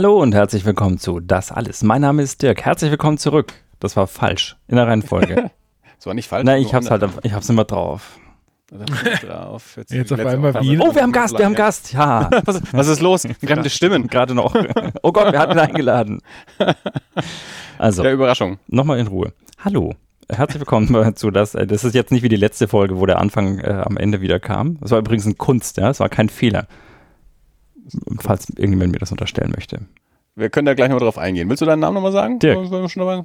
Hallo und herzlich willkommen zu Das Alles. Mein Name ist Dirk. Herzlich willkommen zurück. Das war falsch in der Reihenfolge. das war nicht falsch. Nein, ich hab's halt, ich hab's immer drauf. drauf. Jetzt, Jetzt auf einmal wie. Oh, wir haben Gast, wir haben Gast. Ja. was, was ist los? Fremde Stimmen. Gerade noch. Oh Gott, wir hatten ihn eingeladen. Also. Der Überraschung. Nochmal in Ruhe. Hallo. Herzlich willkommen zu das. Äh, das ist jetzt nicht wie die letzte Folge, wo der Anfang äh, am Ende wieder kam. Das war übrigens ein Kunst, ja. Das war kein Fehler. Falls irgendjemand mir das unterstellen möchte. Wir können da gleich noch drauf eingehen. Willst du deinen Namen nochmal sagen? Dirk.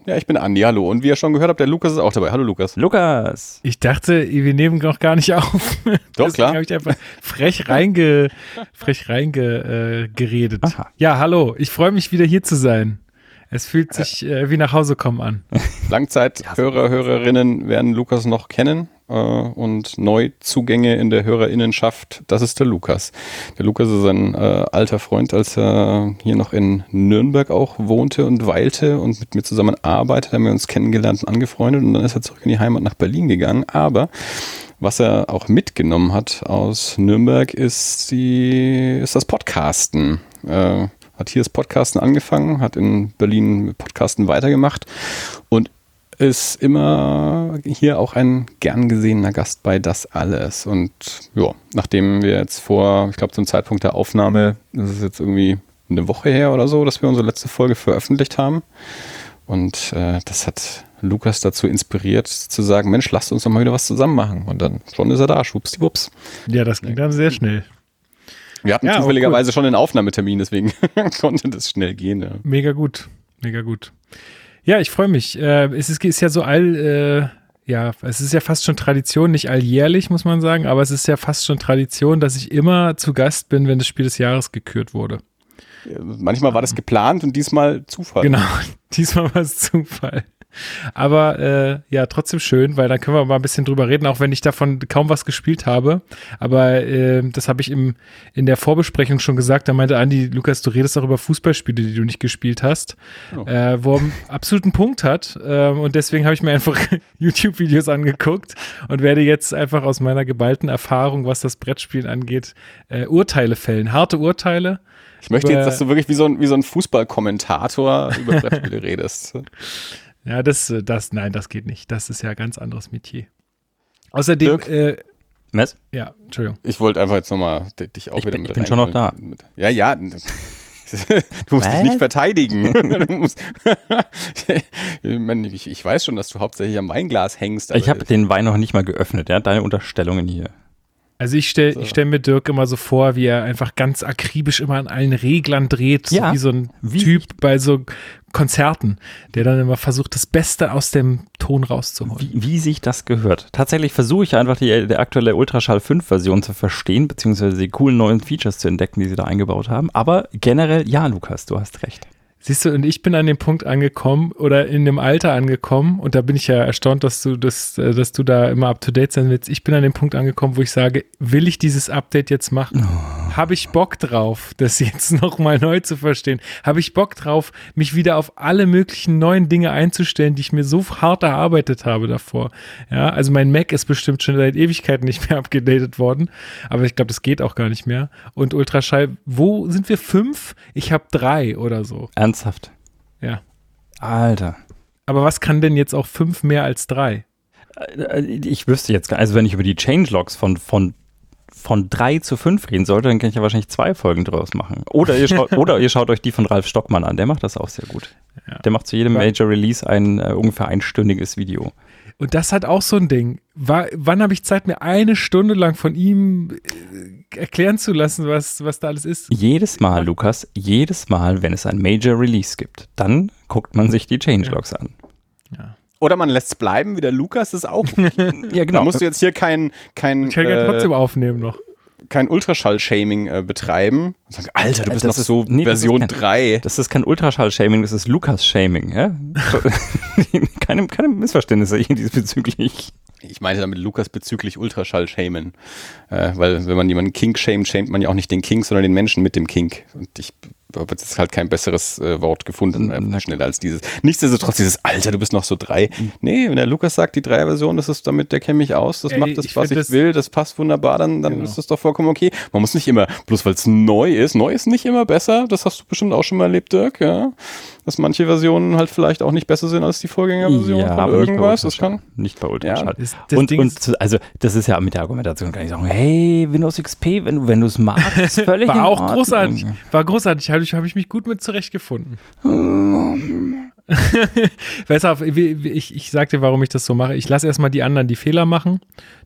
Ja, ich bin Andi, hallo. Und wie ihr schon gehört habt, der Lukas ist auch dabei. Hallo Lukas. Lukas. Ich dachte, wir nehmen noch gar nicht auf. Doch, Deswegen klar. habe ich einfach frech reinge, frech reinge, äh, geredet. Aha. Ja, hallo. Ich freue mich wieder hier zu sein. Es fühlt sich äh, wie nach Hause kommen an. Langzeit-Hörer, Hörerinnen werden Lukas noch kennen äh, und Neuzugänge in der Hörerinnenschaft, das ist der Lukas. Der Lukas ist ein äh, alter Freund, als er hier noch in Nürnberg auch wohnte und weilte und mit mir zusammen arbeitet, haben wir uns kennengelernt und angefreundet und dann ist er zurück in die Heimat nach Berlin gegangen. Aber was er auch mitgenommen hat aus Nürnberg ist die, ist das Podcasten. Äh, hat hier das Podcasten angefangen, hat in Berlin mit Podcasten weitergemacht und ist immer hier auch ein gern gesehener Gast bei Das Alles. Und ja, nachdem wir jetzt vor, ich glaube zum Zeitpunkt der Aufnahme, das ist jetzt irgendwie eine Woche her oder so, dass wir unsere letzte Folge veröffentlicht haben. Und äh, das hat Lukas dazu inspiriert, zu sagen, Mensch, lasst uns doch mal wieder was zusammen machen. Und dann schon ist er da, schwuppsdiwupps. Ja, das ging dann sehr schnell. Wir hatten ja, zufälligerweise cool. schon einen Aufnahmetermin, deswegen konnte das schnell gehen. Ja. Mega gut, mega gut. Ja, ich freue mich. Äh, es ist, ist, ja so all, äh, ja, es ist ja fast schon Tradition, nicht alljährlich, muss man sagen, aber es ist ja fast schon Tradition, dass ich immer zu Gast bin, wenn das Spiel des Jahres gekürt wurde. Manchmal war das geplant und diesmal Zufall. Genau, diesmal war es Zufall. Aber äh, ja, trotzdem schön, weil dann können wir mal ein bisschen drüber reden, auch wenn ich davon kaum was gespielt habe. Aber äh, das habe ich im, in der Vorbesprechung schon gesagt. Da meinte Andi, Lukas, du redest auch über Fußballspiele, die du nicht gespielt hast, oh. äh, wo er einen absoluten Punkt hat. Äh, und deswegen habe ich mir einfach YouTube-Videos angeguckt und werde jetzt einfach aus meiner geballten Erfahrung, was das Brettspielen angeht, äh, Urteile fällen. Harte Urteile. Ich möchte jetzt, dass du wirklich wie so ein, wie so ein Fußballkommentator über Brettspiele redest. Ja, das, äh, das, nein, das geht nicht. Das ist ja ein ganz anderes Metier. Außerdem, äh, Was? Ja, Entschuldigung. Ich wollte einfach jetzt nochmal dich auch ich wieder bin, mit Ich bin schon noch da. Ja, ja. du musst Was? dich nicht verteidigen. ich, ich, weiß schon, dass du hauptsächlich am Weinglas hängst. ich habe den Wein noch nicht mal geöffnet, ja? Deine Unterstellungen hier. Also ich stelle so. stell mir Dirk immer so vor, wie er einfach ganz akribisch immer an allen Reglern dreht, ja, so wie so ein wie? Typ bei so Konzerten, der dann immer versucht, das Beste aus dem Ton rauszuholen. Wie, wie sich das gehört. Tatsächlich versuche ich einfach die, die aktuelle Ultraschall 5 Version zu verstehen, beziehungsweise die coolen neuen Features zu entdecken, die sie da eingebaut haben. Aber generell, ja, Lukas, du hast recht. Siehst du, und ich bin an dem Punkt angekommen oder in dem Alter angekommen, und da bin ich ja erstaunt, dass du das, äh, dass du da immer up to date sein willst. Ich bin an dem Punkt angekommen, wo ich sage, will ich dieses Update jetzt machen? Oh. Habe ich Bock drauf, das jetzt nochmal neu zu verstehen? Habe ich Bock drauf, mich wieder auf alle möglichen neuen Dinge einzustellen, die ich mir so hart erarbeitet habe davor? Ja, also mein Mac ist bestimmt schon seit Ewigkeiten nicht mehr abgedatet worden, aber ich glaube, das geht auch gar nicht mehr. Und Ultraschall, wo sind wir? Fünf? Ich habe drei oder so. Ernsthaft? Ja. Alter. Aber was kann denn jetzt auch fünf mehr als drei? Äh, ich wüsste jetzt gar also wenn ich über die Changelogs von, von, von drei zu fünf reden sollte, dann kann ich ja wahrscheinlich zwei Folgen draus machen. Oder ihr, schaut, oder ihr schaut euch die von Ralf Stockmann an, der macht das auch sehr gut. Ja. Der macht zu jedem Major Release ein uh, ungefähr einstündiges Video. Und das hat auch so ein Ding. War, wann habe ich Zeit, mir eine Stunde lang von ihm äh, erklären zu lassen, was, was da alles ist? Jedes Mal, Lukas, jedes Mal, wenn es ein Major Release gibt, dann guckt man sich die Changelogs ja. an. Ja. Oder man lässt es bleiben, wie der Lukas das auch. ja, genau. Da musst du jetzt hier kein. kein ich kann ja äh, trotzdem aufnehmen noch kein Ultraschall-Shaming äh, betreiben und sagen, Alter, du bist noch ist, so nee, Version das kein, 3. Das ist kein Ultraschall-Shaming, das ist Lukas-Shaming. Ja? keine, keine Missverständnisse hier diesbezüglich. Ich meinte damit Lukas bezüglich Ultraschall-Shamen. Äh, weil wenn man jemanden Kink shamed, shamed man ja auch nicht den Kink, sondern den Menschen mit dem Kink. Und ich habe jetzt halt kein besseres äh, Wort gefunden, äh, schneller als dieses. Nichtsdestotrotz dieses Alter, du bist noch so drei. Nee, wenn der Lukas sagt, die Dreier-Version, das ist damit, der kenne mich aus, das Ey, macht das, ich was ich das- will, das passt wunderbar, dann, dann Genau. ist das doch vollkommen okay. Man muss nicht immer, bloß weil es neu ist, neu ist nicht immer besser, das hast du bestimmt auch schon mal erlebt, Dirk, ja. Dass manche Versionen halt vielleicht auch nicht besser sind als die Vorgängerversion Ja, von aber nicht bei irgendwas. Das kann. Nicht bei Ultraschall. Ja, das und, und ist- zu- also das ist ja mit der Argumentation kann ich sagen, hey, Windows XP, wenn du wenn du es magst, ist völlig in War auch Ordnung. großartig. War großartig. Habe ich, hab ich mich gut mit zurechtgefunden. Weißt du, ich, ich sag dir, warum ich das so mache. Ich lasse erstmal die anderen die Fehler machen,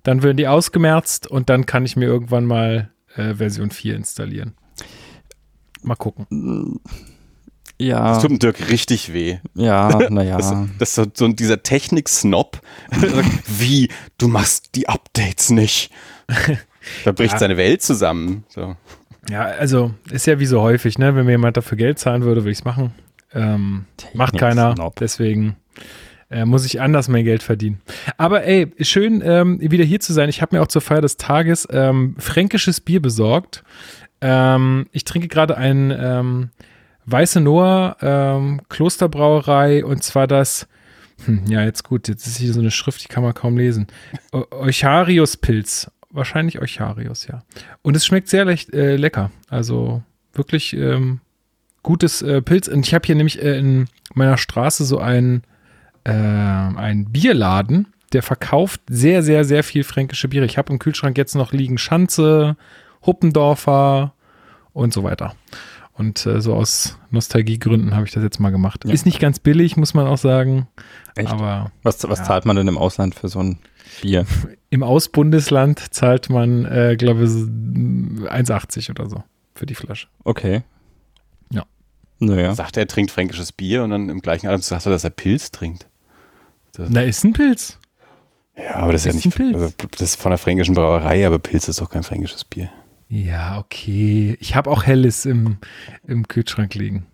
dann werden die ausgemerzt und dann kann ich mir irgendwann mal äh, Version 4 installieren. Mal gucken. Ja, Das tut dem Dirk richtig weh. ja, naja. Das, das ist so, so dieser Technik-Snob. Wie? Du machst die Updates nicht. Da bricht Ja. seine Welt zusammen. So. Ja, also ist ja wie so häufig, ne? Wenn mir jemand dafür Geld zahlen würde, würde ich es machen. Ähm, macht keiner, deswegen äh, muss ich anders mehr Geld verdienen. Aber ey, schön ähm, wieder hier zu sein. Ich habe mir auch zur Feier des Tages ähm, fränkisches Bier besorgt. Ähm, ich trinke gerade ein ähm, Weiße Noah ähm, Klosterbrauerei und zwar das, hm, ja jetzt gut, jetzt ist hier so eine Schrift, die kann man kaum lesen. Eu- Eucharius Pilz. Wahrscheinlich Eucharius, ja. Und es schmeckt sehr lech- äh, lecker. Also wirklich ähm, gutes äh, Pilz. Und ich habe hier nämlich äh, in meiner Straße so einen, äh, einen Bierladen, der verkauft sehr, sehr, sehr viel fränkische Biere. Ich habe im Kühlschrank jetzt noch liegen Schanze, Huppendorfer und so weiter. Und äh, so aus Nostalgiegründen habe ich das jetzt mal gemacht. Ja. Ist nicht ganz billig, muss man auch sagen. Echt? Aber Was, was Ja. zahlt man denn im Ausland für so ein Bier? im Ausbundesland zahlt man, äh, glaube ich, 1,80 oder so für die Flasche. Okay. Ja. Naja. Sagt er, er trinkt fränkisches Bier und dann im gleichen Atemzug sagt er, dass er Pilz trinkt. Na, ist ein Pilz. Ja, aber das ist, Ist ja ein nicht. Pilz. Also, das ist von der fränkischen Brauerei, aber Pilz ist doch kein fränkisches Bier. Ja, okay. Ich habe auch Helles im, im Kühlschrank liegen.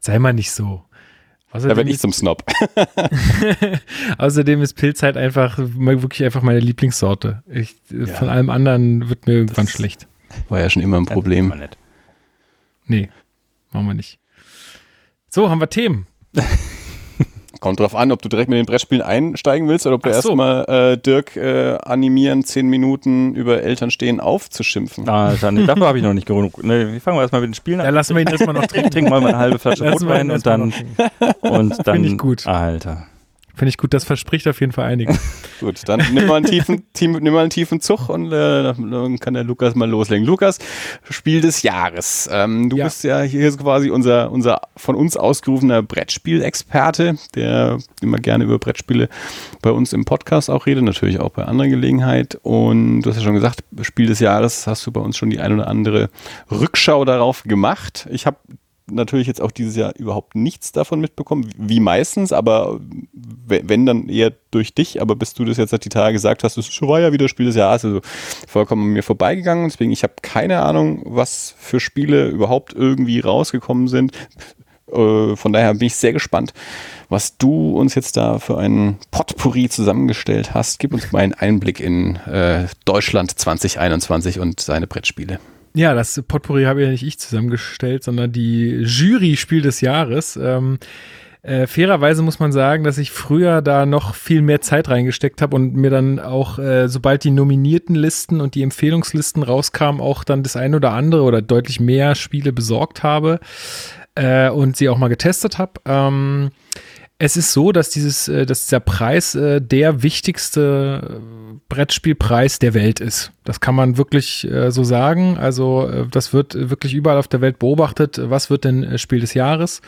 Sei mal nicht so. Da Außerdem, werde ich zum Snob. außerdem ist Pilz halt einfach mal wirklich einfach meine Lieblingssorte. Ich, Ja. Von allem anderen wird mir irgendwann Das- schlecht. War ja schon immer ein Problem. Ja, nett. Nee, machen wir nicht. So, haben wir Themen. Kommt drauf an, ob du direkt mit den Brettspielen einsteigen willst oder ob du so. erstmal äh, Dirk äh, animieren, zehn Minuten über Eltern stehen aufzuschimpfen. Ah, dann, dafür habe ich noch nicht genug. Ne, wir fangen wir erstmal mit den Spielen Da an. lassen wir ihn erstmal noch trinken. Trinken wir mal eine halbe Flasche Rotwein und dann, und dann. Finde ich gut. Alter. Finde ich gut, das verspricht auf jeden Fall einiges. Gut, dann nimm mal einen tiefen, team, nimm mal einen tiefen Zug und äh, dann kann der Lukas mal loslegen. Lukas, Spiel des Jahres. Ähm, du Ja. bist ja hier ist quasi unser, unser von uns ausgerufener Brettspielexperte, der immer gerne über Brettspiele bei uns im Podcast auch redet, natürlich auch bei anderer Gelegenheit. Und du hast ja schon gesagt, Spiel des Jahres hast du bei uns schon die ein oder andere Rückschau darauf gemacht. Ich habe natürlich jetzt auch dieses Jahr überhaupt nichts davon mitbekommen, wie meistens, aber we- wenn dann eher durch dich, aber bis du das jetzt seit die Tage gesagt hast, das war ja wieder Spiel des Jahres, also vollkommen mir vorbeigegangen. Deswegen, ich habe keine Ahnung, was für Spiele überhaupt irgendwie rausgekommen sind. Äh, Von daher bin ich sehr gespannt, was du uns jetzt da für einen Potpourri zusammengestellt hast. Gib uns mal einen Einblick in äh, Deutschland 2021 und seine Brettspiele. Ja, das Potpourri habe ja nicht ich zusammengestellt, sondern die Jury Spiel des Jahres. Ähm, äh, fairerweise muss man sagen, dass ich früher da noch viel mehr Zeit reingesteckt habe und mir dann auch, äh, sobald die nominierten Listen und die Empfehlungslisten rauskamen, auch dann das ein oder andere oder deutlich mehr Spiele besorgt habe äh, und sie auch mal getestet habe. Ähm, es ist so, dass dieses, äh, dass dieser Preis äh, der wichtigste äh, Brettspielpreis der Welt ist. Das kann man wirklich äh, so sagen. Also äh, das wird wirklich überall auf der Welt beobachtet. Was wird denn äh, Spiel des Jahres?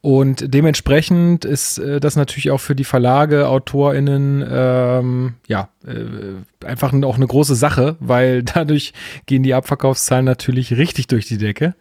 Und dementsprechend ist das natürlich auch für die Verlage, AutorInnen, ähm, ja, einfach auch eine große Sache, weil dadurch gehen die Abverkaufszahlen natürlich richtig durch die Decke.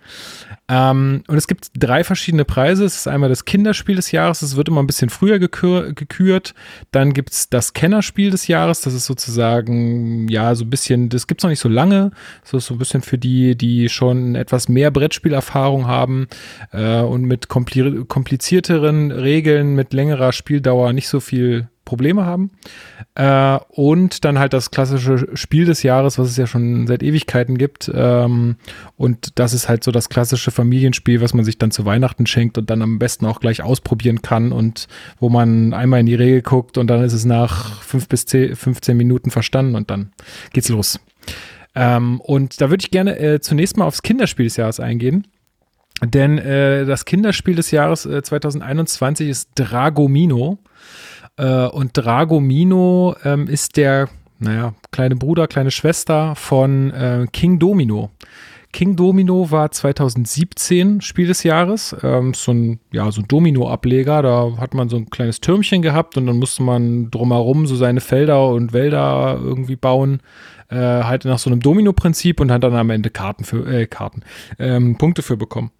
Ähm, und es gibt drei verschiedene Preise. Es ist einmal das Kinderspiel des Jahres, das wird immer ein bisschen früher gekür gekürt. Dann gibt es das Kennerspiel des Jahres, das ist sozusagen, ja, so ein bisschen, das gibt es noch nicht so lange. Das ist so ein bisschen für die, die schon etwas mehr Brettspielerfahrung haben äh, und mit kompli komplizierteren Regeln, mit längerer Spieldauer nicht so viel Probleme haben. Äh, und dann halt das klassische Spiel des Jahres, was es ja schon seit Ewigkeiten gibt. Ähm, und das ist halt so das klassische Familienspiel, was man sich dann zu Weihnachten schenkt und dann am besten auch gleich ausprobieren kann und wo man einmal in die Regel guckt und dann ist es nach fünf bis zehn, 15 Minuten verstanden und dann geht's los. Ähm, und da würde ich gerne äh, zunächst mal aufs Kinderspiel des Jahres eingehen. Denn äh, das Kinderspiel des Jahres äh, 2021 ist Dragomino. Äh, und Dragomino ähm, ist der, naja, kleine Bruder, kleine Schwester von äh, King Domino. King Domino war 2017 Spiel des Jahres. Ähm, so ein, ja, so ein Domino-Ableger. Da hat man so ein kleines Türmchen gehabt und dann musste man drumherum so seine Felder und Wälder irgendwie bauen äh, halt nach so einem Domino-Prinzip und hat dann am Ende Karten für, äh, Karten, ähm, Punkte für bekommen.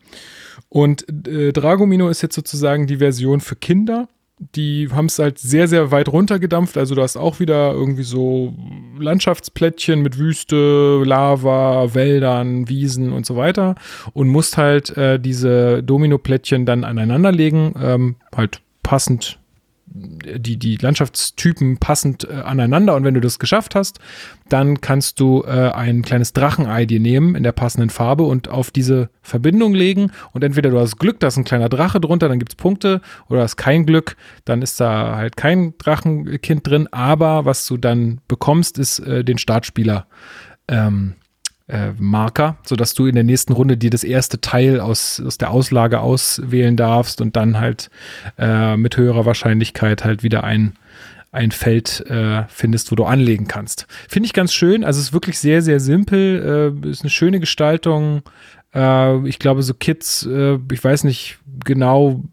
Und äh, Dragomino ist jetzt sozusagen die Version für Kinder. Die haben es halt sehr, sehr weit runtergedampft. Also du hast auch wieder irgendwie so Landschaftsplättchen mit Wüste, Lava, Wäldern, Wiesen und so weiter. Und musst halt äh, diese Domino-Plättchen dann aneinanderlegen, ähm, halt passend die, die Landschaftstypen passend äh, aneinander. Und wenn du das geschafft hast, dann kannst du äh, ein kleines Drachenei dir nehmen in der passenden Farbe und auf diese Verbindung legen. Und entweder du hast Glück, da ist ein kleiner Drache drunter, dann gibt es Punkte. Oder hast kein Glück, dann ist da halt kein Drachenkind drin, aber was du dann bekommst, ist äh, den Startspieler ähm, äh, Marker, sodass du in der nächsten Runde dir das erste Teil aus, aus der Auslage auswählen darfst und dann halt äh, mit höherer Wahrscheinlichkeit halt wieder ein, ein Feld äh, findest, wo du anlegen kannst. Finde ich ganz schön. Also es ist wirklich sehr, sehr simpel. Äh, ist eine schöne Gestaltung. Äh, ich glaube, so Kids, äh, ich weiß nicht genau,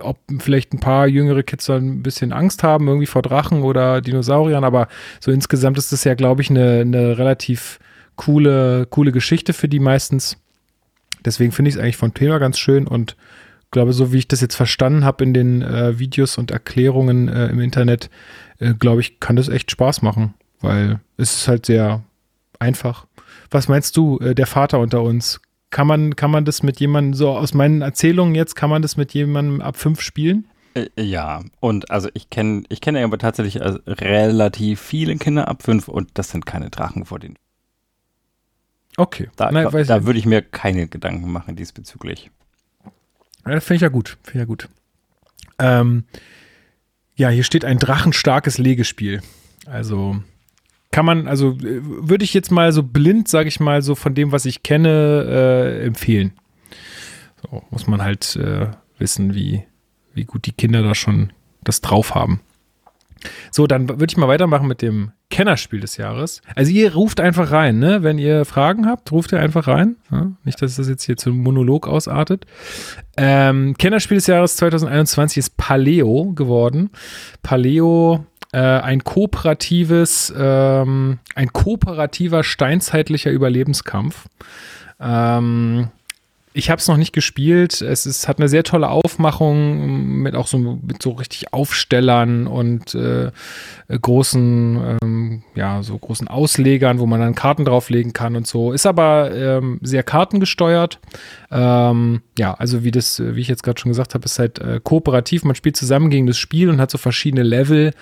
ob vielleicht ein paar jüngere Kids da ein bisschen Angst haben, irgendwie vor Drachen oder Dinosauriern, aber so insgesamt ist das ja, glaube ich, eine, eine relativ coole, coole Geschichte für die meistens. Deswegen finde ich es eigentlich von Thema ganz schön und glaube, so wie ich das jetzt verstanden habe in den äh, Videos und Erklärungen äh, im Internet, äh, glaube ich, kann das echt Spaß machen, weil es ist halt sehr einfach. Was meinst du, äh, der Vater unter uns? Kann man, kann man das mit jemandem, so aus meinen Erzählungen jetzt, kann man das mit jemandem ab fünf spielen? Äh, ja, und also ich kenne ich kenne aber tatsächlich also relativ viele Kinder ab fünf und das sind keine Drachen vor denen Okay. Da, Nein, da würde ich mir keine Gedanken machen diesbezüglich. Ja, Finde ich ja gut. Finde ich ja gut. Ähm, ja, hier steht ein drachenstarkes Legespiel. Also kann man, also äh, würde ich jetzt mal so blind, sage ich mal, so von dem, was ich kenne, äh, empfehlen. So, muss man halt äh, wissen, wie, wie gut die Kinder da schon das drauf haben. So, dann würde ich mal weitermachen mit dem Kennerspiel des Jahres. Also ihr ruft einfach rein, ne? Wenn ihr Fragen habt, ruft ihr einfach rein. Ja? Nicht, dass das jetzt hier zum Monolog ausartet. Ähm, Kennerspiel des Jahres 2021 ist Paleo geworden. Paleo äh, ein kooperatives, ähm, ein kooperativer steinzeitlicher Überlebenskampf. Ähm, ich habe es noch nicht gespielt. Es ist, hat eine sehr tolle Aufmachung mit auch so mit so richtig Aufstellern und äh, großen, ähm, ja, so großen Auslegern, wo man dann Karten drauflegen kann und so. Ist aber ähm, sehr kartengesteuert. Ähm, ja, also wie das, wie ich jetzt gerade schon gesagt habe, ist halt äh, kooperativ. Man spielt zusammen gegen das Spiel und hat so verschiedene Level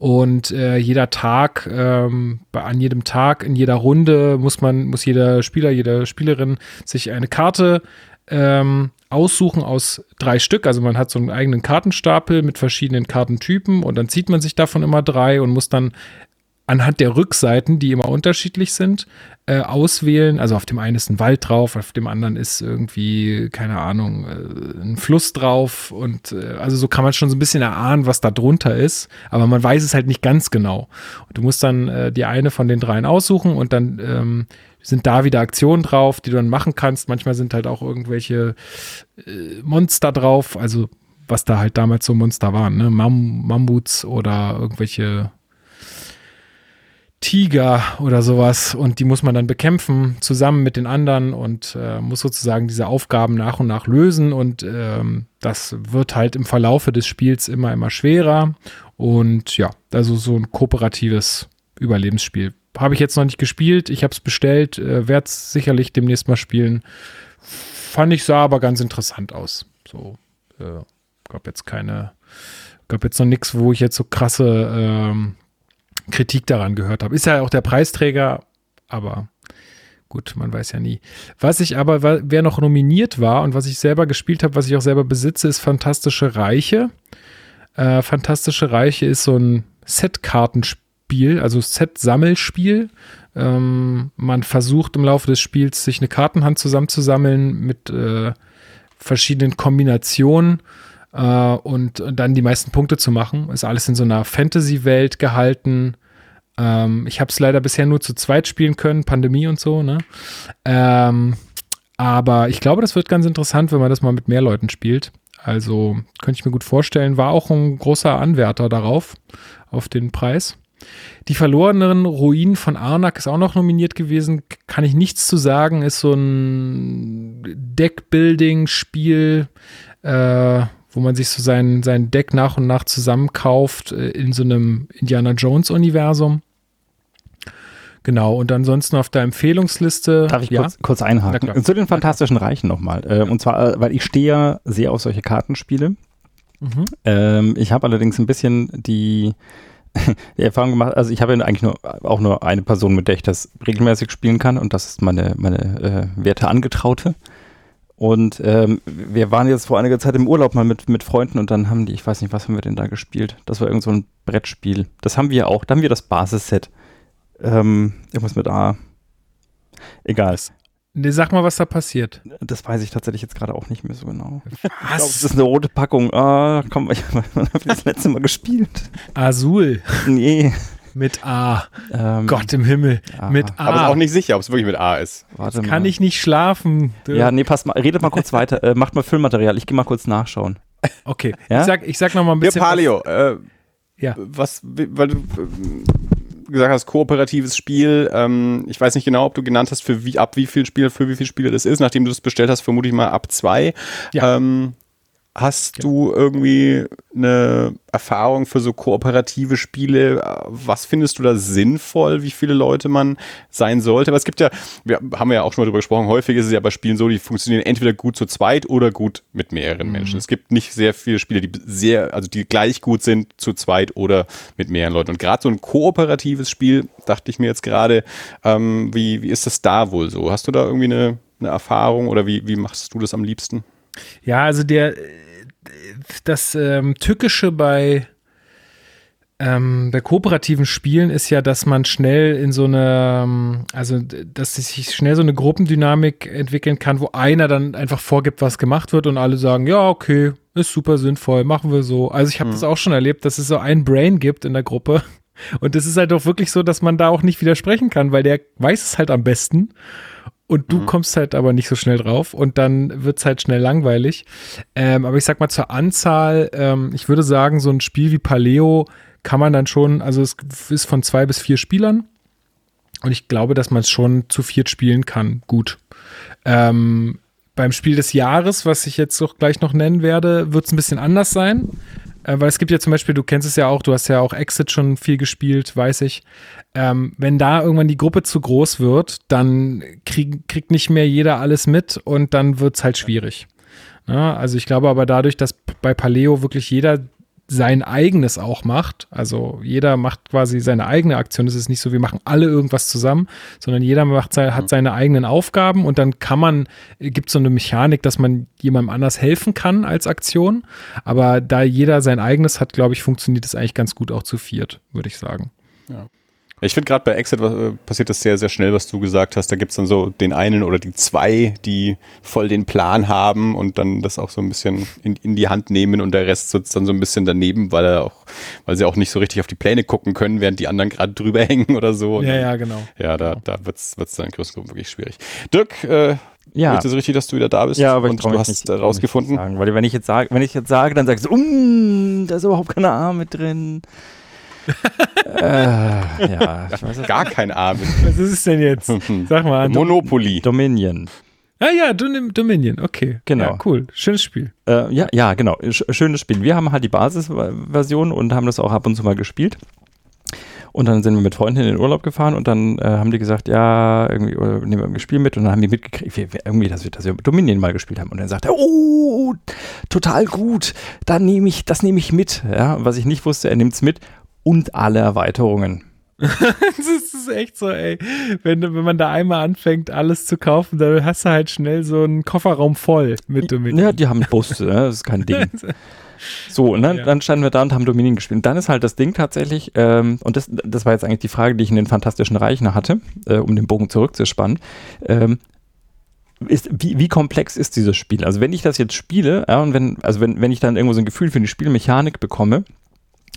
und äh, jeder Tag, ähm, an jedem Tag, in jeder Runde muss man, muss jeder Spieler, jede Spielerin sich eine Karte ähm, aussuchen aus drei Stück. Also man hat so einen eigenen Kartenstapel mit verschiedenen Kartentypen und dann zieht man sich davon immer drei und muss dann anhand der Rückseiten, die immer unterschiedlich sind, äh, auswählen. Also auf dem einen ist ein Wald drauf, auf dem anderen ist irgendwie, keine Ahnung, äh, ein Fluss drauf. Und äh, also so kann man schon so ein bisschen erahnen, was da drunter ist. Aber man weiß es halt nicht ganz genau. Und du musst dann äh, die eine von den dreien aussuchen und dann ähm, sind da wieder Aktionen drauf, die du dann machen kannst. Manchmal sind halt auch irgendwelche äh, Monster drauf, also was da halt damals so Monster waren, ne? Mam Mammuts oder irgendwelche Tiger oder sowas und die muss man dann bekämpfen zusammen mit den anderen und äh, muss sozusagen diese Aufgaben nach und nach lösen und ähm, das wird halt im Verlaufe des Spiels immer immer schwerer und ja, also so ein kooperatives Überlebensspiel. Habe ich jetzt noch nicht gespielt, ich habe es bestellt, äh, werde es sicherlich demnächst mal spielen. Fand ich sah aber ganz interessant aus. So, äh, gab jetzt keine Gab jetzt noch nichts, wo ich jetzt so krasse ähm, Kritik daran gehört habe. Ist ja auch der Preisträger, aber gut, man weiß ja nie. Was ich aber, wer noch nominiert war und was ich selber gespielt habe, was ich auch selber besitze, ist Fantastische Reiche. Äh, Fantastische Reiche ist so ein Set-Kartenspiel, also Set-Sammelspiel. Ähm, man versucht im Laufe des Spiels, sich eine Kartenhand zusammenzusammeln mit äh, verschiedenen Kombinationen äh, und dann die meisten Punkte zu machen. Ist alles in so einer Fantasy-Welt gehalten. Ähm, ich habe es leider bisher nur zu zweit spielen können, Pandemie und so, ne? Ähm, aber ich glaube, das wird ganz interessant, wenn man das mal mit mehr Leuten spielt. Also könnte ich mir gut vorstellen, war auch ein großer Anwärter darauf, auf den Preis. Die verlorenen Ruinen von Arnak ist auch noch nominiert gewesen. Kann ich nichts zu sagen. Ist so ein Deckbuilding-Spiel, äh, wo man sich so sein, sein Deck nach und nach zusammenkauft äh, in so einem Indiana Jones-Universum. Genau, und ansonsten auf der Empfehlungsliste. Darf ich ja? kurz, kurz einhaken? Zu den Fantastischen Reichen nochmal. Äh, und zwar, äh, weil ich stehe ja sehr auf solche Kartenspiele. Mhm. Ähm, ich habe allerdings ein bisschen die, die Erfahrung gemacht, also ich habe ja eigentlich nur, auch nur eine Person, mit der ich das regelmäßig spielen kann und das ist meine, meine äh, werte Angetraute. Und ähm, wir waren jetzt vor einiger Zeit im Urlaub mal mit, mit Freunden und dann haben die, ich weiß nicht, was haben wir denn da gespielt? Das war irgend so ein Brettspiel. Das haben wir auch. Da haben wir das Basisset. Ähm, irgendwas mit A. Egal. Nee, sag mal, was da passiert. Das weiß ich tatsächlich jetzt gerade auch nicht mehr so genau. Was? Ich glaube, das ist eine rote Packung. Ah, komm, ich habe das letzte Mal gespielt. Azul. Nee. Mit A. Ähm, Gott im Himmel. Ja. Mit A. Aber ist auch nicht sicher, ob es wirklich mit A ist. Warte kann ich nicht schlafen. Ja, nee, passt mal. Redet mal kurz weiter. Äh, macht mal Füllmaterial. Ich gehe mal kurz nachschauen. Okay. Ja? Ich sag, ich sag noch mal ein bisschen. Ja, Palio. Äh, ja. Was, weil du gesagt hast, kooperatives Spiel. Ähm, ich weiß nicht genau, ob du genannt hast, für wie, ab wie viel Spiel, für wie viele Spiele das ist. Nachdem du es bestellt hast, vermute ich mal ab zwei. Ja. Ähm, Hast ja. du irgendwie eine Erfahrung für so kooperative Spiele? Was findest du da sinnvoll, wie viele Leute man sein sollte? Aber es gibt ja, wir haben ja auch schon mal darüber gesprochen, häufig ist es ja bei Spielen so, die funktionieren entweder gut zu zweit oder gut mit mehreren mhm. Menschen. Es gibt nicht sehr viele Spiele, die sehr, also die gleich gut sind zu zweit oder mit mehreren Leuten. Und gerade so ein kooperatives Spiel, dachte ich mir jetzt gerade, ähm, wie, wie ist das da wohl so? Hast du da irgendwie eine, eine Erfahrung oder wie, wie machst du das am liebsten? Ja, also der das ähm, Tückische bei ähm, bei kooperativen Spielen ist ja, dass man schnell in so eine, ähm, also dass sich schnell so eine Gruppendynamik entwickeln kann, wo einer dann einfach vorgibt, was gemacht wird und alle sagen, ja, okay, ist super sinnvoll, machen wir so. Also ich habe mhm. das auch schon erlebt, dass es so ein Brain gibt in der Gruppe. Und es ist halt auch wirklich so, dass man da auch nicht widersprechen kann, weil der weiß es halt am besten und du mhm. kommst halt aber nicht so schnell drauf und dann wird es halt schnell langweilig. Ähm, aber ich sag mal zur Anzahl, ähm, ich würde sagen, so ein Spiel wie Paleo kann man dann schon, also es ist von zwei bis vier Spielern und ich glaube, dass man es schon zu viert spielen kann. Gut. Ähm, beim Spiel des Jahres, was ich jetzt auch gleich noch nennen werde, wird es ein bisschen anders sein. Äh, weil es gibt ja zum Beispiel, du kennst es ja auch, du hast ja auch Exit schon viel gespielt, weiß ich. Ähm, wenn da irgendwann die Gruppe zu groß wird, dann krieg, kriegt nicht mehr jeder alles mit und dann wird es halt schwierig. Ja, also ich glaube aber dadurch, dass bei Paleo wirklich jeder sein eigenes auch macht. Also jeder macht quasi seine eigene Aktion. Es ist nicht so, wir machen alle irgendwas zusammen, sondern jeder macht, hat mhm. seine eigenen Aufgaben und dann kann man, gibt es so eine Mechanik, dass man jemandem anders helfen kann als Aktion. Aber da jeder sein eigenes hat, glaube ich, funktioniert es eigentlich ganz gut auch zu viert, würde ich sagen. Ja. Ich finde gerade bei Exit äh, passiert das sehr, sehr schnell, was du gesagt hast. Da gibt es dann so den einen oder die zwei, die voll den Plan haben und dann das auch so ein bisschen in, in die Hand nehmen und der Rest sitzt dann so ein bisschen daneben, weil er auch, weil sie auch nicht so richtig auf die Pläne gucken können, während die anderen gerade drüber hängen oder so. Ja, ja, genau. Ja, da, da wird es dann in größeren Gruppen wirklich schwierig. Dirk, äh, ja. Ist es richtig, dass du wieder da bist? Ja, aber und du hast nicht, rausgefunden. Sagen, weil wenn ich jetzt sage, wenn ich jetzt sage, dann sagst du, um, da ist überhaupt keine A mit drin äh, ja, ich weiß Gar kein A. Was ist es denn jetzt? Sag mal. Monopoly. Dominion. Ah ja, Dominion, okay. Genau. Ja, cool. Schönes Spiel. Äh, ja, ja, genau. Schönes Spiel. Wir haben halt die Basisversion und haben das auch ab und zu mal gespielt. Und dann sind wir mit Freunden in den Urlaub gefahren und dann äh, haben die gesagt, ja, irgendwie, oder nehmen wir ein Spiel mit und dann haben die mitgekriegt, wir, wir, irgendwie, dass wir, dass wir Dominion mal gespielt haben. Und dann sagt er, oh, total gut, dann nehme ich, das nehme ich mit. Ja, was ich nicht wusste, er nimmt es mit und alle Erweiterungen. das ist echt so, ey. Wenn, wenn man da einmal anfängt, alles zu kaufen, dann hast du halt schnell so einen Kofferraum voll mit Dominion. Ja, die haben Busse, ne? das ist kein Ding. So, und dann, ja. dann standen wir da und haben Dominion gespielt. Und dann ist halt das Ding tatsächlich, ähm, und das, das war jetzt eigentlich die Frage, die ich in den Fantastischen Reichen hatte, äh, um den Bogen zurückzuspannen. Ähm, ist, wie, wie komplex ist dieses Spiel? Also wenn ich das jetzt spiele, ja, und wenn, also wenn, wenn ich dann irgendwo so ein Gefühl für die Spielmechanik bekomme,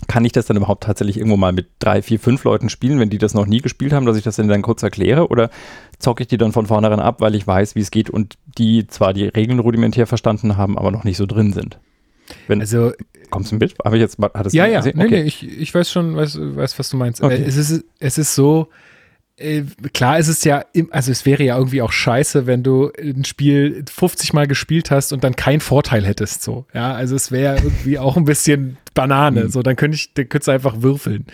kann ich das dann überhaupt tatsächlich irgendwo mal mit drei, vier, fünf Leuten spielen, wenn die das noch nie gespielt haben, dass ich das dann kurz erkläre? Oder zocke ich die dann von vornherein ab, weil ich weiß, wie es geht und die zwar die Regeln rudimentär verstanden haben, aber noch nicht so drin sind? Wenn, also, kommst du mit? Habe ich jetzt hat Ja, ja, gesehen? nee, okay. nee, ich, ich weiß schon, weiß, weiß, was du meinst. Okay. Es, ist, es ist so, äh, klar ist es ja, also es wäre ja irgendwie auch scheiße, wenn du ein Spiel 50 Mal gespielt hast und dann keinen Vorteil hättest, so. Ja, also es wäre irgendwie auch ein bisschen Banane, mhm. so, dann könnte ich, dann könntest du einfach würfeln.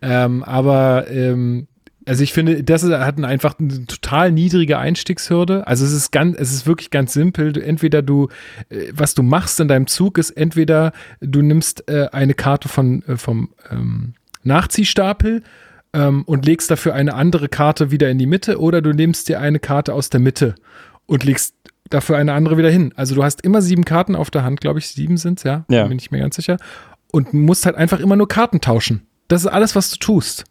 Ähm, aber, ähm, also ich finde, das hat einfach eine total niedrige Einstiegshürde. Also es ist ganz, es ist wirklich ganz simpel. entweder du, äh, was du machst in deinem Zug ist entweder du nimmst äh, eine Karte von äh, vom ähm, Nachziehstapel ähm, und legst dafür eine andere Karte wieder in die Mitte oder du nimmst dir eine Karte aus der Mitte und legst dafür eine andere wieder hin. Also du hast immer sieben Karten auf der Hand, glaube ich, sieben sind es, ja? ja. Bin ich mir ganz sicher. Und musst halt einfach immer nur Karten tauschen. Das ist alles, was du tust.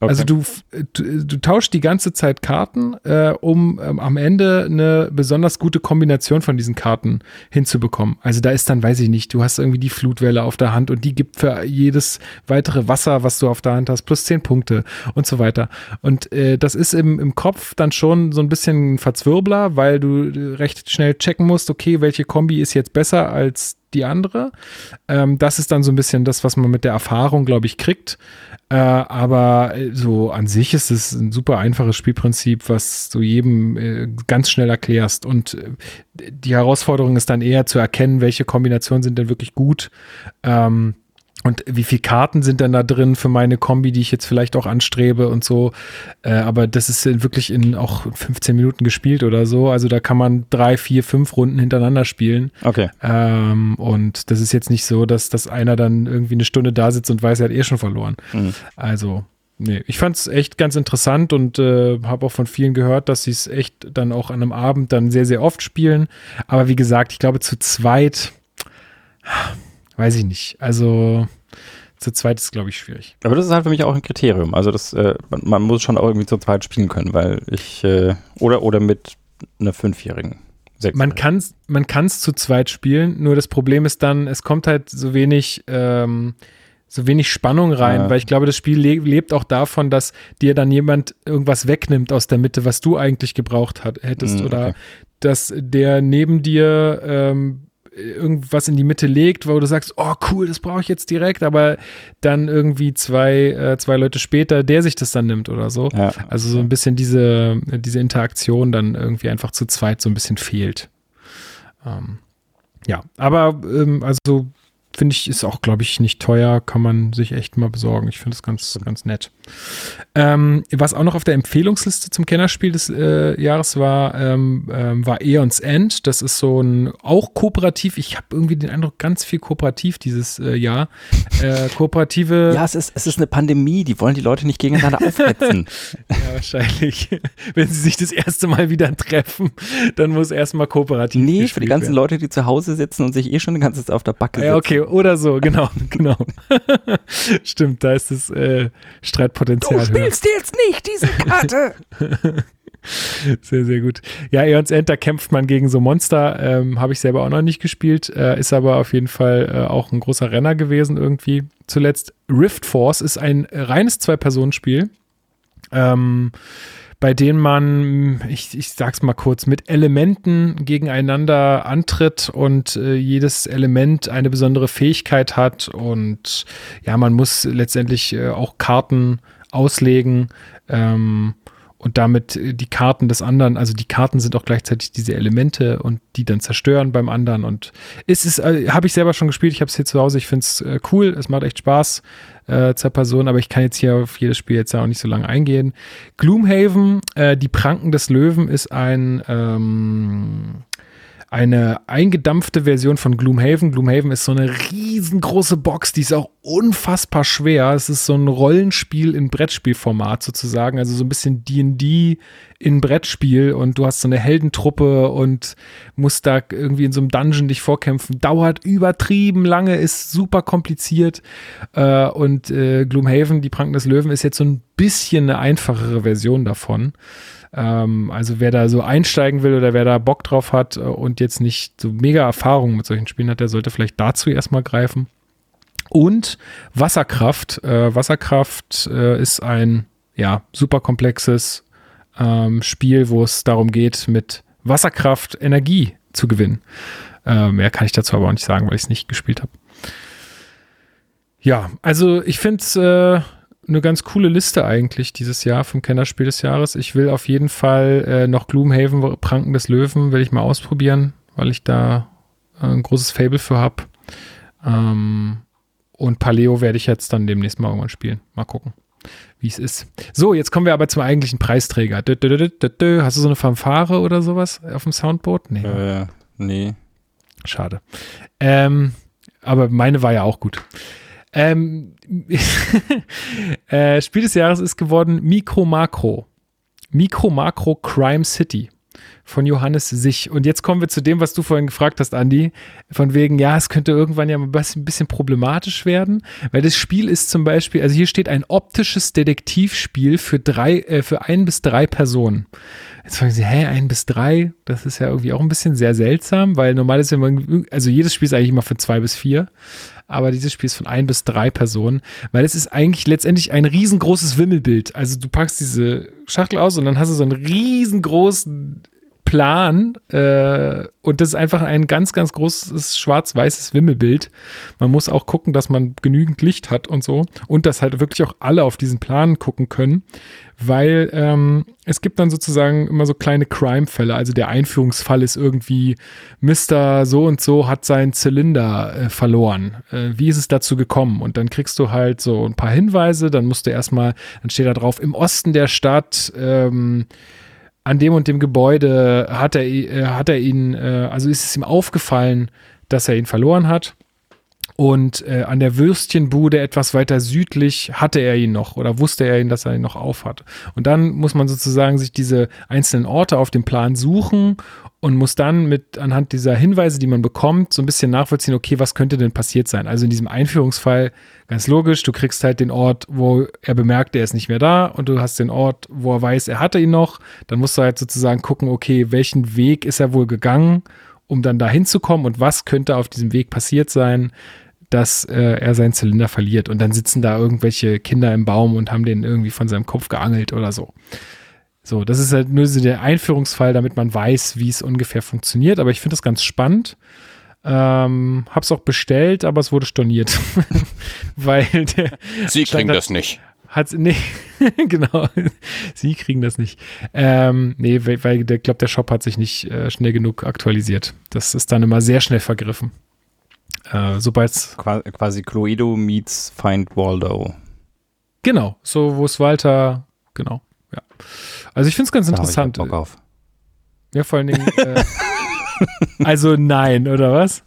Also okay. Also du, du, du tauschst die ganze Zeit Karten, äh, um ähm, am Ende eine besonders gute Kombination von diesen Karten hinzubekommen. Also da ist dann, weiß ich nicht, du hast irgendwie die Flutwelle auf der Hand und die gibt für jedes weitere Wasser, was du auf der Hand hast, plus zehn Punkte und so weiter. Und äh, das ist im, im Kopf dann schon so ein bisschen Verzwirbler, weil du äh, recht schnell checken musst, okay, welche Kombi ist jetzt besser als die andere. Ähm, das ist dann so ein bisschen das, was man mit der Erfahrung, glaube ich, kriegt. Äh, aber äh, so an sich ist es ein super einfaches Spielprinzip, was du jedem äh, ganz schnell erklärst. Und äh, die Herausforderung ist dann eher zu erkennen, welche Kombinationen sind denn wirklich gut. Ähm, und wie viele Karten sind denn da drin für meine Kombi, die ich jetzt vielleicht auch anstrebe und so. Äh, aber das ist wirklich in auch 15 Minuten gespielt oder so. Also da kann man drei, vier, fünf Runden hintereinander spielen. Okay. Ähm, und das ist jetzt nicht so, dass, dass einer dann irgendwie eine Stunde da sitzt und weiß, er hat eh schon verloren. Mhm. Also Nee, ich fand es echt ganz interessant und äh, habe auch von vielen gehört, dass sie es echt dann auch an einem Abend dann sehr, sehr oft spielen. Aber wie gesagt, ich glaube, zu zweit weiß ich nicht. Also zu zweit ist, glaube ich, schwierig. Aber das ist halt für mich auch ein Kriterium. Also das, äh, man, man, muss schon auch irgendwie zu zweit spielen können, weil ich, äh, oder, oder mit einer Fünfjährigen. Man kann es man kann's zu zweit spielen, nur das Problem ist dann, es kommt halt so wenig, ähm, so wenig Spannung rein, ja. weil ich glaube, das Spiel le lebt auch davon, dass dir dann jemand irgendwas wegnimmt aus der Mitte, was du eigentlich gebraucht hat, hättest, mhm, oder dass der neben dir ähm, irgendwas in die Mitte legt, wo du sagst, oh cool, das brauche ich jetzt direkt, aber dann irgendwie zwei, äh, zwei Leute später, der sich das dann nimmt oder so. Ja. Also so ein bisschen diese, diese Interaktion dann irgendwie einfach zu zweit so ein bisschen fehlt. Ähm, ja, aber ähm, also finde ich, ist auch, glaube ich, nicht teuer, kann man sich echt mal besorgen. Ich finde es ganz, ganz nett. Ähm, was auch noch auf der Empfehlungsliste zum Kennerspiel des äh, Jahres war, ähm, ähm, war Eons End. Das ist so ein, auch kooperativ. Ich habe irgendwie den Eindruck, ganz viel kooperativ dieses äh, Jahr. Äh, kooperative. Ja, es ist, es ist eine Pandemie. Die wollen die Leute nicht gegeneinander aufhetzen. ja, wahrscheinlich. Wenn sie sich das erste Mal wieder treffen, dann muss erstmal kooperativ Nee, für die ganzen werden. Leute, die zu Hause sitzen und sich eh schon die ganze Zeit auf der Backe sitzen. Ja, okay, oder so, genau, genau. Stimmt, da ist das äh, Streitpotenzial. Du spielst höher. jetzt nicht diese Karte. Sehr, sehr gut. Ja, Eons End, da kämpft man gegen so Monster. Ähm, Habe ich selber auch noch nicht gespielt. Äh, ist aber auf jeden Fall äh, auch ein großer Renner gewesen irgendwie. Zuletzt Rift Force ist ein reines Zwei-Personen-Spiel. Ähm, bei denen man, ich, ich sag's mal kurz, mit Elementen gegeneinander antritt und äh, jedes Element eine besondere Fähigkeit hat und ja, man muss letztendlich äh, auch Karten auslegen ähm, und damit äh, die Karten des anderen, also die Karten sind auch gleichzeitig diese Elemente und die dann zerstören beim anderen. Und es ist, äh, habe ich selber schon gespielt, ich habe es hier zu Hause, ich finde es äh, cool, es macht echt Spaß äh, zur Person, aber ich kann jetzt hier auf jedes Spiel jetzt auch nicht so lange eingehen. Gloomhaven, äh, die Pranken des Löwen ist ein ähm, eine eingedampfte Version von Gloomhaven. Gloomhaven ist so eine riesengroße Box, die ist auch unfassbar schwer. Es ist so ein Rollenspiel in Brettspielformat sozusagen, also so ein bisschen D&D in Brettspiel und du hast so eine Heldentruppe und musst da irgendwie in so einem Dungeon dich vorkämpfen. Dauert übertrieben lange, ist super kompliziert äh, und äh, Gloomhaven, die Pranken des Löwen, ist jetzt so ein bisschen eine einfachere Version davon. Ähm, also wer da so einsteigen will oder wer da Bock drauf hat äh, und jetzt nicht so mega Erfahrungen mit solchen Spielen hat, der sollte vielleicht dazu erstmal greifen. Und Wasserkraft. Äh, Wasserkraft äh, ist ein ja, super komplexes ähm, Spiel, wo es darum geht, mit Wasserkraft Energie zu gewinnen. Äh, mehr kann ich dazu aber auch nicht sagen, weil ich es nicht gespielt habe. Ja, also ich finde es äh, eine ganz coole Liste eigentlich dieses Jahr vom Kennerspiel des Jahres. Ich will auf jeden Fall äh, noch Gloomhaven, Pranken des Löwen, will ich mal ausprobieren, weil ich da äh, ein großes Fable für habe. Ähm, und Paleo werde ich jetzt dann demnächst mal irgendwann spielen. Mal gucken, wie es ist. So, jetzt kommen wir aber zum eigentlichen Preisträger. Hast du so eine Fanfare oder sowas auf dem Soundboard? Nee. Äh, nee. Schade. Ähm, aber meine war ja auch gut. Ähm, äh, Spiel des Jahres ist geworden Mikro Makro. Mikro Makro Crime City von Johannes Sich. Und jetzt kommen wir zu dem, was du vorhin gefragt hast, Andi. Von wegen, ja, es könnte irgendwann ja ein bisschen problematisch werden, weil das Spiel ist zum Beispiel, also hier steht ein optisches Detektivspiel für drei, äh, für ein bis drei Personen. Jetzt fragen sie, hä, ein bis drei? Das ist ja irgendwie auch ein bisschen sehr seltsam, weil normal ist ja also jedes Spiel ist eigentlich immer für zwei bis vier aber dieses Spiel ist von ein bis drei Personen, weil es ist eigentlich letztendlich ein riesengroßes Wimmelbild. Also du packst diese Schachtel aus und dann hast du so einen riesengroßen Plan äh, und das ist einfach ein ganz, ganz großes schwarz-weißes Wimmelbild. Man muss auch gucken, dass man genügend Licht hat und so und dass halt wirklich auch alle auf diesen Plan gucken können, weil ähm, es gibt dann sozusagen immer so kleine Crime-Fälle. Also der Einführungsfall ist irgendwie, Mr. so und so hat seinen Zylinder äh, verloren. Äh, wie ist es dazu gekommen? Und dann kriegst du halt so ein paar Hinweise, dann musst du erstmal, dann steht da drauf, im Osten der Stadt, ähm, an dem und dem Gebäude hat er, äh, hat er ihn, äh, also ist es ihm aufgefallen, dass er ihn verloren hat. Und äh, an der Würstchenbude etwas weiter südlich hatte er ihn noch oder wusste er ihn, dass er ihn noch aufhat. Und dann muss man sozusagen sich diese einzelnen Orte auf dem Plan suchen und muss dann mit anhand dieser Hinweise, die man bekommt, so ein bisschen nachvollziehen, okay, was könnte denn passiert sein? Also in diesem Einführungsfall ganz logisch, du kriegst halt den Ort, wo er bemerkt, er ist nicht mehr da und du hast den Ort, wo er weiß, er hatte ihn noch. Dann musst du halt sozusagen gucken, okay, welchen Weg ist er wohl gegangen, um dann da hinzukommen und was könnte auf diesem Weg passiert sein? Dass äh, er seinen Zylinder verliert. Und dann sitzen da irgendwelche Kinder im Baum und haben den irgendwie von seinem Kopf geangelt oder so. So, das ist halt nur so der Einführungsfall, damit man weiß, wie es ungefähr funktioniert. Aber ich finde das ganz spannend. Ähm, hab's auch bestellt, aber es wurde storniert. Weil der. Sie kriegen das nicht. Hat, nee, genau. Sie kriegen das nicht. Ähm, nee, weil, weil der, glaube, der Shop hat sich nicht äh, schnell genug aktualisiert. Das ist dann immer sehr schnell vergriffen. Äh, Sobald quasi Cluedo meets Find Waldo. Genau, so wo es Walter, genau, ja. Also ich finde es ganz da interessant. Bock auf. Ja, vor allen Dingen. Äh, also nein, oder was?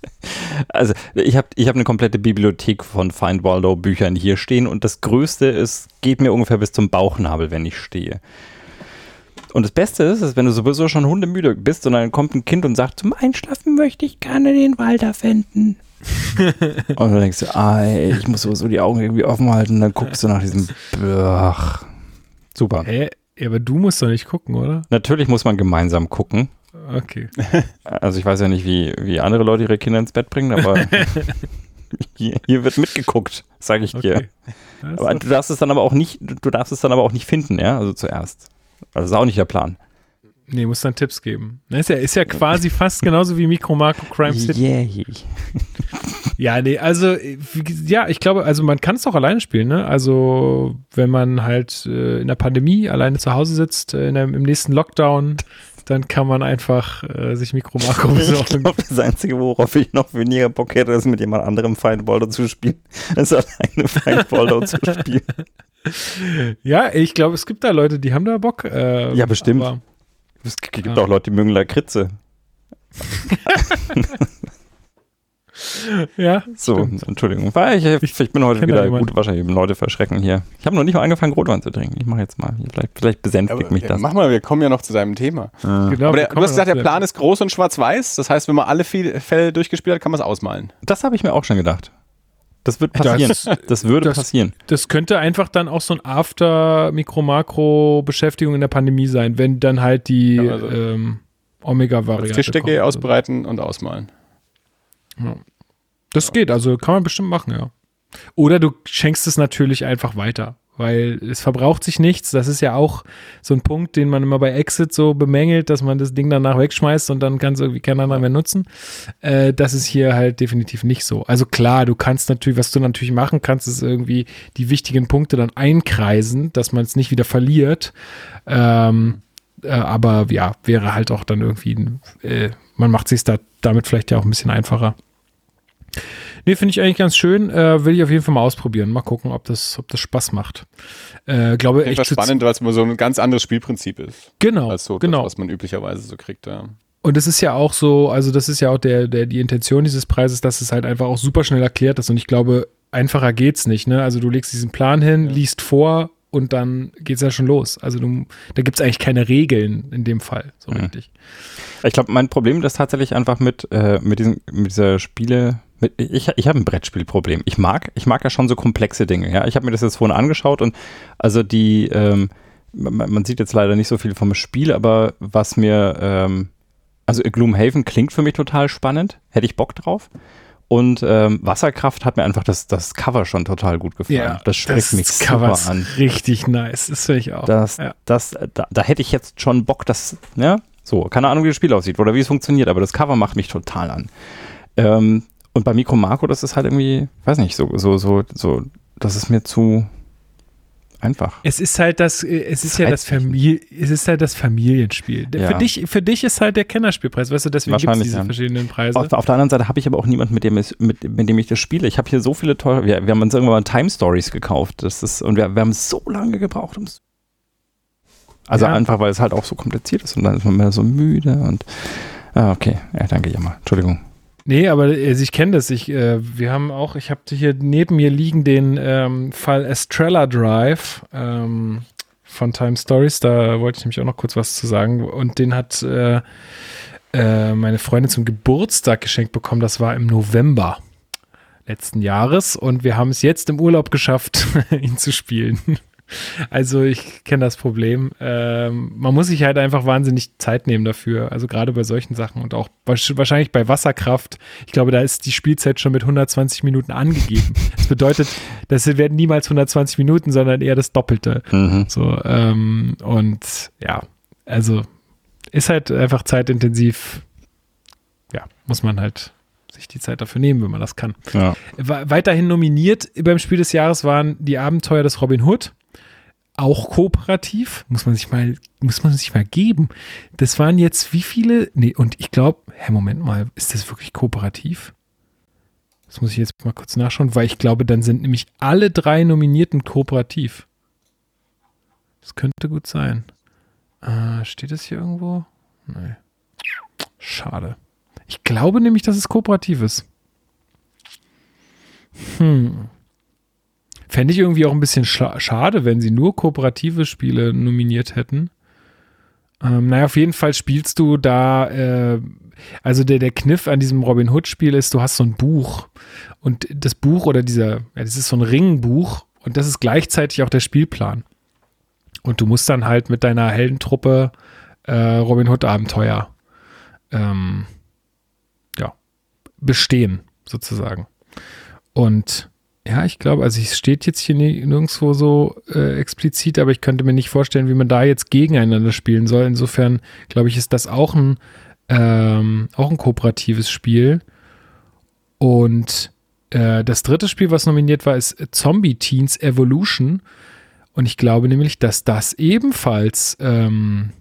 Also ich habe ich hab eine komplette Bibliothek von Find Waldo Büchern hier stehen und das Größte ist, geht mir ungefähr bis zum Bauchnabel, wenn ich stehe. Und das Beste ist, ist, wenn du sowieso schon hundemüde bist und dann kommt ein Kind und sagt, zum Einschlafen möchte ich gerne den Walter finden. Und dann denkst du, ah, ey, ich muss sowieso die Augen irgendwie offen halten. Und dann guckst du nach diesem, ach, super. Hä? Ja, aber du musst doch nicht gucken, oder? Natürlich muss man gemeinsam gucken. Okay. Also ich weiß ja nicht, wie, wie andere Leute ihre Kinder ins Bett bringen, aber hier, hier, wird mitgeguckt, sage ich dir. Okay. Aber du darfst es dann aber auch nicht, du darfst es dann aber auch nicht finden, ja, also zuerst. Also das ist auch nicht der Plan. Nee, muss dann Tipps geben. Das ist ja, ist ja quasi fast genauso wie Micro Marco Crime City. Yeah. Ja, nee, also ja, ich glaube, also man kann es doch alleine spielen, ne? Also wenn man halt äh, in der Pandemie alleine zu Hause sitzt, äh, der, im nächsten Lockdown, dann kann man einfach äh, sich Mikro Makro besorgen. Ich glaube, das Einzige, worauf ich noch weniger Bock hätte, ist mit jemand anderem Find Boulder zu spielen, als alleine Find Boulder zu spielen. Ja, ich glaube, es gibt da Leute, die haben da Bock. Äh, ja, bestimmt. Es gibt ja. auch Leute, die mögen Lakritze. ja. So, stimmt. Entschuldigung. Ich, ich, ich bin heute wieder gut, wahrscheinlich Leute verschrecken hier. Ich habe noch nicht mal angefangen, Rotwein zu trinken. Ich mache jetzt mal. Vielleicht, vielleicht besänftigt Aber, mich das. Mach mal, wir kommen ja noch zu deinem Thema. Ah. Genau, Aber der, du hast gesagt, der Plan ist groß und schwarz-weiß. Das heißt, wenn man alle Fälle durchgespielt hat, kann man es ausmalen. Das habe ich mir auch schon gedacht. Das wird passieren. Das, das würde das, passieren. Das könnte einfach dann auch so ein After-Mikro-Makro-Beschäftigung in der Pandemie sein, wenn dann halt die ja, also ähm, Omega-Variante. Tischdecke ausbreiten und ausmalen. Ja. Das ja. geht, also kann man bestimmt machen, ja. Oder du schenkst es natürlich einfach weiter, weil es verbraucht sich nichts. Das ist ja auch so ein Punkt, den man immer bei Exit so bemängelt, dass man das Ding danach wegschmeißt und dann kann es irgendwie kein anderer mehr nutzen. Äh, das ist hier halt definitiv nicht so. Also klar, du kannst natürlich, was du natürlich machen kannst, ist irgendwie die wichtigen Punkte dann einkreisen, dass man es nicht wieder verliert. Ähm, äh, aber ja, wäre halt auch dann irgendwie, äh, man macht sich da damit vielleicht ja auch ein bisschen einfacher. Nee, finde ich eigentlich ganz schön. Äh, will ich auf jeden Fall mal ausprobieren. Mal gucken, ob das, ob das Spaß macht. Äh, glaube echt spannend, weil es mal so ein ganz anderes Spielprinzip ist. Genau. Als so genau. Das, was man üblicherweise so kriegt, ja. Und es ist ja auch so, also das ist ja auch der, der, die Intention dieses Preises, dass es halt einfach auch super schnell erklärt ist. Und ich glaube, einfacher geht's nicht. Ne? Also du legst diesen Plan hin, ja. liest vor und dann geht's ja schon los. Also du, da gibt's eigentlich keine Regeln in dem Fall, so ja. richtig. Ich glaube, mein Problem ist tatsächlich einfach mit, äh, mit, diesen, mit dieser Spiele, ich, ich habe ein Brettspielproblem. Ich mag, ich mag ja schon so komplexe Dinge. Ja, ich habe mir das jetzt vorhin angeschaut und also die, ähm, man, man, sieht jetzt leider nicht so viel vom Spiel, aber was mir, ähm, also Gloomhaven klingt für mich total spannend. Hätte ich Bock drauf. Und ähm, Wasserkraft hat mir einfach das, das Cover schon total gut gefallen. Ja, das spricht mich Cover super an. Richtig nice, das finde ich auch. Das, ja. das, da, da hätte ich jetzt schon Bock, das, ja, so, keine Ahnung, wie das Spiel aussieht oder wie es funktioniert, aber das Cover macht mich total an. Ähm, und bei Mikro Marco, das ist halt irgendwie, weiß nicht, so, so, so, so, das ist mir zu einfach. Es ist halt das, äh, es ist ja das Familie, es ist halt das Familienspiel. Ja. Für dich, für dich ist halt der Kennerspielpreis, weißt du, deswegen gibt es diese ja. verschiedenen Preise. Auf, auf, der anderen Seite habe ich aber auch niemanden, mit dem, ich, mit, mit dem ich das spiele. Ich habe hier so viele teure, wir, wir haben uns irgendwann mal Time Stories gekauft. Das ist, und wir, wir haben so lange gebraucht, um es also ja. einfach, weil es halt auch so kompliziert ist und dann ist man mehr so müde und ah, okay, ja, danke Jammer. Entschuldigung. Nee, aber also ich kenne das. Ich, äh, wir haben auch, ich habe hier neben mir liegen den ähm, Fall Estrella Drive ähm, von Time Stories. Da wollte ich nämlich auch noch kurz was zu sagen. Und den hat äh, äh, meine Freundin zum Geburtstag geschenkt bekommen. Das war im November letzten Jahres. Und wir haben es jetzt im Urlaub geschafft, ihn zu spielen. Also ich kenne das Problem. Ähm, man muss sich halt einfach wahnsinnig Zeit nehmen dafür. Also gerade bei solchen Sachen und auch wahrscheinlich bei Wasserkraft. Ich glaube, da ist die Spielzeit schon mit 120 Minuten angegeben. Das bedeutet, das werden niemals 120 Minuten, sondern eher das Doppelte. Mhm. So ähm, und ja, also ist halt einfach zeitintensiv. Ja, muss man halt sich die Zeit dafür nehmen, wenn man das kann. Ja. Weiterhin nominiert beim Spiel des Jahres waren die Abenteuer des Robin Hood auch kooperativ, muss man sich mal, muss man sich mal geben. Das waren jetzt wie viele? Nee, und ich glaube, Herr, Moment mal, ist das wirklich kooperativ? Das muss ich jetzt mal kurz nachschauen, weil ich glaube, dann sind nämlich alle drei Nominierten kooperativ. Das könnte gut sein. Äh, steht das hier irgendwo? Nee. Schade. Ich glaube nämlich, dass es kooperativ ist. Hm. Fände ich irgendwie auch ein bisschen scha schade, wenn sie nur kooperative Spiele nominiert hätten. Ähm, naja, auf jeden Fall spielst du da, äh, also der, der Kniff an diesem Robin Hood-Spiel ist, du hast so ein Buch. Und das Buch oder dieser, ja, das ist so ein Ringbuch und das ist gleichzeitig auch der Spielplan. Und du musst dann halt mit deiner Heldentruppe äh, Robin Hood-Abenteuer ähm, ja, bestehen, sozusagen. Und ja, ich glaube, also es steht jetzt hier nirgendwo so äh, explizit, aber ich könnte mir nicht vorstellen, wie man da jetzt gegeneinander spielen soll. Insofern, glaube ich, ist das auch ein, ähm, auch ein kooperatives Spiel. Und Äh, das dritte Spiel, was nominiert war, ist Zombie Teens Evolution. Und ich glaube nämlich, dass das ebenfalls ähm,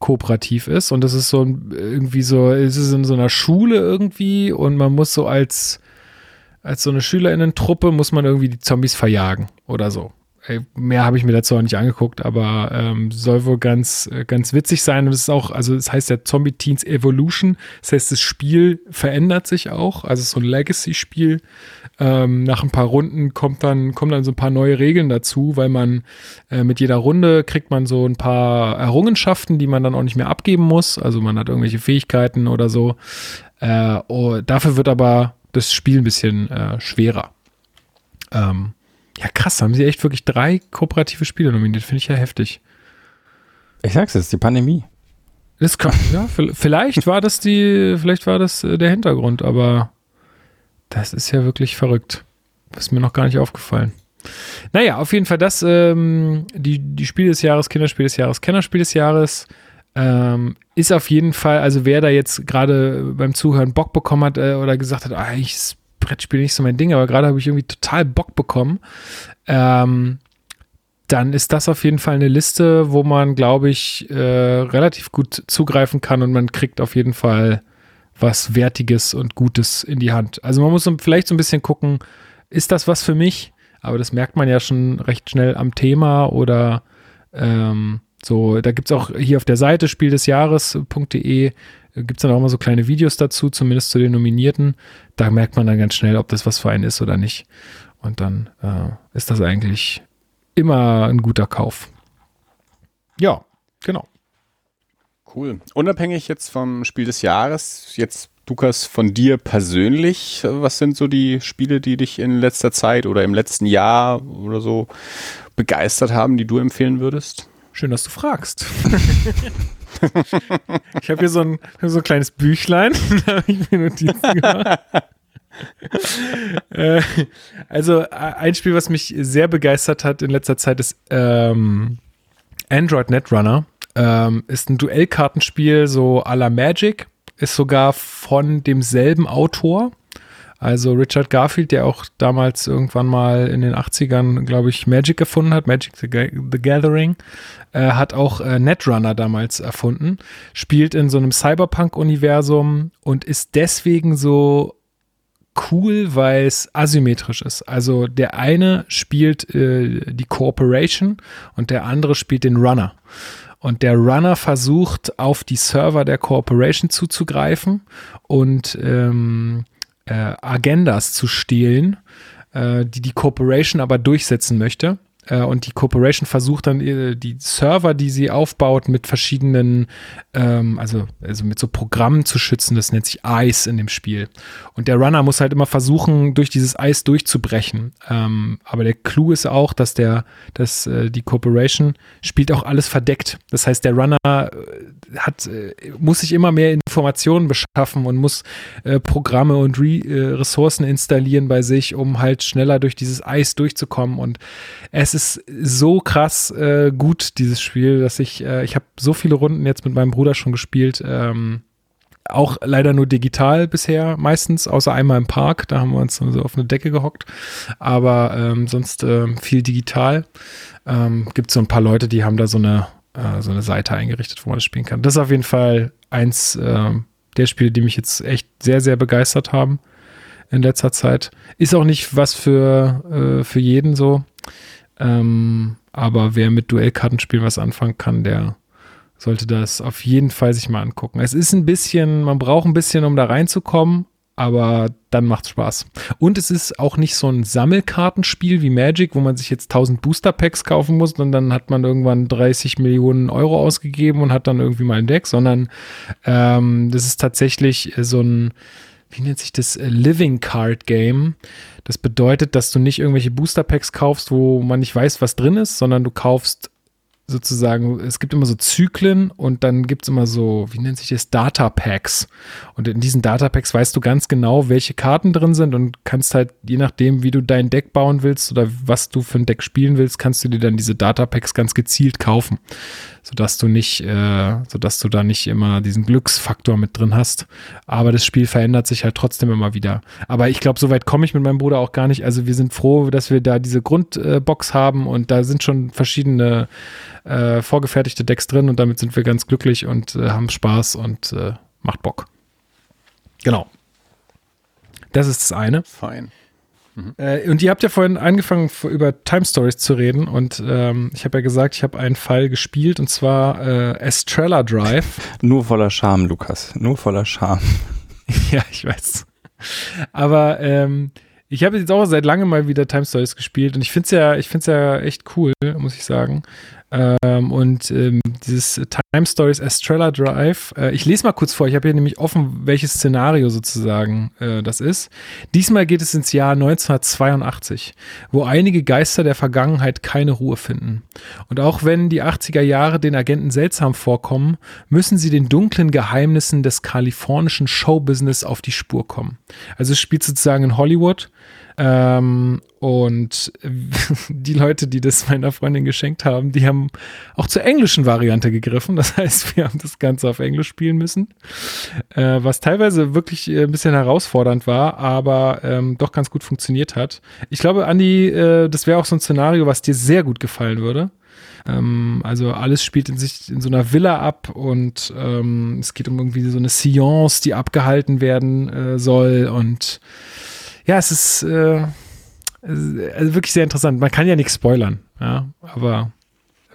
kooperativ ist. Und das ist so irgendwie so, es ist in so einer Schule irgendwie und man muss so als, als so eine Schülerinnen-Truppe muss man irgendwie die Zombies verjagen oder so. Mehr habe ich mir dazu auch nicht angeguckt, aber ähm, soll wohl ganz, ganz witzig sein. Und es ist auch, also es heißt ja Zombie Teens Evolution. Das heißt, das Spiel verändert sich auch. Also so ein Legacy-Spiel. Ähm, nach ein paar Runden kommt dann, kommen dann so ein paar neue Regeln dazu, weil man äh, mit jeder Runde kriegt man so ein paar Errungenschaften, die man dann auch nicht mehr abgeben muss. Also man hat irgendwelche Fähigkeiten oder so. Äh, oh, dafür wird aber das Spiel ein bisschen äh, schwerer. Ähm, ja, krass, haben sie echt wirklich drei kooperative Spiele nominiert. Finde ich ja heftig. Ich sag's jetzt, die Pandemie. Das kann, ja, vielleicht war das die, vielleicht war das äh, der Hintergrund, aber das ist ja wirklich verrückt. Das ist mir noch gar nicht aufgefallen. Naja, auf jeden Fall das, ähm, die, die Spiel des Jahres, Kinderspiel des Jahres, Kennerspiel des Jahres, ähm, ist auf jeden Fall, also wer da jetzt gerade beim Zuhören Bock bekommen hat äh, oder gesagt hat, ah, ich Brettspiel nicht so mein Ding, aber gerade habe ich irgendwie total Bock bekommen. Ähm, dann ist das auf jeden Fall eine Liste, wo man, glaube ich, äh, relativ gut zugreifen kann und man kriegt auf jeden Fall was Wertiges und Gutes in die Hand. Also man muss vielleicht so ein bisschen gucken, ist das was für mich? Aber das merkt man ja schon recht schnell am Thema oder ähm, so, da gibt es auch hier auf der Seite spieldesjahres.de gibt es dann auch immer so kleine Videos dazu, zumindest zu den Nominierten. Da merkt man dann ganz schnell, ob das was für einen ist oder nicht. Und dann äh, ist das eigentlich immer ein guter Kauf. Ja, genau. Cool. Unabhängig jetzt vom Spiel des Jahres, jetzt Lukas, von dir persönlich, was sind so die Spiele, die dich in letzter Zeit oder im letzten Jahr oder so begeistert haben, die du empfehlen würdest? Schön, dass du fragst. ich habe hier so ein, so ein kleines Büchlein, da habe ich mir Notizen gemacht. äh, also ein Spiel, was mich sehr begeistert hat in letzter Zeit, ist ähm, Android Netrunner. Ähm, ist ein Duellkartenspiel so à la Magic, ist sogar von demselben Autor. Also Richard Garfield, der auch damals irgendwann mal in den 80ern, glaube ich, Magic gefunden hat, Magic the, the Gathering, äh, hat auch äh, Netrunner damals erfunden, spielt in so einem Cyberpunk-Universum und ist deswegen so cool, weil es asymmetrisch ist. Also der eine spielt äh, die Corporation und der andere spielt den Runner. Und der Runner versucht, auf die Server der Corporation zuzugreifen und ähm, äh, Agendas zu stehlen, äh, die die Corporation aber durchsetzen möchte. Äh, und die Corporation versucht dann äh, die Server, die sie aufbaut, mit verschiedenen, ähm, also, also mit so Programmen zu schützen. Das nennt sich Eis in dem Spiel. Und der Runner muss halt immer versuchen, durch dieses Eis durchzubrechen. Ähm, aber der Clou ist auch, dass der, dass äh, die Corporation spielt auch alles verdeckt. Das heißt, der Runner äh, hat, äh, muss sich immer mehr Informationen beschaffen und muss äh, Programme und Re Ressourcen installieren bei sich, um halt schneller durch dieses Eis durchzukommen. Und es ist so krass äh, gut, dieses Spiel, dass ich, äh, ich habe so viele Runden jetzt mit meinem Bruder schon gespielt. Ähm, auch leider nur digital bisher, meistens, außer einmal im Park. Da haben wir uns so auf eine Decke gehockt. Aber ähm, sonst äh, viel digital. Ähm, Gibt so ein paar Leute, die haben da so eine, äh, so eine Seite eingerichtet, wo man das spielen kann. Das ist auf jeden Fall eins äh, der Spiele, die mich jetzt echt sehr, sehr begeistert haben in letzter Zeit. Ist auch nicht was für, äh, für jeden so. Ähm, aber wer mit Duellkartenspielen was anfangen kann, der sollte das auf jeden Fall sich mal angucken. Es ist ein bisschen, man braucht ein bisschen, um da reinzukommen, aber dann macht's Spaß. Und es ist auch nicht so ein Sammelkartenspiel wie Magic, wo man sich jetzt 1000 Booster Packs kaufen muss und dann hat man irgendwann 30 Millionen Euro ausgegeben und hat dann irgendwie mal ein Deck, sondern ähm, das ist tatsächlich so ein, wie nennt sich das, Living Card Game. Das bedeutet, dass du nicht irgendwelche Booster Packs kaufst, wo man nicht weiß, was drin ist, sondern du kaufst sozusagen, es gibt immer so Zyklen und dann gibt es immer so, wie nennt sich das, Data Packs. Und in diesen Data Packs weißt du ganz genau, welche Karten drin sind und kannst halt, je nachdem, wie du dein Deck bauen willst oder was du für ein Deck spielen willst, kannst du dir dann diese Data Packs ganz gezielt kaufen. Sodass du nicht, äh, sodass du da nicht immer diesen Glücksfaktor mit drin hast. Aber das Spiel verändert sich halt trotzdem immer wieder. Aber ich glaube, so weit komme ich mit meinem Bruder auch gar nicht. Also wir sind froh, dass wir da diese Grundbox äh, haben und da sind schon verschiedene äh, vorgefertigte Decks drin und damit sind wir ganz glücklich und äh, haben Spaß und äh, macht Bock. Genau. Das ist das eine. Fein. Mhm. Äh, und ihr habt ja vorhin angefangen, über Time Stories zu reden und ähm, ich habe ja gesagt, ich habe einen Fall gespielt und zwar äh, Estrella Drive. Nur voller Charme, Lukas. Nur voller Charme. ja, ich weiß. Aber ähm, ich habe jetzt auch seit langem mal wieder Time Stories gespielt und ich finde es ja, ich finde es ja echt cool, muss ich sagen. Ähm, und ähm, dieses Time Stories Estrella Drive, äh, ich lese mal kurz vor, ich habe hier nämlich offen, welches Szenario sozusagen äh, das ist. Diesmal geht es ins Jahr 1982, wo einige Geister der Vergangenheit keine Ruhe finden. Und auch wenn die 80er Jahre den Agenten seltsam vorkommen, müssen sie den dunklen Geheimnissen des kalifornischen Showbusiness auf die Spur kommen. Also es spielt sozusagen in Hollywood ähm, und die Leute, die das meiner Freundin geschenkt haben, die haben auch zur englischen Variante gegriffen. Das heißt, wir haben das Ganze auf Englisch spielen müssen, äh, was teilweise wirklich äh, ein bisschen herausfordernd war, aber ähm, doch ganz gut funktioniert hat. Ich glaube, Andi, äh, das wäre auch so ein Szenario, was dir sehr gut gefallen würde. Ähm, also alles spielt in sich in so einer Villa ab und ähm, es geht um irgendwie so eine Seance, die abgehalten werden äh, soll und ja, es ist äh, also wirklich sehr interessant. Man kann ja nichts spoilern, ja, aber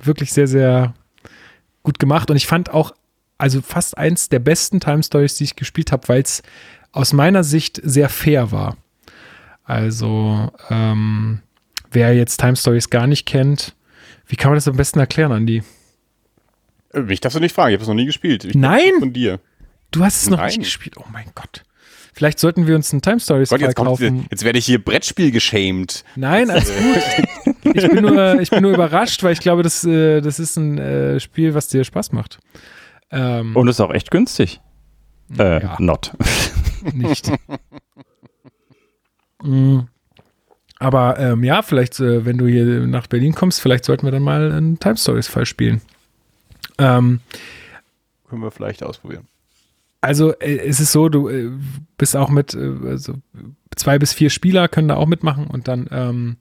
wirklich sehr, sehr gut gemacht. Und ich fand auch, also fast eins der besten Time Stories, die ich gespielt habe, weil es aus meiner Sicht sehr fair war. Also, ähm, wer jetzt Time Stories gar nicht kennt, wie kann man das am besten erklären, Andi? Äh, mich darfst du nicht fragen, ich habe es noch nie gespielt. Ich Nein! Von dir. Du hast es noch Nein. nicht gespielt. Oh mein Gott. Vielleicht sollten wir uns ein Time Stories Gott, jetzt kaufen. Kommt, jetzt werde ich hier Brettspiel geschämt. Nein, alles gut. ich, bin nur, ich bin nur überrascht, weil ich glaube, das, äh, das ist ein äh, Spiel, was dir Spaß macht. Ähm, Und ist auch echt günstig. Äh, ja. not. Nicht. mm. Aber ähm, ja, vielleicht, äh, wenn du hier nach Berlin kommst, vielleicht sollten wir dann mal einen Time Stories Fall spielen. Ähm, Können wir vielleicht ausprobieren. Also äh, es ist so, du äh, bist auch mit, äh, also zwei bis vier Spieler können da auch mitmachen und dann ähm,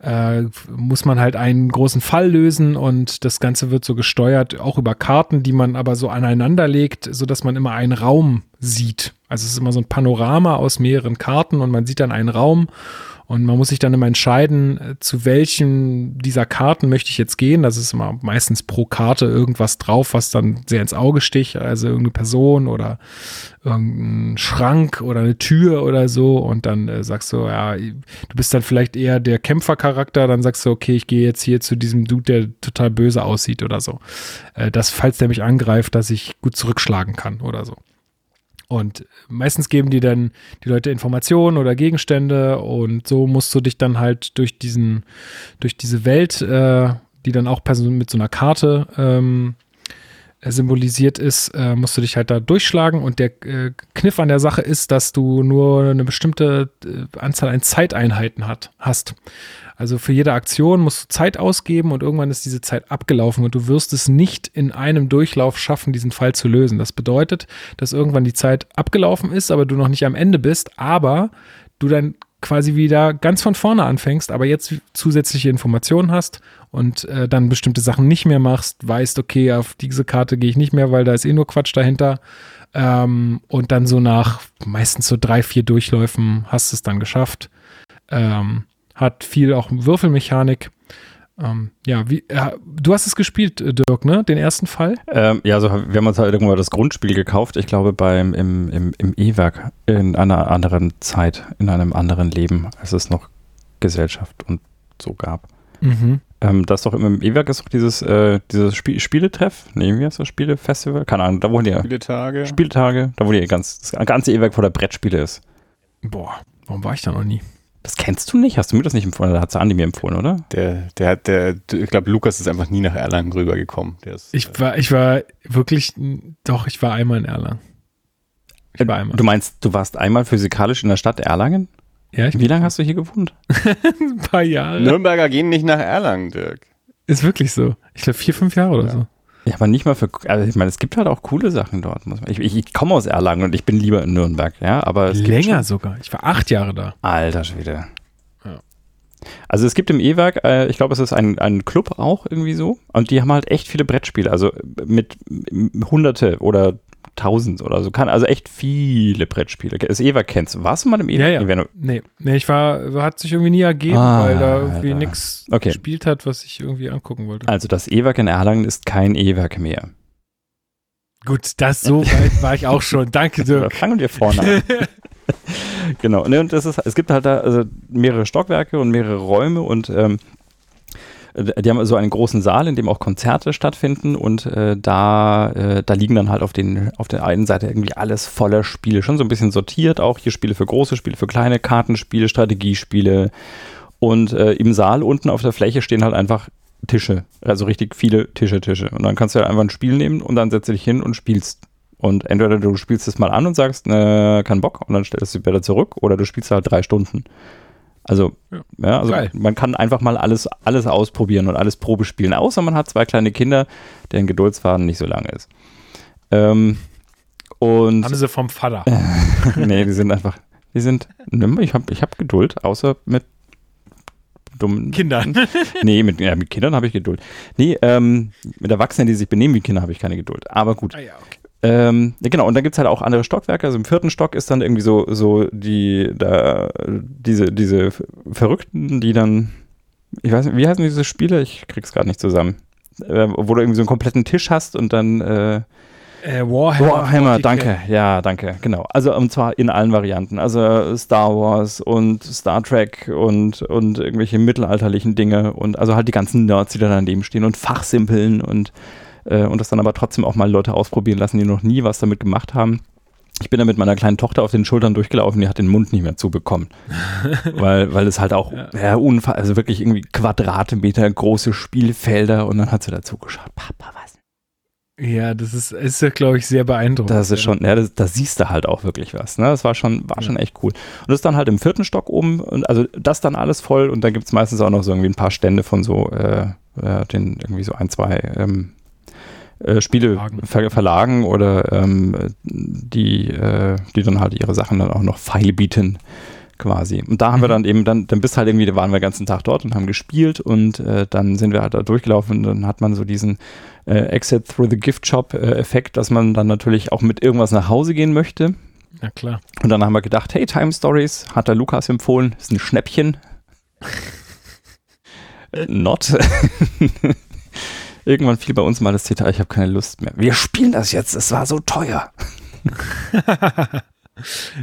äh, muss man halt einen großen Fall lösen und das Ganze wird so gesteuert, auch über Karten, die man aber so aneinander legt, sodass man immer einen Raum sieht. Also es ist immer so ein Panorama aus mehreren Karten und man sieht dann einen Raum und man muss sich dann immer entscheiden, äh, zu welchen dieser Karten möchte ich jetzt gehen. Das ist immer meistens pro Karte irgendwas drauf, was dann sehr ins Auge sticht. Also irgendeine Person oder irgendein Schrank oder eine Tür oder so. Und dann äh, sagst du, ja, du bist dann vielleicht eher der Kämpfercharakter. Dann sagst du, okay, ich gehe jetzt hier zu diesem Dude, der total böse aussieht oder so. Äh, das, falls der mich angreift, dass ich gut zurückschlagen kann oder so. Und meistens geben die dann die Leute Informationen oder Gegenstände und so musst du dich dann halt durch diesen, durch diese Welt, äh, die dann auch mit so einer Karte ähm, symbolisiert ist, äh, musst du dich halt da durchschlagen und der äh, Kniff an der Sache ist, dass du nur eine bestimmte äh, Anzahl an Zeiteinheiten hat, hast. Also für jede Aktion musst du Zeit ausgeben und irgendwann ist diese Zeit abgelaufen und du wirst es nicht in einem Durchlauf schaffen, diesen Fall zu lösen. Das bedeutet, dass irgendwann die Zeit abgelaufen ist, aber du noch nicht am Ende bist, aber du dann quasi wieder ganz von vorne anfängst, aber jetzt zusätzliche Informationen hast und äh, dann bestimmte Sachen nicht mehr machst, weißt, okay, auf diese Karte gehe ich nicht mehr, weil da ist eh nur Quatsch dahinter. Ähm, und dann so nach meistens so drei, vier Durchläufen hast du es dann geschafft. Ähm, hat viel auch Würfelmechanik. Ähm, ja, wie, äh, du hast es gespielt, äh, Dirk, ne? Den ersten Fall? Ähm, ja, also wir haben uns halt irgendwann das Grundspiel gekauft. Ich glaube beim im, im, im E-Werk in einer anderen Zeit, in einem anderen Leben, als es noch Gesellschaft und so gab. Mhm. Ähm, das ist doch im E-Werk ist doch dieses, äh, dieses Spiel Spieletreff, nee, wie heißt das Spielefestival? Keine Ahnung, da wo die Spieletage. Spieltage, da wo die ganz, das ganze E-Werk vor der Brettspiele ist. Boah, warum war ich da noch nie? Das kennst du nicht? Hast du mir das nicht empfohlen? Da hat Andi mir empfohlen, oder? Der, der hat, der, ich glaube, Lukas ist einfach nie nach Erlangen rübergekommen. Der ist, Ich war, ich war wirklich, doch, ich war einmal in Erlangen. Ich war einmal. Du meinst, du warst einmal physikalisch in der Stadt Erlangen? Ja, ich Wie lange hast du hier gewohnt? ein paar Jahre. Nürnberger gehen nicht nach Erlangen, Dirk. Ist wirklich so. Ich glaube vier, fünf Jahre oder Ja. so. Ja, aber nicht mal für. Also ich meine, es gibt halt auch coole Sachen dort. Muss man, ich, ich, ich komme aus Erlangen und ich bin lieber in Nürnberg, ja. Aber Länger sogar. Ich war acht Jahre da. Alter Schwede. Ja. Also es gibt im E-Werk, äh, ich glaube, es ist ein, ein Club auch irgendwie so. Und die haben halt echt viele Brettspiele. Also mit Hunderte oder Tausend oder so. Kann, also echt viele Brettspiele. Das E-Werk kennst du. Warst du mal im E-Werk? Ja, ja. Du- Nee, nee ich war, hat sich irgendwie nie ergeben, Ah, weil da irgendwie nichts Okay. gespielt hat, was ich irgendwie angucken wollte. Also das E-Werk in Erlangen ist kein E-Werk mehr. Gut, das so weit war ich auch schon. Danke, Da Dirk. fangen wir vorne an. genau. Ne, und das ist, es gibt halt da also mehrere Stockwerke und mehrere Räume und ähm, äh, die haben so einen großen Saal, in dem auch Konzerte stattfinden und äh, da, äh, da liegen dann halt auf, den, auf der einen Seite irgendwie alles voller Spiele, schon so ein bisschen sortiert, auch. Hier Spiele für große, Spiele für kleine, Kartenspiele, Strategiespiele. Und äh, im Saal unten auf der Fläche stehen halt einfach Tische, also richtig viele Tische, Tische. Und dann kannst du halt einfach ein Spiel nehmen und dann setzt du dich hin und spielst. Und entweder du spielst es mal an und sagst, äh, kein Bock, und dann stellst du es wieder zurück, oder du spielst halt drei Stunden. Also, Ja. ja, also Geil. man kann einfach mal alles, alles ausprobieren und alles Probe spielen, außer man hat zwei kleine Kinder, deren Geduldsfaden nicht so lang ist. Ähm, und Haben sie vom Vater. nee, die sind einfach, die sind, ich habe ich hab Geduld, außer mit dummen Kindern. Nee, mit, ja, mit Kindern habe ich Geduld. Nee, ähm, mit Erwachsenen, die sich benehmen wie Kinder, habe ich keine Geduld. Aber gut. Ah ja, okay. Ähm, genau, und dann gibt es halt auch andere Stockwerke. Also im vierten Stock ist dann irgendwie so, so die, da, diese, diese Verrückten, die dann, ich weiß nicht, wie heißen diese Spiele? Ich krieg's gerade nicht zusammen. Äh, wo du irgendwie so einen kompletten Tisch hast und dann äh, Äh, Warhammer. Warhammer, 40K. danke, ja, danke, genau. Also und zwar in allen Varianten. Also Star Wars und Star Trek und, und irgendwelche mittelalterlichen Dinge und also halt die ganzen Nerds, die da daneben stehen und Fachsimpeln und, äh, und das dann aber trotzdem auch mal Leute ausprobieren lassen, die noch nie was damit gemacht haben. Ich bin da mit meiner kleinen Tochter auf den Schultern durchgelaufen, die hat den Mund nicht mehr zubekommen. weil, weil es halt auch, Ja. ja, unfa also wirklich irgendwie Quadratmeter große Spielfelder und dann hat sie dazu geschaut, Papa, was Ja, das ist, ist ja, glaube ich, sehr beeindruckend. Das ist schon, ja, das, da siehst du halt auch wirklich was. Ne? Das war schon, war schon echt cool. Und das ist dann halt im vierten Stock oben, und also das dann alles voll und da gibt es meistens auch noch so irgendwie ein paar Stände von so, äh, äh, den irgendwie so ein, zwei ähm, äh, Spiele Verlagen. ver Verlagen oder ähm, die, äh, die dann halt ihre Sachen dann auch noch feil bieten quasi. Und da haben wir Mhm. dann eben, dann, dann bist halt irgendwie, da waren wir den ganzen Tag dort und haben gespielt und äh, dann sind wir halt da durchgelaufen und dann hat man so diesen äh, Exit through the Gift Shop äh, Effekt, dass man dann natürlich auch mit irgendwas nach Hause gehen möchte. Na klar. Und dann haben wir gedacht, hey, Time Stories, hat der Lukas empfohlen, ist ein Schnäppchen. Äh, Not. Irgendwann fiel bei uns mal das Zitat, ich habe keine Lust mehr. Wir spielen das jetzt, es war so teuer.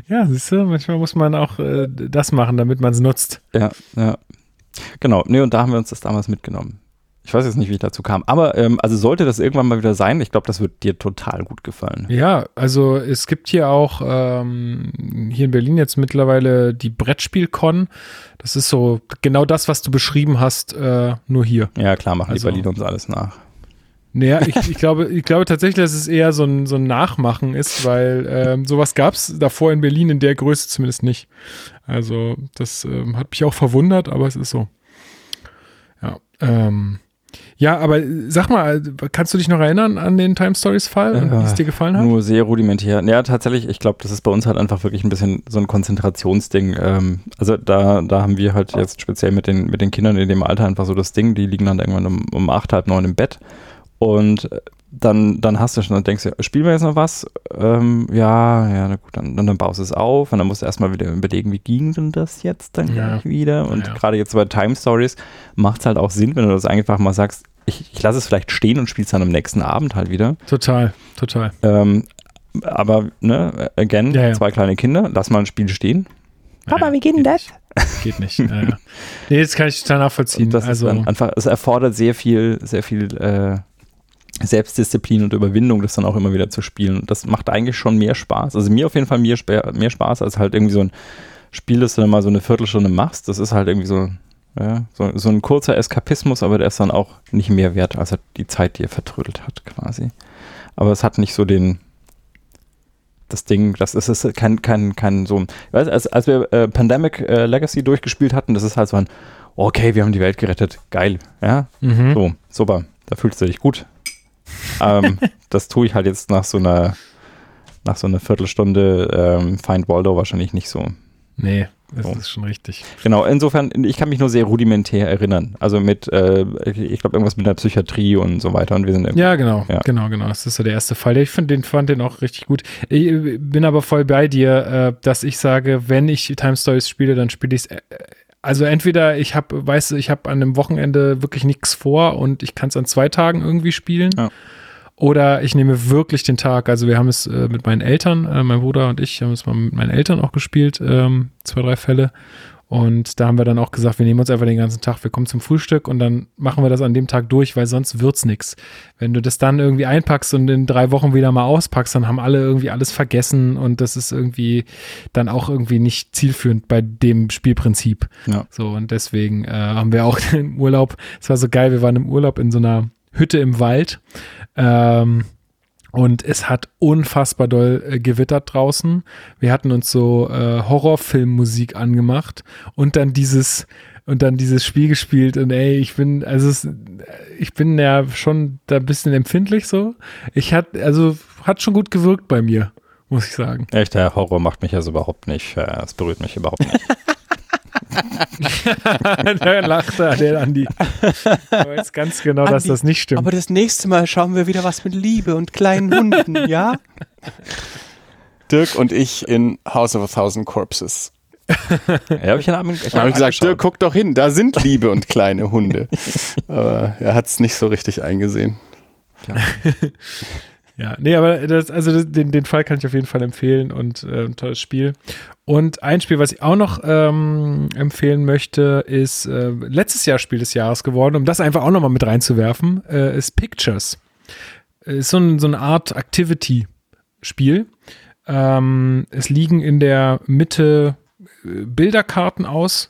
Ja, siehst du, manchmal muss man auch äh, das machen, damit man es nutzt. Ja, ja. Genau, nee, und da haben wir uns das damals mitgenommen. Ich weiß jetzt nicht, wie ich dazu kam. Aber ähm, also sollte das irgendwann mal wieder sein, ich glaube, das wird dir total gut gefallen. Ja, also es gibt hier auch ähm, hier in Berlin jetzt mittlerweile die Brettspiel-Con. Das ist so genau das, was du beschrieben hast, äh, nur hier. Ja, klar, machen Also- die Berliner uns alles nach. Naja, ich, ich, glaube, ich glaube tatsächlich, dass es eher so ein, so ein Nachmachen ist, weil ähm, sowas gab es davor in Berlin in der Größe zumindest nicht. Also das ähm, hat mich auch verwundert, aber es ist so. Ja, ähm, ja, aber sag mal, kannst du dich noch erinnern an den Time Stories Fall und Ja, wie es dir gefallen hat? Nur sehr rudimentär. Ja, tatsächlich, ich glaube, das ist bei uns halt einfach wirklich ein bisschen so ein Konzentrationsding. Ähm, also da, da haben wir halt jetzt speziell mit den, mit den Kindern in dem Alter einfach so das Ding, die liegen dann irgendwann um, um acht, halb neun im Bett und dann, dann hast du schon, dann denkst du, spielen wir jetzt noch was? Ähm, ja, ja, na gut, dann, dann, dann baust du es auf und dann musst du erstmal wieder überlegen, wie ging denn das jetzt dann Ja. gleich wieder? Und Ja, ja. gerade jetzt bei Time Stories macht es halt auch Sinn, wenn du das einfach mal sagst, ich, ich lasse es vielleicht stehen und spiel's dann am nächsten Abend halt wieder. Total, total. Ähm, aber, ne, again, Ja, ja. zwei kleine Kinder, lass mal ein Spiel stehen. Papa, wie geht denn das? Geht nicht. Ja, ja. Nee, das kann ich total nachvollziehen. Also, einfach, es erfordert sehr viel, sehr viel äh, Selbstdisziplin und Überwindung, das dann auch immer wieder zu spielen. Und das macht eigentlich schon mehr Spaß. Also mir auf jeden Fall mehr, mehr Spaß, als halt irgendwie so ein Spiel, das du dann mal so eine Viertelstunde machst, das ist halt irgendwie so, ja, so, so ein kurzer Eskapismus, aber der ist dann auch nicht mehr wert, als die Zeit, die er vertrödelt hat, quasi. Aber es hat nicht so den, das Ding, das ist, ist kein, kein, kein so, weißt, als, als wir äh, Pandemic äh, Legacy durchgespielt hatten, das ist halt so ein, okay, wir haben die Welt gerettet, geil, ja, Mhm. so, super, da fühlst du dich gut. Ähm, das tue ich halt jetzt nach so einer, nach so einer Viertelstunde ähm, Find Waldo wahrscheinlich nicht so. Nee, das So. ist schon richtig. Genau, insofern, ich kann mich nur sehr rudimentär erinnern. Also mit, äh, ich glaube, irgendwas mit der Psychiatrie und so weiter. Und wir sind Ja, genau, Ja. genau, genau. Das ist so der erste Fall. Ich find, den fand den auch richtig gut. Ich äh, bin aber voll bei dir, äh, dass ich sage, wenn ich Time Stories spiele, dann spiele ich es. Also entweder ich habe, weißt du, ich habe an einem Wochenende wirklich nichts vor und ich kann es an zwei Tagen irgendwie spielen. Ja. Oder ich nehme wirklich den Tag. Also wir haben es äh, mit meinen Eltern, äh, mein Bruder und ich haben es mal mit meinen Eltern auch gespielt, ähm, zwei, drei Fälle. Und da haben wir dann auch gesagt, wir nehmen uns einfach den ganzen Tag, wir kommen zum Frühstück und dann machen wir das an dem Tag durch, weil sonst wird's nix. Wenn du das dann irgendwie einpackst und in drei Wochen wieder mal auspackst, dann haben alle irgendwie alles vergessen und das ist irgendwie dann auch irgendwie nicht zielführend bei dem Spielprinzip. Ja. So und deswegen äh, haben wir auch im Urlaub, es war so geil, wir waren im Urlaub in so einer Hütte im Wald ähm, und es hat unfassbar doll äh, gewittert draußen. Wir hatten uns so äh, Horrorfilmmusik angemacht und dann dieses und dann dieses Spiel gespielt und ey, ich bin also es, ich bin ja schon da ein bisschen empfindlich so. Ich hat also hat schon gut gewirkt bei mir, muss ich sagen. Echt, der Horror macht mich also überhaupt nicht, äh, es berührt mich überhaupt nicht. da lacht er, der Andi. Ich weiß ganz genau, dass Andi, das nicht stimmt. Aber das nächste Mal schauen wir wieder was mit Liebe und kleinen Hunden, ja? Dirk und ich in House of a Thousand Corpses. ja, hab ich Abend, ich Da habe ich gesagt. Dirk, guck doch hin, da sind Liebe und kleine Hunde. Aber er hat es nicht so richtig eingesehen. Ja, nee, aber das, also das, den, den Fall kann ich auf jeden Fall empfehlen und äh, ein tolles Spiel. Und ein Spiel, was ich auch noch ähm, empfehlen möchte, ist äh, letztes Jahr Spiel des Jahres geworden, um das einfach auch nochmal mit reinzuwerfen, äh, ist Pictures. Ist so, ein, so eine Art Activity-Spiel. Ähm, es liegen in der Mitte äh, Bilderkarten aus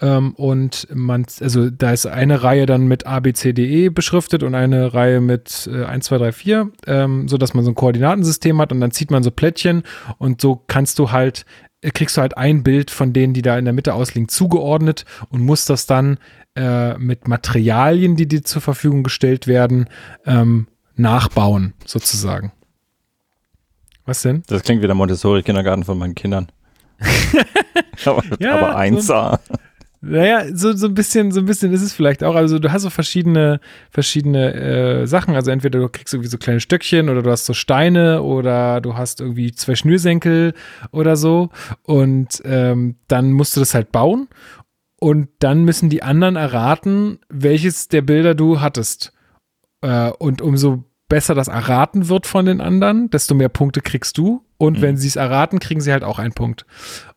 ähm, und man, also da ist eine Reihe dann mit A, B, C, D, E beschriftet und eine Reihe mit äh, 1, 2, 3, 4, ähm, so dass man so ein Koordinatensystem hat und dann zieht man so Plättchen und so kannst du halt, äh, kriegst du halt ein Bild von denen, die da in der Mitte ausliegen, zugeordnet und musst das dann äh, mit Materialien, die dir zur Verfügung gestellt werden, ähm, nachbauen, sozusagen. Was denn? Das klingt wie der Montessori-Kindergarten von meinen Kindern. aber, Ja, aber so- 1A. Naja, so, so ein bisschen, so ein bisschen ist es vielleicht auch. Also du hast so verschiedene, verschiedene äh, Sachen. Also entweder du kriegst irgendwie so kleine Stöckchen oder du hast so Steine oder du hast irgendwie zwei Schnürsenkel oder so. Und ähm, dann musst du das halt bauen. Und dann müssen die anderen erraten, welches der Bilder du hattest. Äh, und umso besser das erraten wird von den anderen, desto mehr Punkte kriegst du. Und Mhm. wenn sie es erraten, kriegen sie halt auch einen Punkt.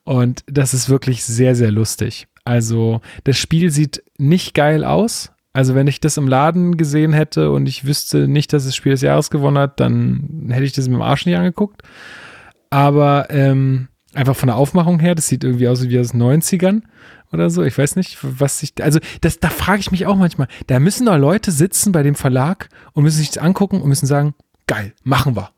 Und das ist wirklich sehr, sehr lustig. Also das Spiel sieht nicht geil aus. Also wenn ich das im Laden gesehen hätte und ich wüsste nicht, dass es Spiel des Jahres gewonnen hat, dann hätte ich das mit dem Arsch nicht angeguckt. Aber ähm, einfach von der Aufmachung her, das sieht irgendwie aus wie aus den 90ern oder so. Ich weiß nicht, was sich. Also, das, da frage ich mich auch manchmal. Da müssen da Leute sitzen bei dem Verlag und müssen sich das angucken und müssen sagen: geil, machen wir.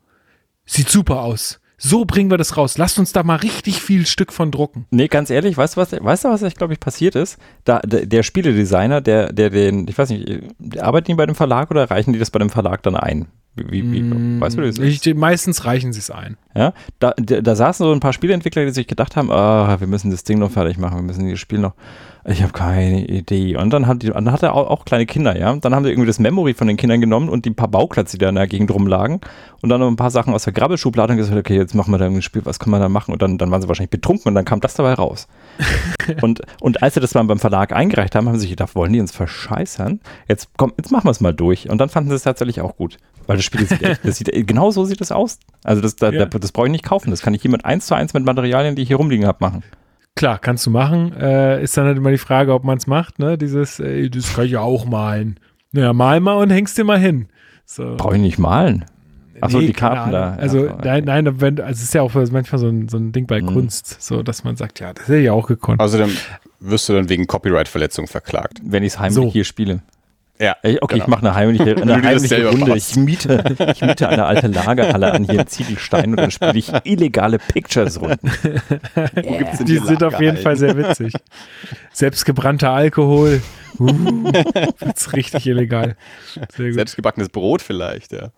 Sieht super aus. So bringen wir das raus. Lasst uns da mal richtig viel Stück von drucken. Nee, ganz ehrlich, weißt du, was, weißt du, was ich glaube ich passiert ist? Da, der, der Spieledesigner, der, der den, ich weiß nicht, arbeiten die bei dem Verlag oder reichen die das bei dem Verlag dann ein? Wie, wie, wie weißt du, wie das ist? Ich, meistens reichen sie es ein. Ja, da, da, da saßen so ein paar Spieleentwickler, die sich gedacht haben, ah, wir müssen das Ding noch fertig machen, wir müssen dieses Spiel noch. Ich habe keine Idee. Und dann hat die, dann hat er auch, auch kleine Kinder, ja. Dann haben sie irgendwie das Memory von den Kindern genommen und die paar Bauklötze, die da in der Gegend rumlagen. Und dann noch ein paar Sachen aus der Grabbelschublade und gesagt, okay, jetzt machen wir da ein Spiel, was kann man da machen? Und dann, dann waren sie wahrscheinlich betrunken und dann kam das dabei raus. und, und als sie das dann beim Verlag eingereicht haben, haben sie sich gedacht, wollen die uns verscheißern? Jetzt komm, jetzt machen wir es mal durch. Und dann fanden sie es tatsächlich auch gut. Weil das Spiel sieht, echt- das sieht genau so sieht es aus. Also das, da, Ja. da, das brauche ich nicht kaufen. Das kann ich jemand eins zu eins mit Materialien, die ich hier rumliegen habe, machen. Klar, kannst du machen. Äh, ist dann halt immer die Frage, ob man es macht, ne? Dieses, ey, das kann ich ja auch malen. Ja, mal mal und hängst dir mal hin. So. Brauche ich nicht malen. Achso, Nee, die Karten da. Also, Ja, so, nein, nein, wenn, also es ist ja auch manchmal so ein, so ein Ding bei Mhm. Kunst, so dass man sagt, ja, das hätte ich auch gekonnt. Außerdem wirst du dann wegen Copyright-Verletzung verklagt. Wenn ich es heimlich So. hier spiele. Ja. Okay, genau. ich mache eine heimliche, eine das heimliche Runde. machst. Ich miete, ich miete eine alte Lagerhalle an hier in Ziegelstein und dann spiele ich illegale Pictures-Runden. Gibt's denn Die sind auf jeden? Fall sehr witzig. Selbstgebrannter Alkohol. Uh, wird's richtig illegal. Selbstgebackenes Brot vielleicht, ja.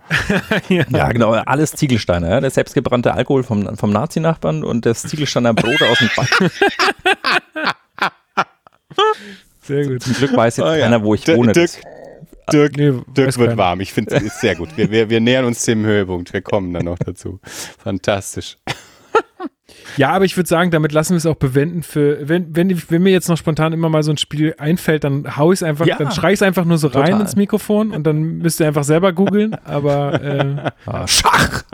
Ja, genau, alles Ziegelsteiner. Ja? Der selbstgebrannte Alkohol vom, vom Nazi-Nachbarn und das Ziegelsteiner Brot aus dem Bad. Sehr gut. Zum Glück weiß jetzt Ah, ja. keiner, wo ich Dirk- wohne. Dirk, Dirk, Nee, Dirk wird keiner. warm. Ich finde es sehr gut. Wir, wir, wir nähern uns dem Höhepunkt. Wir kommen dann noch dazu. Fantastisch. Ja, aber ich würde sagen, damit lassen wir es auch bewenden für, wenn, wenn, wenn mir jetzt noch spontan immer mal so ein Spiel einfällt, dann hau ich es einfach, Ja. dann schrei ich es einfach nur so rein Total. ins Mikrofon und dann müsst ihr einfach selber googeln, aber äh, Ah, Schach!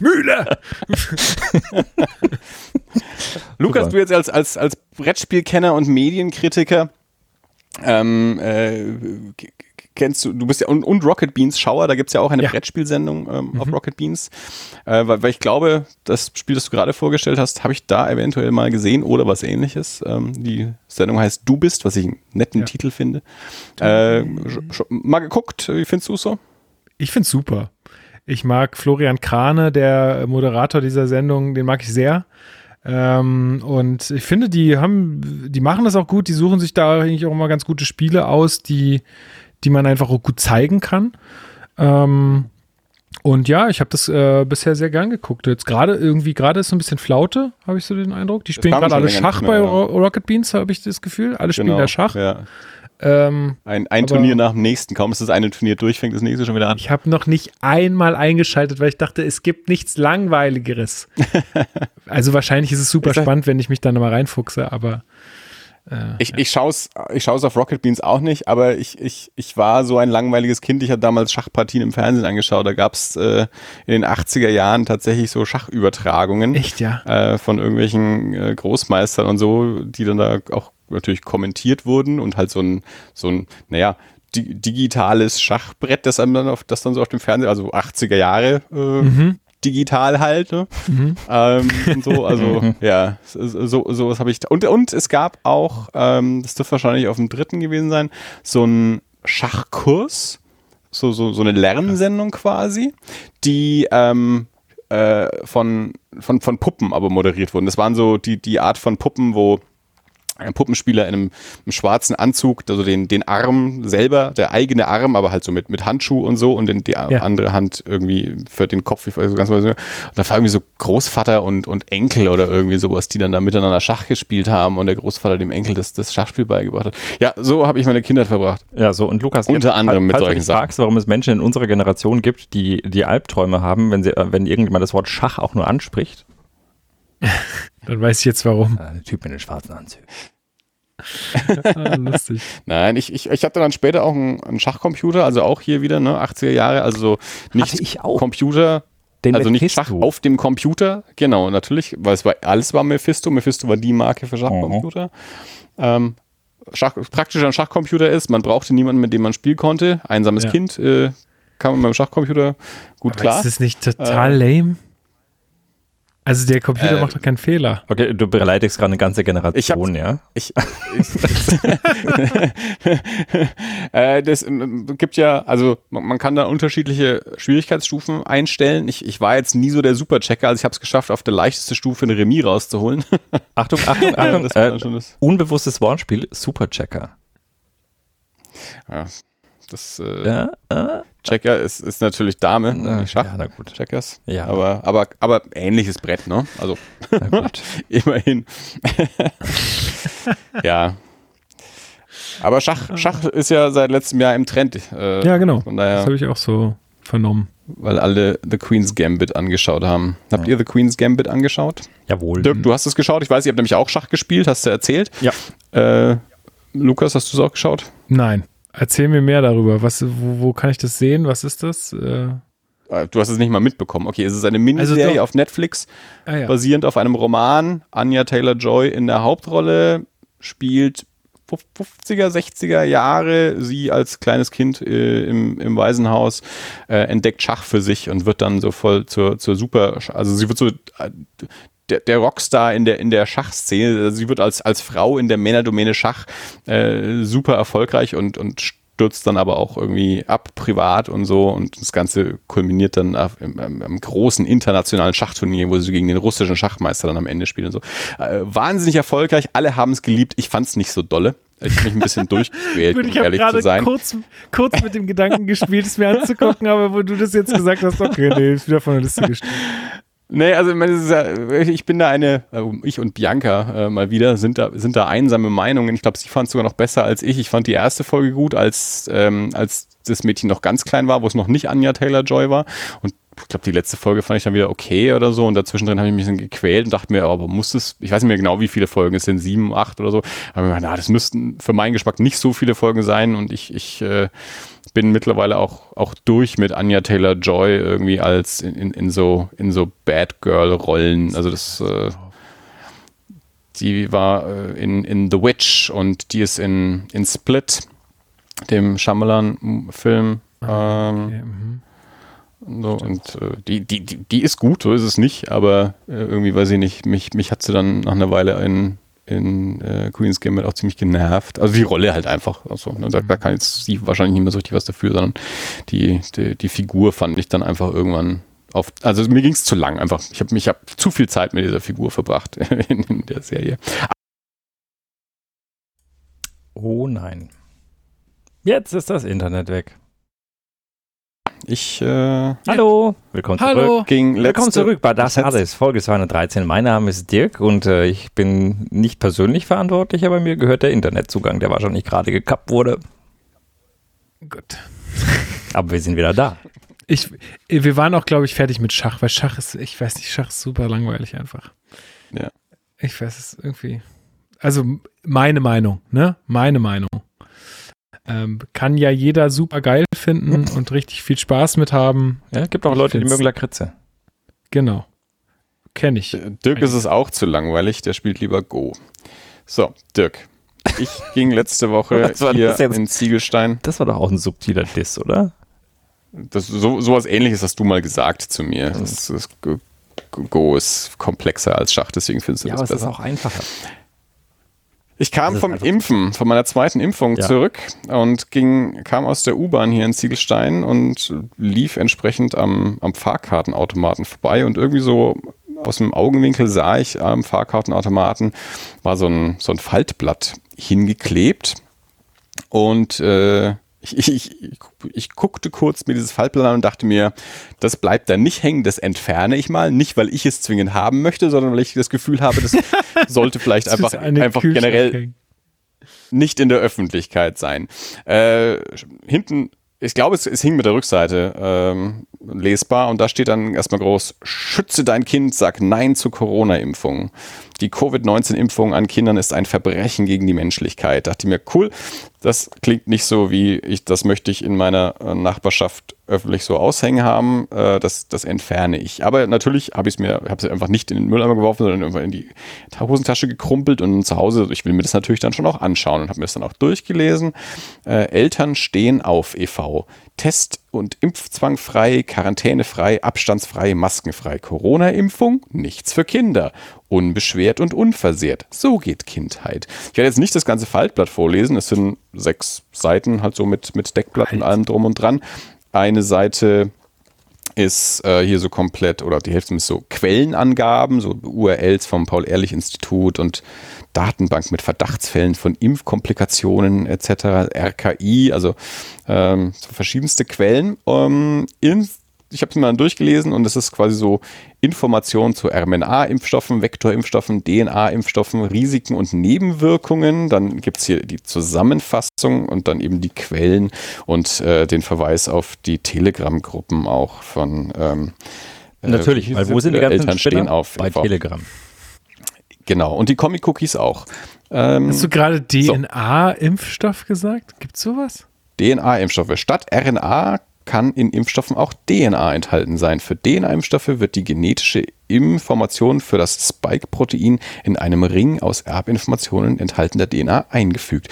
Mühle! Lukas, du jetzt als, als, als Brettspielkenner und Medienkritiker, ähm, äh, kennst du, du bist ja, und, und Rocket Beans Schauer, da gibt's ja auch eine Ja. Brettspielsendung ähm, auf Rocket Beans, äh, weil, weil ich glaube, das Spiel, das du gerade vorgestellt hast, habe ich da eventuell mal gesehen oder was ähnliches. Ähm, die Sendung heißt Du bist, was ich einen netten Ja. Titel finde. Äh, mal geguckt, wie findest du es so? Ich find's super. Ich mag Florian Krane, der Moderator dieser Sendung, den mag ich sehr. Ähm, und ich finde, die haben, die machen das auch gut, die suchen sich da eigentlich auch immer ganz gute Spiele aus, die, die man einfach auch gut zeigen kann. Ähm, und ja, ich habe das äh, bisher sehr gern geguckt. Jetzt gerade irgendwie, gerade ist so ein bisschen Flaute, habe ich so den Eindruck. Die spielen gerade alle Schach bei mehr. Ro Rocket Beans, habe ich das Gefühl. Alle spielen da Schach. Genau, Ja. Ähm, Ein, ein Turnier nach dem nächsten. Kaum ist das eine Turnier durch, fängt das nächste schon wieder an. Ich habe noch nicht einmal eingeschaltet, weil ich dachte, es gibt nichts Langweiligeres. also wahrscheinlich ist es super Ist spannend, wenn ich mich da nochmal reinfuchse, aber Ich, ich schaue es ich schau's auf Rocket Beans auch nicht, aber ich, ich, ich war so ein langweiliges Kind. Ich habe damals Schachpartien im Fernsehen angeschaut. Da gab es äh, in den 80er Jahren tatsächlich so Schachübertragungen echt ja. äh, von irgendwelchen äh, Großmeistern und so, die dann da auch natürlich kommentiert wurden und halt so ein, so ein, naja, di digitales Schachbrett, das dann auf, das dann so auf dem Fernseher, also 80er Jahre äh, digital halt, ne? Ähm, und so, also ja, so, so sowas habe ich. da- Und, und es gab auch, ähm, das dürfte wahrscheinlich auf dem dritten gewesen sein, so ein Schachkurs, so, so, so eine Lernsendung quasi, die ähm, äh, von, von, von Puppen aber moderiert wurden. Das waren so die, die Art von Puppen, wo ein Puppenspieler in einem, einem schwarzen Anzug, also den, den Arm selber, der eigene Arm, aber halt so mit, mit Handschuh und so und den, die andere Hand irgendwie für den Kopf, wie also ganz und da war irgendwie so Großvater und, und Enkel oder irgendwie sowas, die dann da miteinander Schach gespielt haben und der Großvater dem Enkel das, das Schachspiel beigebracht hat. Ja, so habe ich meine Kindheit verbracht. Ja, so und Lukas, Unter jetzt, anderem mit solchen du dich fragst, warum es Menschen in unserer Generation gibt, die die Albträume haben, wenn sie, äh, wenn irgendjemand das Wort Schach auch nur anspricht. Dann weiß ich jetzt warum. Äh, Der Typ mit den schwarzen Anzügen. Ah, lustig. Nein, ich, ich, ich hatte dann später auch einen, einen Schachcomputer, also auch hier wieder, ne, 80er Jahre, also so nicht Hatte ich auch. Computer, Den also nicht. Schach auf dem Computer, genau, natürlich, weil es war, alles war Mephisto. Mephisto war die Marke für Schachcomputer. Ähm, Schach, praktisch ein Schachcomputer ist, man brauchte niemanden, mit dem man spielen konnte. Einsames Ja. Kind äh, kam mit dem Schachcomputer gut Aber klar. ist das nicht total lame? Also der Computer Äh, macht doch keinen Fehler. Okay, du beleidigst gerade eine ganze Generation, ja? Ich, ich äh, das gibt ja, also man, man kann da unterschiedliche Schwierigkeitsstufen einstellen. Ich, ich war jetzt nie so der Superchecker, also ich habe es geschafft, auf der leichtesten Stufe eine Remis rauszuholen. Achtung, Achtung, Achtung. das war äh, dann schon das. unbewusstes Wortspiel, Superchecker. Ja, das äh, Ja, äh, Checker ist, ist natürlich Dame, na, Schach. ja, na gut. Checkers. Ja. Aber, aber, aber ähnliches Brett, ne? Also Na gut. immerhin. ja. Aber Schach, Schach ist ja seit letztem Jahr im Trend. Äh, Ja, genau. Von Das daher, habe ich auch so vernommen. weil alle The Queen's Gambit angeschaut haben. Habt ihr The Queen's Gambit angeschaut? Jawohl. Dirk, du hast es geschaut. Ich weiß, ihr habt nämlich auch Schach gespielt, hast du erzählt. Ja. Äh, Lukas, hast du es auch geschaut? Nein. Erzähl mir mehr darüber. Was, wo, wo kann ich das sehen? Was ist das? Äh, Äh, Du hast es nicht mal mitbekommen. Okay, es ist eine Also Miniserie doch. auf Netflix. ah ja. basierend auf einem Roman. Anya Taylor-Joy in der Hauptrolle spielt 50er, 60er Jahre. Sie als kleines Kind äh, im, im Waisenhaus äh, entdeckt Schach für sich und wird dann so voll zur, zur Super, also sie wird so äh, der, der Rockstar in der, in der Schachszene. Sie wird als, als Frau in der Männerdomäne Schach äh, super erfolgreich und, und stürzt dann aber auch irgendwie ab, privat und so. Und das Ganze kulminiert dann im, im, im großen internationalen Schachturnier, wo sie gegen den russischen Schachmeister dann am Ende spielen und so. Äh, wahnsinnig erfolgreich, alle haben es geliebt. Ich fand es nicht so dolle. Ich habe mich ein bisschen durchgequält, um ehrlich zu sein. Kurz, kurz mit dem Gedanken gespielt, es mir anzugucken, aber wo du das jetzt gesagt hast, okay, nee, ist wieder von der Liste gestrichen. Nee, also ich bin da eine, äh, ich und Bianca äh, mal wieder, sind da, sind da einsame Meinungen. Ich glaube, sie fand es sogar noch besser als ich. Ich fand die erste Folge gut, als, ähm, als das Mädchen noch ganz klein war, wo es noch nicht Anja Taylor-Joy war. Und ich glaube, die letzte Folge fand ich dann wieder okay oder so. Und dazwischen drin habe ich mich ein bisschen gequält und dachte mir, aber muss es, ich weiß nicht mehr genau, wie viele Folgen es sind, sieben, acht oder so. Aber na, das müssten für meinen Geschmack nicht so viele Folgen sein. Und ich, ich äh, bin mittlerweile auch, auch durch mit Anya Taylor Joy irgendwie als in, in, in so, in so Bad Girl-Rollen. Also das, äh, die war äh, in, in The Witch und die ist in, in Split, dem Shyamalan-Film. Ah, ähm, okay, mhm. So, und äh, die, die, die, die ist gut, so ist es nicht, aber äh, irgendwie weiß ich nicht, mich, mich hat sie dann nach einer Weile in, in äh, Queen's Gambit auch ziemlich genervt. Also die Rolle halt einfach. Also, ne, da, da, kann jetzt sie wahrscheinlich nicht mehr so richtig was dafür, sondern die, die, die Figur fand ich dann einfach irgendwann auf. Also mir ging es zu lang einfach. Ich habe mich hab zu viel Zeit mit dieser Figur verbracht in, in der Serie. Oh nein. Jetzt ist das Internet weg. Ich, äh, Hallo, willkommen Hallo. zurück. Ging willkommen zurück bei Das Alles, Folge 213. Mein Name ist Dirk und äh, ich bin nicht persönlich verantwortlich, aber mir gehört der Internetzugang, der wahrscheinlich gerade gekappt wurde. Gut. Aber wir sind wieder da. Ich, wir waren auch, glaube ich, fertig mit Schach, weil Schach ist, ich weiß nicht, Schach ist super langweilig einfach. Ja. Ich weiß es irgendwie. Also meine Meinung, ne? Meine Meinung. Ähm, kann ja jeder super geil finden und richtig viel Spaß mit haben. Ja, gibt auch Leute, die mögen Lakritze. Genau. Kenne ich. Äh, Dirk ist es auch zu langweilig, der spielt lieber Go. So, Dirk. Ich ging letzte Woche hier in Ziegelstein. Das war doch auch ein subtiler Diss, oder? Das, so, sowas ähnliches hast du mal gesagt zu mir. Das, das Go ist komplexer als Schach, deswegen findest du ja, das besser. Ja, aber es ist auch einfacher. Ich kam vom Impfen, von meiner zweiten Impfung ja. zurück und ging, kam aus der U-Bahn hier in Ziegelstein und lief entsprechend am, am Fahrkartenautomaten vorbei und irgendwie so aus dem Augenwinkel sah ich am Fahrkartenautomaten war so ein, so ein Faltblatt hingeklebt und äh, ich, ich, ich, guckte kurz mir dieses Faltblatt an und dachte mir, das bleibt da nicht hängen, das entferne ich mal. Nicht, weil ich es zwingend haben möchte, sondern weil ich das Gefühl habe, das sollte vielleicht das einfach, einfach generell nicht in der Öffentlichkeit sein. Äh, hinten, ich glaube, es, es hing mit der Rückseite ähm, lesbar und da steht dann erstmal groß, schütze dein Kind, sag Nein zur Corona-Impfung. Die Covid-19-Impfung an Kindern ist ein Verbrechen gegen die Menschlichkeit. Da dachte mir, cool, das klingt nicht so, wie ich, das möchte ich in meiner äh, Nachbarschaft öffentlich so aushängen haben. Äh, das, das entferne ich. Aber natürlich habe ich es mir, habe es einfach nicht in den Mülleimer geworfen, sondern einfach in die Hosentasche gekrumpelt und zu Hause, ich will mir das natürlich dann schon auch anschauen und habe mir das dann auch durchgelesen. Äh, Eltern stehen auf e.V. Test- und Impfzwang frei, quarantänefrei, abstandsfrei, maskenfrei. Corona-Impfung, nichts für Kinder. Unbeschwert und unversehrt. So geht Kindheit. Ich werde jetzt nicht das ganze Faltblatt vorlesen. Es sind sechs Seiten, halt so mit, mit Deckblatt und allem drum und dran. Eine Seite ist äh, hier so komplett, oder die Hälfte ist so Quellenangaben, so URLs vom Paul-Ehrlich-Institut und Datenbank mit Verdachtsfällen von Impfkomplikationen etc., RKI, also ähm, verschiedenste Quellen. Ähm, ich habe es mir dann durchgelesen und es ist quasi so Informationen zu RNA-Impfstoffen, Vektorimpfstoffen, DNA-Impfstoffen, Risiken und Nebenwirkungen. Dann gibt es hier die Zusammenfassung und dann eben die Quellen und äh, den Verweis auf die Telegram-Gruppen auch von ähm, Natürlich, weil wo sind die ganzen Eltern stehen auf bei Telegram. Genau, und die Comic-Cookies auch. Ähm, Hast du gerade DNA-Impfstoff gesagt? Gibt es sowas? DNA-Impfstoffe. Statt RNA kann in Impfstoffen auch DNA enthalten sein. Für DNA-Impfstoffe wird die genetische Informationen für das Spike-Protein in einem Ring aus Erbinformationen enthaltener DNA eingefügt.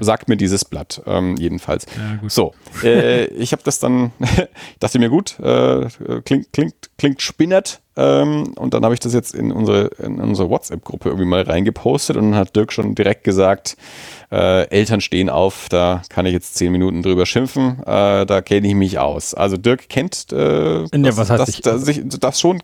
Sagt mir dieses Blatt ähm, jedenfalls. Ja, so, äh, ich habe das dann, dachte mir gut, äh, klingt, klingt, klingt spinnert. Ähm, und dann habe ich das jetzt in unsere, in unsere WhatsApp-Gruppe irgendwie mal reingepostet und dann hat Dirk schon direkt gesagt, äh, Eltern stehen auf, da kann ich jetzt zehn Minuten drüber schimpfen, äh, da kenne ich mich aus. Also Dirk kennt äh, das, was heißt das, das, das, das schon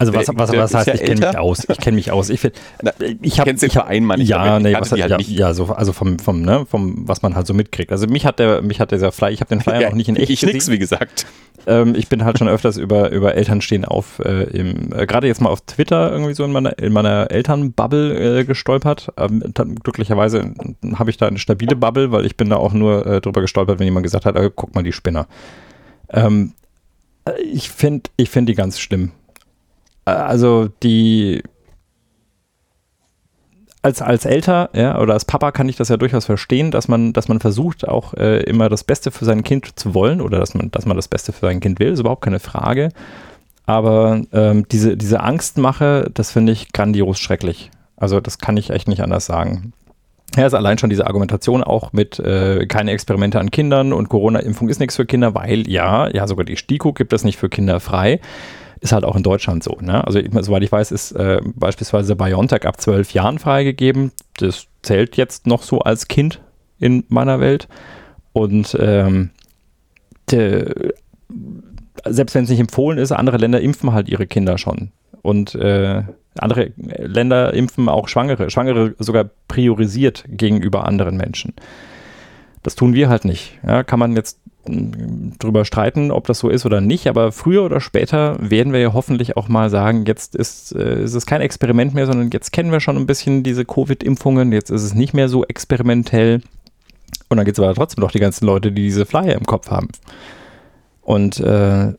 also was, was, was heißt, ich kenne mich aus? Ich kenne mich aus. Ich, find, ich habe den Verein meine ich. Ja, nee, was, halt ja, ja, so, also vom, vom, ne, vom, was man halt so mitkriegt. Also mich hat der, mich hat dieser Flyer, ich habe den Flyer ja, noch nicht in echt Ich gesehen. nix, wie gesagt. Ähm, ich bin halt schon öfters über, über Eltern stehen auf, äh, im, äh, gerade jetzt mal auf Twitter irgendwie so in meiner, in meiner Elternbubble äh, gestolpert. Ähm, glücklicherweise habe ich da eine stabile Bubble, weil ich bin da auch nur äh, drüber gestolpert, wenn jemand gesagt hat, äh, guck mal die Spinner. Ähm, äh, ich finde ich find die ganz schlimm also die als, als Elter ja, oder als Papa kann ich das ja durchaus verstehen, dass man, dass man versucht, auch äh, immer das Beste für sein Kind zu wollen oder dass man, dass man das Beste für sein Kind will, ist überhaupt keine Frage. Aber ähm, diese, diese Angstmache, das finde ich grandios schrecklich. Also das kann ich echt nicht anders sagen. Ja, ist allein schon diese Argumentation auch mit äh, keine Experimente an Kindern und Corona-Impfung ist nichts für Kinder, weil ja, ja, sogar die STIKO gibt es nicht für Kinder frei. Ist halt auch in Deutschland so. Ne? Also, soweit ich weiß, ist äh, beispielsweise BioNTech ab zwölf Jahren freigegeben. Das zählt jetzt noch so als Kind in meiner Welt. Und ähm, de, selbst wenn es nicht empfohlen ist, andere Länder impfen halt ihre Kinder schon. Und äh, andere Länder impfen auch Schwangere, Schwangere sogar priorisiert gegenüber anderen Menschen. Das tun wir halt nicht. Ja, kann man jetzt drüber streiten, ob das so ist oder nicht, aber früher oder später werden wir ja hoffentlich auch mal sagen, jetzt ist, äh, ist es kein Experiment mehr, sondern jetzt kennen wir schon ein bisschen diese Covid-Impfungen, jetzt ist es nicht mehr so experimentell. Und dann gibt es aber trotzdem noch die ganzen Leute, die diese Flyer im Kopf haben. Und äh,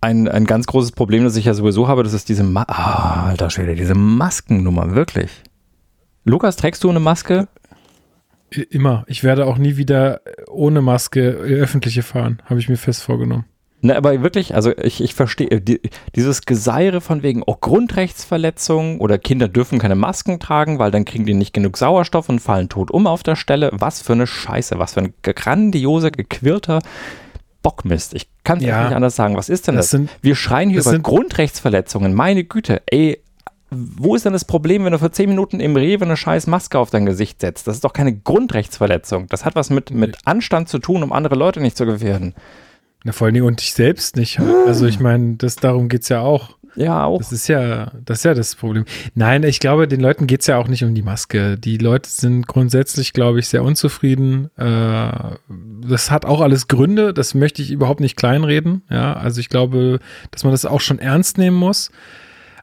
ein, ein ganz großes Problem, das ich ja sowieso habe, das ist diese, Ma oh, alter Schwede, diese Maskennummer, wirklich. Lukas, trägst du eine Maske? Immer. Ich werde auch nie wieder ohne Maske öffentliche fahren, habe ich mir fest vorgenommen. Ne, aber wirklich, also ich, ich verstehe, die, dieses Geseire von wegen, oh, Grundrechtsverletzungen oder Kinder dürfen keine Masken tragen, weil dann kriegen die nicht genug Sauerstoff und fallen tot um auf der Stelle. Was für eine Scheiße, was für ein grandioser, gequirlter Bockmist. Ich kann es ja, nicht anders sagen. Was ist denn das? das? Sind, Wir schreien hier über Grundrechtsverletzungen. Meine Güte, ey, wo ist denn das Problem, wenn du für 10 Minuten im Rewe eine scheiß Maske auf dein Gesicht setzt? Das ist doch keine Grundrechtsverletzung. Das hat was mit, mit Anstand zu tun, um andere Leute nicht zu gefährden. Na, vor allen Dingen und dich selbst nicht. Also ich meine, das, darum geht es ja auch. Ja, auch. Das ist ja, das ist ja das Problem. Nein, ich glaube, den Leuten geht es ja auch nicht um die Maske. Die Leute sind grundsätzlich, glaube ich, sehr unzufrieden. Äh, das hat auch alles Gründe, das möchte ich überhaupt nicht kleinreden. Ja, also ich glaube, dass man das auch schon ernst nehmen muss.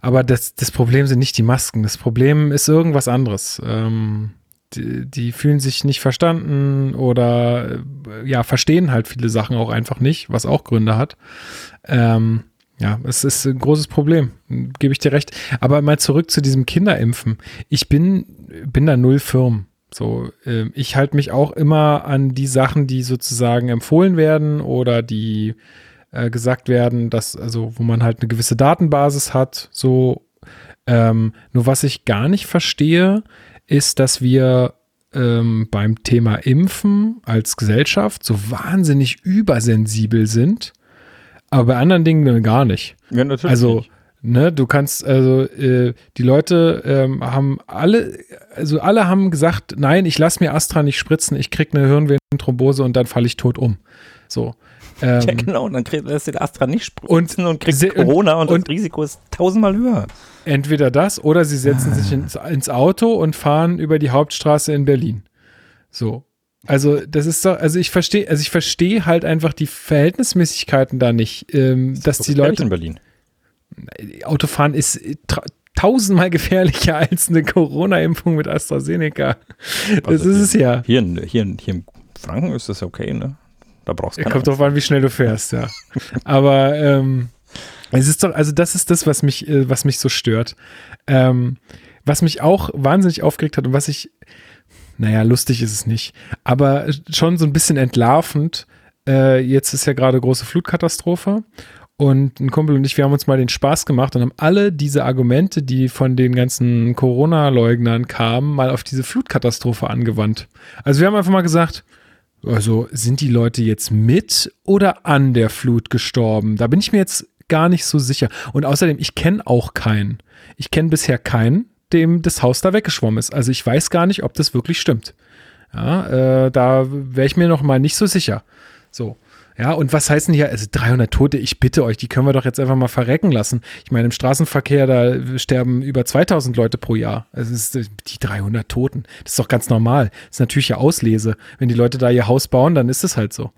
Aber das, das Problem sind nicht die Masken. Das Problem ist irgendwas anderes. Ähm, die, die, fühlen sich nicht verstanden oder äh, ja, verstehen halt viele Sachen auch einfach nicht, was auch Gründe hat. Ähm, ja, es ist ein großes Problem, gebe ich dir recht. Aber mal zurück zu diesem Kinderimpfen. Ich bin, bin da null firm. So, äh, ich halte mich auch immer an die Sachen, die sozusagen empfohlen werden oder die äh, gesagt werden, dass, also, wo man halt eine gewisse Datenbasis hat, so. Ähm, nur was ich gar nicht verstehe, ist, dass wir ähm, beim Thema Impfen als Gesellschaft so wahnsinnig übersensibel sind, aber bei anderen Dingen gar nicht. Ja, natürlich. Also, nicht. Ne, du kannst, also äh, die Leute ähm, haben alle, also alle haben gesagt, nein, ich lasse mir Astra nicht spritzen, ich krieg eine Hirnvenenthrombose und dann falle ich tot um. So. Ähm, ja, genau, und dann lässt den Astra nicht spritzen und, und kriegt Corona und, und, das Risiko ist tausendmal höher. Entweder das oder sie setzen sich ins, ins Auto und fahren über die Hauptstraße in Berlin. So. Also, das ist doch, also ich verstehe, also ich verstehe halt einfach die Verhältnismäßigkeiten da nicht, ähm, das dass die Leute. in Berlin. Autofahren ist tausendmal gefährlicher als eine Corona-Impfung mit AstraZeneca. Das also ist es ja. Hier, hier, hier in Franken ist das okay, ne? Da brauchst du Kommt drauf an, wie schnell du fährst, ja. Aber ähm, es ist doch, also das ist das, was mich, äh, was mich so stört. Ähm, was mich auch wahnsinnig aufgeregt hat und was ich, naja, lustig ist es nicht, aber schon so ein bisschen entlarvend. Äh, jetzt ist ja gerade große Flutkatastrophe Und ein Kumpel und ich, wir haben uns mal den Spaß gemacht und haben alle diese Argumente, die von den ganzen Corona-Leugnern kamen, mal auf diese Flutkatastrophe angewandt. Also wir haben einfach mal gesagt, also sind die Leute jetzt mit oder an der Flut gestorben? Da bin ich mir jetzt gar nicht so sicher. Und außerdem, ich kenne auch keinen. Ich kenne bisher keinen, dem das Haus da weggeschwommen ist. Also ich weiß gar nicht, ob das wirklich stimmt. Ja, äh, da wäre ich mir noch mal nicht so sicher. So. Ja, und was heißen hier, also 300 Tote, ich bitte euch, die können wir doch jetzt einfach mal verrecken lassen. Ich meine, im Straßenverkehr, da sterben über 2000 Leute pro Jahr. Also ist, die 300 Toten, das ist doch ganz normal. Das ist natürlich ja Auslese. Wenn die Leute da ihr Haus bauen, dann ist es halt so.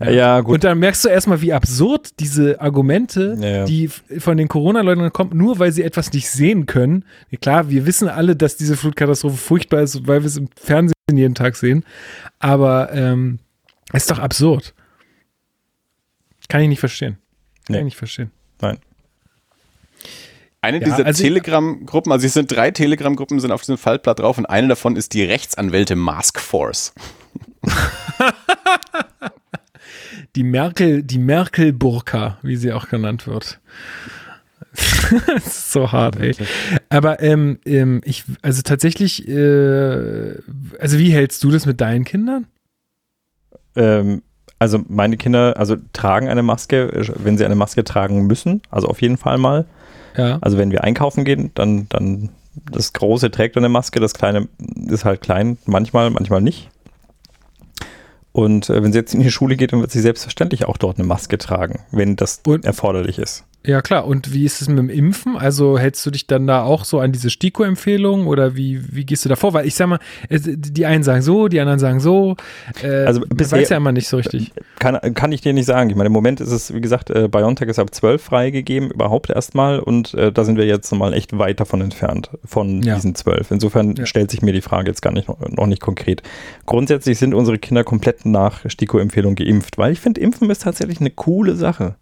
Ja, gut. Und dann merkst du erstmal, wie absurd diese Argumente, Ja, ja. die von den Corona-Leugnern kommen, nur weil sie etwas nicht sehen können. Ja, klar, wir wissen alle, dass diese Flutkatastrophe furchtbar ist, weil wir es im Fernsehen jeden Tag sehen. Aber ähm, es ist doch absurd. Kann ich nicht verstehen. Kann Nee. ich nicht verstehen. Nein. Eine Ja, dieser also- Telegram-Gruppen, also es sind drei Telegram-Gruppen, sind auf diesem Fallblatt drauf und eine davon ist die Rechtsanwälte Mask Force. Die Merkel, die Merkel-Burka, wie sie auch genannt wird. das ist so hart, ey. Aber ähm, ähm, ich, also tatsächlich, äh, also wie hältst du das mit deinen Kindern? Ähm, also meine Kinder, also tragen eine Maske, äh, wenn sie eine Maske tragen müssen, also auf jeden Fall mal. Ja. Also wenn wir einkaufen gehen, dann, dann das Große trägt eine Maske, das Kleine ist halt klein, manchmal, manchmal nicht. Und äh, wenn sie jetzt in die Schule geht, dann wird sie selbstverständlich auch dort eine Maske tragen, wenn das Und- erforderlich ist. Ja, klar. Und wie ist es mit dem Impfen? Also hältst du dich dann da auch so an diese STIKO-Empfehlung oder wie, wie gehst du da vor? Weil ich sag mal, die einen sagen so, die anderen sagen so. Äh, Also bisher- weiß ja immer nicht so richtig. Kann, kann ich dir nicht sagen. Ich meine, im Moment ist es, wie gesagt, äh, BioNTech ist ab 12 freigegeben, überhaupt erstmal. Und äh, da sind wir jetzt mal echt weit davon entfernt, von Ja. diesen 12. Insofern Ja. stellt sich mir die Frage jetzt gar nicht, noch, noch nicht konkret. Grundsätzlich sind unsere Kinder komplett nach STIKO-Empfehlung geimpft, weil ich finde, Impfen ist tatsächlich eine coole Sache.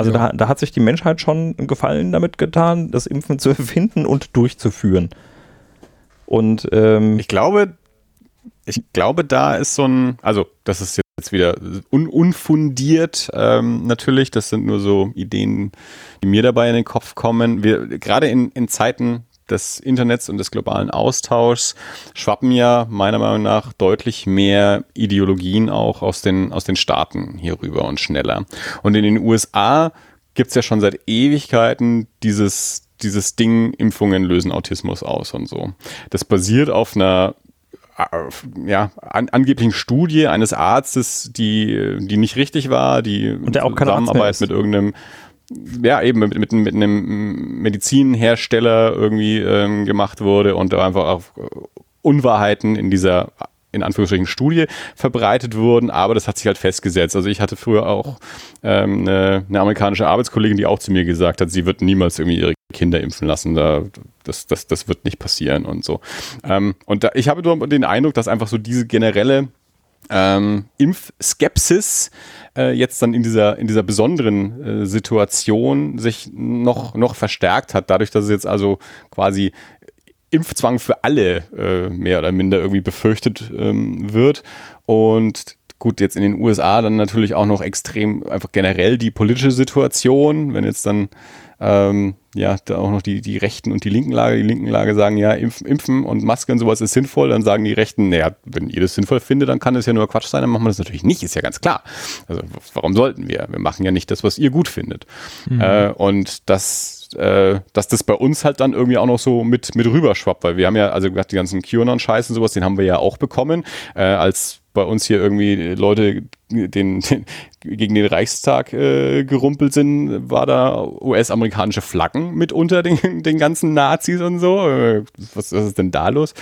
Also Ja. da, da hat sich die Menschheit schon einen Gefallen damit getan, das Impfen zu erfinden und durchzuführen. Und ähm, Ich glaube, ich glaube, da ist so ein, also das ist jetzt wieder un, unfundiert ähm, natürlich, das sind nur so Ideen, die mir dabei in den Kopf kommen. Wir gerade in, in Zeiten des Internets und des globalen Austauschs schwappen ja meiner Meinung nach deutlich mehr Ideologien auch aus den, aus den Staaten hier rüber und schneller. Und in den USA gibt es ja schon seit Ewigkeiten dieses, dieses Ding, Impfungen lösen Autismus aus und so. Das basiert auf einer äh, ja, an, angeblichen Studie eines Arztes, die, die nicht richtig war, die Und der auch kein Arzt mehr Zusammenarbeit mit irgendeinem ja, eben mit, mit, mit einem Medizinhersteller irgendwie ähm, gemacht wurde und einfach auf äh, Unwahrheiten in dieser in Anführungsstrichen Studie verbreitet wurden, aber das hat sich halt festgesetzt. Also ich hatte früher auch ähm, eine, eine amerikanische Arbeitskollegin, die auch zu mir gesagt hat, sie wird niemals irgendwie ihre Kinder impfen lassen. Da, das, das, das wird nicht passieren und so. Ähm, und da, ich habe den Eindruck, dass einfach so diese generelle ähm, Impfskepsis äh, jetzt dann in dieser, in dieser besonderen äh, Situation sich noch, noch verstärkt hat, dadurch, dass es jetzt also quasi Impfzwang für alle äh, mehr oder minder irgendwie befürchtet ähm, wird. Und gut, jetzt in den USA dann natürlich auch noch extrem einfach generell die politische Situation, wenn jetzt dann ähm, ja, da auch noch die, die rechten und die linken Lage, die linken Lage sagen, ja, Impf, Impfen und Maske und sowas ist sinnvoll, dann sagen die Rechten, naja, wenn ihr das sinnvoll findet, dann kann es ja nur Quatsch sein, dann machen wir das natürlich nicht, ist ja ganz klar. Also warum sollten wir? Wir machen ja nicht das, was ihr gut findet. Äh, und das, äh, dass das bei uns halt dann irgendwie auch noch so mit, mit rüberschwappt, weil wir haben ja, also gesagt, die ganzen QAnon-Scheiß und sowas, den haben wir ja auch bekommen, äh, als bei uns hier irgendwie Leute den, den, gegen den Reichstag äh, gerumpelt sind, war da US-amerikanische Flaggen mit unter den, den ganzen Nazis und so. Äh, was, was ist denn da los?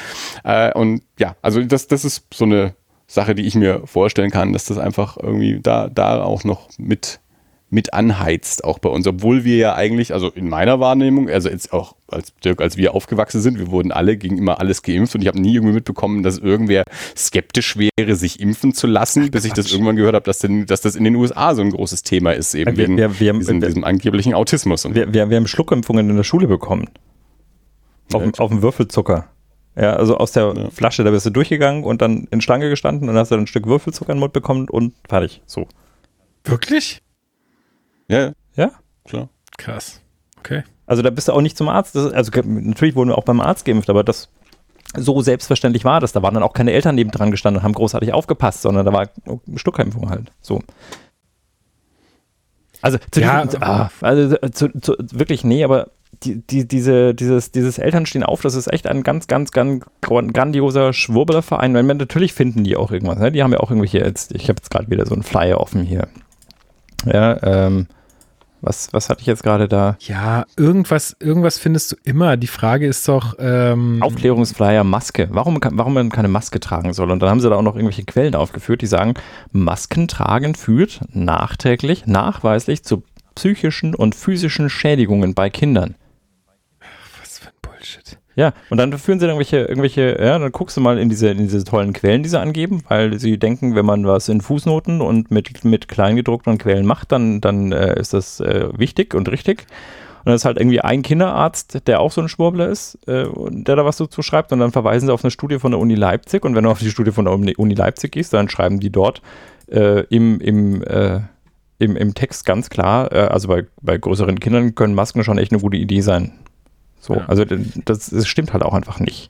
Äh, und ja, also das, das ist so eine Sache, die ich mir vorstellen kann, dass das einfach irgendwie da, da auch noch mit mit anheizt, auch bei uns, obwohl wir ja eigentlich, also in meiner Wahrnehmung, also jetzt auch als Dirk, als wir aufgewachsen sind, wir wurden alle gegen immer alles geimpft und ich habe nie irgendwie mitbekommen, dass irgendwer skeptisch wäre, sich impfen zu lassen, bis ich das irgendwann gehört habe, dass, denn, dass das in den USA so ein großes Thema ist, eben Wir- wegen wir- wir haben- diesem, diesem angeblichen Autismus. Und wir, wir, wir haben Schluckimpfungen in der Schule bekommen. Auf, dem- auf dem Würfelzucker. Ja, also aus der Ja. Flasche, da bist du durchgegangen und dann in Schlange gestanden und hast dann ein Stück Würfelzucker in den Mund bekommen und fertig. So. Wirklich? Ja, Ja? Klar. Krass. Okay. Also da bist du auch nicht zum Arzt. Das, also natürlich wurden wir auch beim Arzt geimpft, aber das so selbstverständlich war das. Da waren dann auch keine Eltern neben dran gestanden und haben großartig aufgepasst, sondern da war Stuckimpfung halt. So. Also, zu Ja, diesem, ah, also zu, zu, wirklich, nee, aber die, die, diese, dieses, dieses Eltern stehen auf, das ist echt ein ganz, ganz, ganz grandioser Schwurblerverein. Weil natürlich finden die auch irgendwas. Ne? Die haben ja auch irgendwelche, jetzt, ich habe jetzt gerade wieder so einen Flyer offen hier. Ja, ähm, was, was hatte ich jetzt gerade da? Ja, irgendwas, irgendwas findest du immer. Die Frage ist doch, ähm, Aufklärungsflyer Maske. Warum, warum man keine Maske tragen soll. Und dann haben sie da auch noch irgendwelche Quellen aufgeführt, die sagen, Masken tragen führt nachträglich, nachweislich zu psychischen und physischen Schädigungen bei Kindern. was für ein Bullshit. Ja, und dann führen sie dann irgendwelche, irgendwelche, ja, dann guckst du mal in diese, in diese tollen Quellen, die sie angeben, weil sie denken, wenn man was in Fußnoten und mit, mit kleingedruckten Quellen macht, dann, dann äh, ist das äh, wichtig und richtig. Und dann ist halt irgendwie ein Kinderarzt, der auch so ein Schwurbler ist, äh, der da was dazu schreibt und dann verweisen sie auf eine Studie von der Uni Leipzig und wenn du auf die Studie von der Uni Uni Leipzig gehst, dann schreiben die dort äh, im, im, äh, im, im Text ganz klar, äh, also bei, bei größeren Kindern können Masken schon echt eine gute Idee sein. So, Ja. also das, das stimmt halt auch einfach nicht.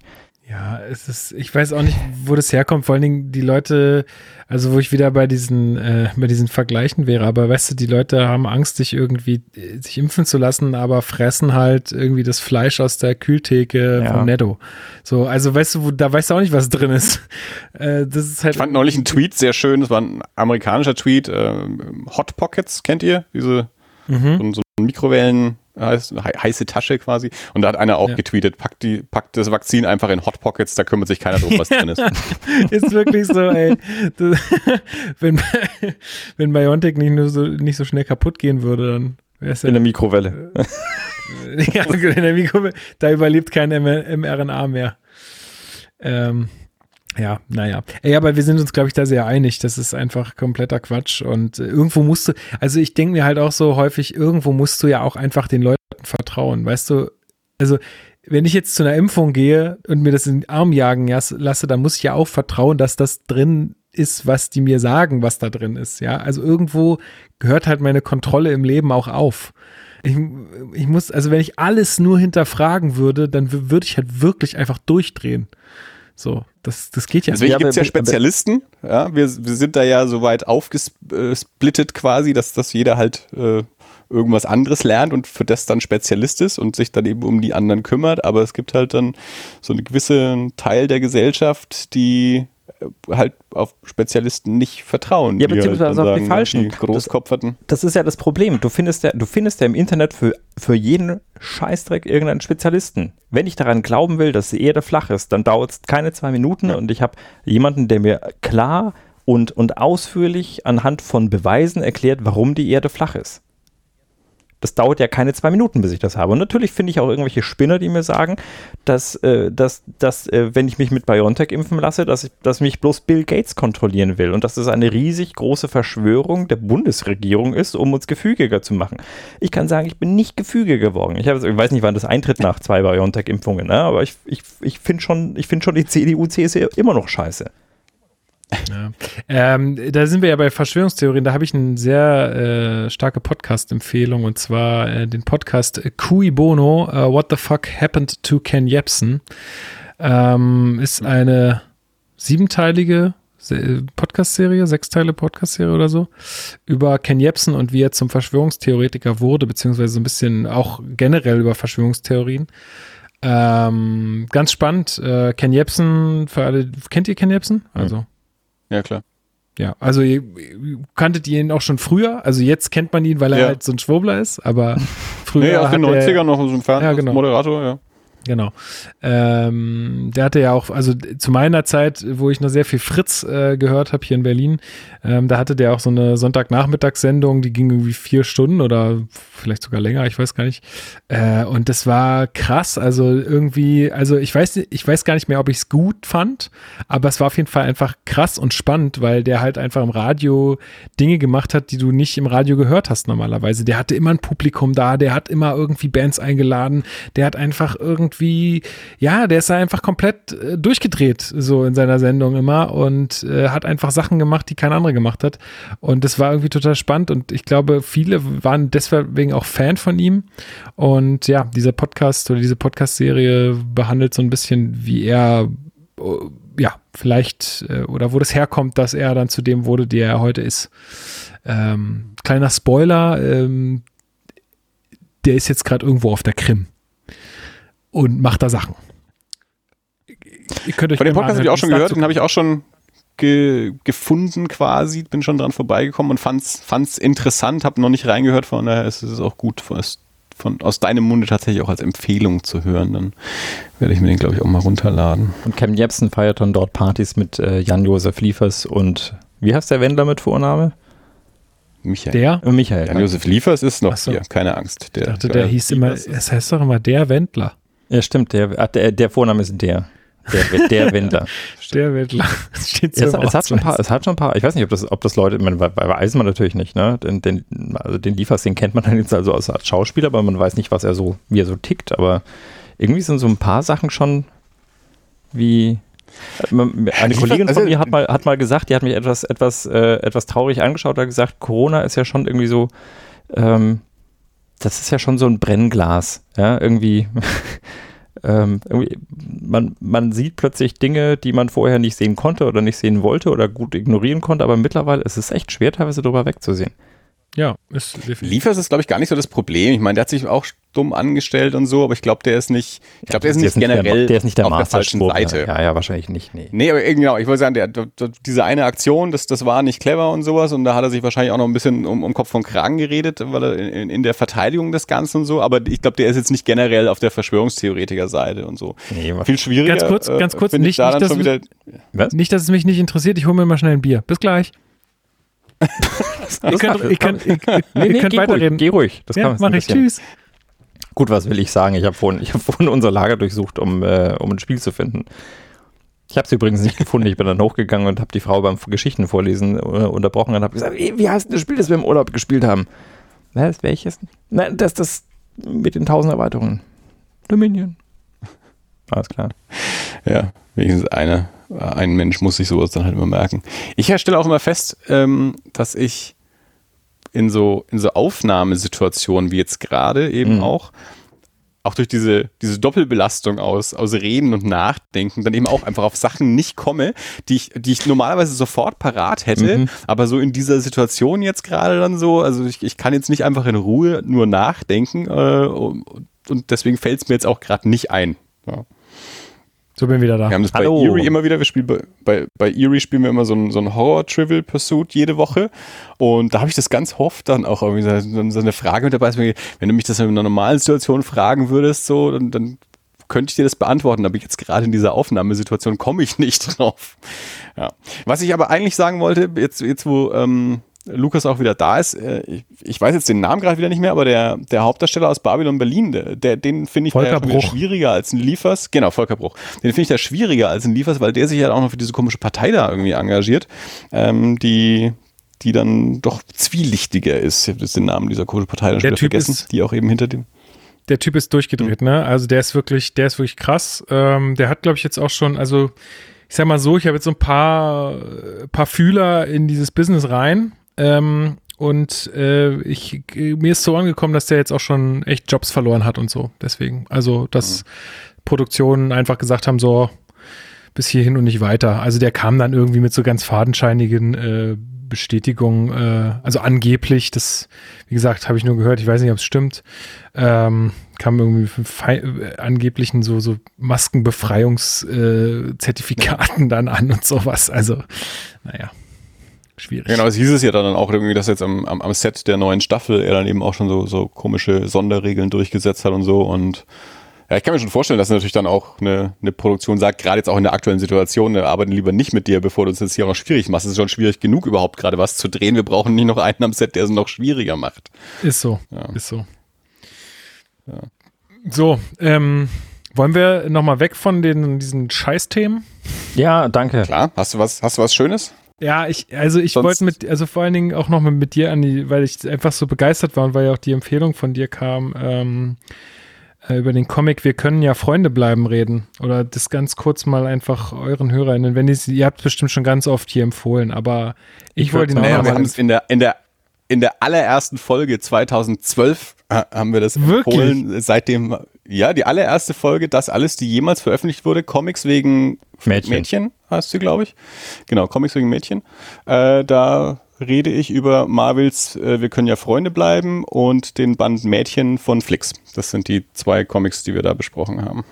Ja, es ist, ich weiß auch nicht, wo das herkommt. Vor allen Dingen die Leute, also wo ich wieder bei diesen, äh, bei diesen Vergleichen wäre, aber weißt du, die Leute haben Angst, sich irgendwie, äh, sich impfen zu lassen, aber fressen halt irgendwie das Fleisch aus der Kühltheke Ja. vom Netto. So, also weißt du, wo, da weißt du auch nicht, was drin ist. Äh, das ist halt. Ich fand neulich einen Tweet sehr schön, das war ein amerikanischer Tweet, ähm, Hot Pockets, kennt ihr? Diese Mhm. so, so Mikrowellen, heiß, hei- heiße Tasche quasi. Und da hat einer auch Ja. getweetet, packt, die, packt das Vakzin einfach in Hot Pockets, da kümmert sich keiner drum, was drin ist. ist wirklich so, ey. Das, wenn, wenn Biontech nicht nur so, nicht so schnell kaputt gehen würde, dann wäre es ja In der Mikrowelle. ja, in der Mikro, da überlebt kein mRNA mehr. Ähm, ja, naja. Ey, aber wir sind uns, glaube ich, da sehr einig. Das ist einfach kompletter Quatsch. Und äh, irgendwo musst du, also ich denke mir halt auch so häufig, irgendwo musst du ja auch einfach den Leuten vertrauen. Weißt du, also wenn ich jetzt zu einer Impfung gehe und mir das in den Arm jagen lasse, dann muss ich ja auch vertrauen, dass das drin ist, was die mir sagen, was da drin ist. Ja, also irgendwo gehört halt meine Kontrolle im Leben auch auf. Ich, ich muss, also wenn ich alles nur hinterfragen würde, dann würde ich halt wirklich einfach durchdrehen. So, das, das geht ja Deswegen gibt es ja Spezialisten. Ja, wir, wir sind da ja so weit aufgesplittet quasi, dass, dass jeder halt äh, irgendwas anderes lernt und für das dann Spezialist ist und sich dann eben um die anderen kümmert. Aber es gibt halt dann so einen gewissen Teil der Gesellschaft, die halt auf Spezialisten nicht vertrauen. Ja, halt beziehungsweise dann auch die Falschen. Die Großkopferten. Das ist ja das Problem. Du findest ja, du findest ja im Internet für, für jeden Scheißdreck irgendeinen Spezialisten. Wenn ich daran glauben will, dass die Erde flach ist, dann dauert es keine zwei Minuten und ich habe jemanden, der mir klar und, und ausführlich anhand von Beweisen erklärt, warum die Erde flach ist. Das dauert ja keine zwei Minuten, bis ich das habe. Und natürlich finde ich auch irgendwelche Spinner, die mir sagen, dass, äh, dass, dass äh, wenn ich mich mit BioNTech impfen lasse, dass, ich, dass mich bloß Bill Gates kontrollieren will und dass es eine riesig große Verschwörung der Bundesregierung ist, um uns gefügiger zu machen. Ich kann sagen, ich bin nicht gefügiger geworden. Ich, hab, ich weiß nicht, wann das eintritt nach zwei BioNTech-Impfungen, ne? aber ich, ich, ich finde schon, find schon die CDU, CSU immer noch scheiße. Ähm, da sind wir ja bei Verschwörungstheorien. Da habe ich eine sehr äh, starke Podcast-Empfehlung und zwar äh, den Podcast Cui Bono, äh, What the Fuck Happened to Ken Jebsen. Ähm, ist eine siebenteilige Se- Podcast-Serie, sechsteile Podcast-Serie oder so, über Ken Jebsen und wie er zum Verschwörungstheoretiker wurde, beziehungsweise so ein bisschen auch generell über Verschwörungstheorien. Ähm, ganz spannend. Äh, Ken Jebsen, für alle, kennt ihr Ken Jebsen? Also. Ja, klar. Ja, also ihr, kanntet ihr ihn auch schon früher? Also jetzt kennt man ihn, weil er Ja. halt so ein Schwurbler ist, aber früher Nee, aus den er- 90ern noch so ein Ja, genau. Fernsehmoderator, ja. Genau. Ähm, der hatte ja auch, also zu meiner Zeit, wo ich noch sehr viel Fritz äh, gehört habe hier in Berlin, ähm, da hatte der auch so eine Sonntagnachmittagssendung, die ging irgendwie vier Stunden oder vielleicht sogar länger, ich weiß gar nicht. Äh, und das war krass. Also irgendwie, also ich weiß, ich weiß gar nicht mehr, ob ich es gut fand, aber es war auf jeden Fall einfach krass und spannend, weil der halt einfach im Radio Dinge gemacht hat, die du nicht im Radio gehört hast normalerweise. Der hatte immer ein Publikum da, der hat immer irgendwie Bands eingeladen, der hat einfach irgendwie irgendwie, ja, der ist einfach komplett äh, durchgedreht, so in seiner Sendung immer und äh, hat einfach Sachen gemacht, die kein anderer gemacht hat. Und das war irgendwie total spannend und ich glaube, viele waren deswegen auch Fan von ihm. Und ja, dieser Podcast oder diese Podcast-Serie behandelt so ein bisschen, wie er oh, ja, vielleicht, äh, oder wo das herkommt, dass er dann zu dem wurde, der er heute ist. Ähm, kleiner Spoiler, ähm, der ist jetzt gerade irgendwo auf der Krim und macht da Sachen. Ihr könnt euch Von dem Podcast habe ich auch schon gehört, den habe ich auch schon ge gefunden quasi, bin schon dran vorbeigekommen und fand's, fand's interessant, habe noch nicht reingehört, von daher ist es auch gut, es von, aus deinem Munde tatsächlich auch als Empfehlung zu hören. Dann werde ich mir den, glaube ich, auch mal runterladen. Und Cam Jepsen feiert dann dort Partys mit äh, Jan-Josef Liefers und wie heißt der Wendler mit Vorname? Michael. Der? Und Michael. Jan-Josef Liefers ist noch so. hier, keine Angst. Der, ich dachte, der hieß immer, es heißt doch immer der Wendler. Ja, stimmt, der, der, der Vorname ist der. Der, der Wendler. der Wendler. Steht so es, es, hat schon ein paar, es hat schon ein paar, ich weiß nicht, ob das, ob das Leute, man, weiß man natürlich nicht, ne? Den, den, also den Liefers, den kennt man dann jetzt also als Schauspieler, aber man weiß nicht, was er so, wie er so tickt, aber irgendwie sind so ein paar Sachen schon wie, eine Kollegin von mir hat mal, hat mal gesagt, die hat mich etwas, etwas, äh, etwas traurig angeschaut, hat gesagt, Corona ist ja schon irgendwie so, ähm, das ist ja schon so ein Brennglas, ja, irgendwie ähm, man, man sieht plötzlich Dinge, die man vorher nicht sehen konnte oder nicht sehen wollte oder gut ignorieren konnte, aber mittlerweile ist es echt schwer, teilweise darüber wegzusehen. Ja, ist definitiv. Liefers ist, glaube ich, gar nicht so das Problem. Ich meine, der hat sich auch dumm angestellt und so, aber ich glaube, der ist nicht, ich glaube, der ist nicht der generell der, der ist nicht der auf der falschen Seite. Ja, ja, wahrscheinlich nicht. Nee, nee aber genau, ich wollte sagen, der, der, diese eine Aktion, das, das war nicht clever und sowas und da hat er sich wahrscheinlich auch noch ein bisschen um, um Kopf und Kragen geredet, weil er in, in der Verteidigung des Ganzen und so, aber ich glaube, der ist jetzt nicht generell auf der Verschwörungstheoretiker-Seite und so. Nee, Viel schwieriger. Ganz kurz, ganz kurz, äh, nicht, nicht, dass wieder, nicht, dass es mich nicht interessiert, ich hole mir mal schnell ein Bier. Bis gleich ihr könnt, ihr könnt, ihr, nee, nee, könnt geh weiterreden. Ruhig, geh ruhig. Das ja, mach ich. Tschüss. Gut, was will ich sagen? Ich habe vorhin, hab vorhin unser Lager durchsucht, um, äh, um ein Spiel zu finden. Ich habe es übrigens nicht gefunden. Ich bin dann hochgegangen und habe die Frau beim Geschichtenvorlesen äh, unterbrochen und habe gesagt, wie, wie heißt das Spiel, das wir im Urlaub gespielt haben? Was, welches? Nein, das das mit den tausend Erweiterungen. Dominion. Alles klar. Ja, wenigstens eine ein Mensch muss sich sowas dann halt immer merken. Ich stelle auch immer fest, ähm, dass ich in so, in so Aufnahmesituationen wie jetzt gerade eben mhm. auch, auch durch diese, diese Doppelbelastung aus, aus Reden und Nachdenken, dann eben auch einfach auf Sachen nicht komme, die ich, die ich normalerweise sofort parat hätte, mhm. aber so in dieser Situation jetzt gerade dann so, also ich, ich kann jetzt nicht einfach in Ruhe nur nachdenken äh, und deswegen fällt es mir jetzt auch gerade nicht ein. Ja. So bin wieder da. Wir haben das Hallo. bei Eerie immer wieder. Wir spielen bei, bei, bei Eerie spielen wir immer so ein, so ein Horror-Trivial Pursuit jede Woche. Und da habe ich das ganz oft dann auch irgendwie so, so eine Frage mit dabei. Wenn du mich das in einer normalen Situation fragen würdest, so, dann, dann könnte ich dir das beantworten, aber jetzt gerade in dieser Aufnahmesituation komme ich nicht drauf. Ja. Was ich aber eigentlich sagen wollte, jetzt, jetzt wo ähm, Lukas auch wieder da ist. Äh, ich, ich weiß jetzt den Namen gerade wieder nicht mehr, aber der, der Hauptdarsteller aus Babylon Berlin, der, den finde ich da schwieriger als ein Liefers. Genau, Volker Bruch. Den finde ich da schwieriger als ein Liefers, weil der sich ja auch noch für diese komische Partei da irgendwie engagiert, ähm, die, die dann doch zwielichtiger ist. Ich habe jetzt den Namen dieser komischen Partei dann vergessen, ist, die auch eben hinter dem der Typ ist durchgedreht, mhm. ne? Also der ist wirklich, der ist wirklich krass. Ähm, der hat, glaube ich, jetzt auch schon, also ich sag mal so, ich habe jetzt so ein paar, paar Fühler in dieses Business rein ähm, und äh, ich, mir ist so angekommen, dass der jetzt auch schon echt Jobs verloren hat und so. Deswegen, also, dass mhm. Produktionen einfach gesagt haben, so bis hierhin und nicht weiter. Also der kam dann irgendwie mit so ganz fadenscheinigen äh, Bestätigungen, äh, also angeblich, das, wie gesagt, habe ich nur gehört, ich weiß nicht, ob es stimmt, ähm, kam irgendwie äh, angeblichen so, so Maskenbefreiungszertifikaten äh, dann an und sowas. Also, naja schwierig. Genau, es hieß es ja dann auch irgendwie, dass jetzt am, am, am Set der neuen Staffel er dann eben auch schon so, so komische Sonderregeln durchgesetzt hat und so und ja, ich kann mir schon vorstellen, dass natürlich dann auch eine, eine Produktion sagt, gerade jetzt auch in der aktuellen Situation, wir arbeiten lieber nicht mit dir, bevor du uns jetzt hier auch noch schwierig machst. Es ist schon schwierig genug, überhaupt gerade was zu drehen. Wir brauchen nicht noch einen am Set, der es noch schwieriger macht. Ist so, ja. ist so. Ja. So, ähm, wollen wir nochmal weg von den, diesen Scheißthemen? Ja, danke. Klar, hast du was, hast du was Schönes? Ja, ich, also ich wollte mit, also vor allen Dingen auch nochmal mit dir, Andi, weil ich einfach so begeistert war und weil ja auch die Empfehlung von dir kam, ähm, äh, über den Comic Wir können ja Freunde bleiben reden. Oder das ganz kurz mal einfach euren HörerInnen, wenn ihr, ihr habt bestimmt schon ganz oft hier empfohlen, aber ich, ich wollte ihn auch naja, Wir haben es in der, in der in der allerersten Folge 2012 äh, haben wir das Wirklich? empfohlen. Seitdem, ja, die allererste Folge, das alles, die jemals veröffentlicht wurde, Comics wegen Mädchen, Mädchen heißt sie, glaube ich. Genau, Comics wegen Mädchen. Äh, da rede ich über Marvels äh, Wir können ja Freunde bleiben und den Band Mädchen von Flix. Das sind die zwei Comics, die wir da besprochen haben.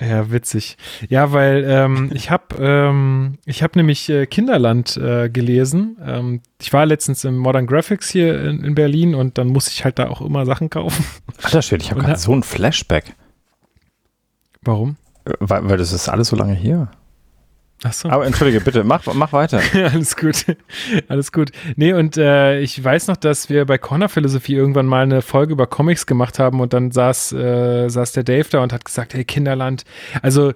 Ja, witzig. Ja, weil ähm, ich habe ähm, ich habe nämlich äh, Kinderland äh, gelesen. Ähm, ich war letztens im Modern Graphics hier in, in, Berlin und dann muss ich halt da auch immer Sachen kaufen. Alter Shit, ich habe gerade so ein Flashback. Warum? Äh, weil, weil das ist alles so lange her. Ach so. Aber entschuldige, bitte, mach, mach weiter. Alles gut. Alles gut. Nee, und äh, ich weiß noch, dass wir bei Corner Philosophie irgendwann mal eine Folge über Comics gemacht haben und dann saß, äh, saß der Dave da und hat gesagt, hey Kinderland. Also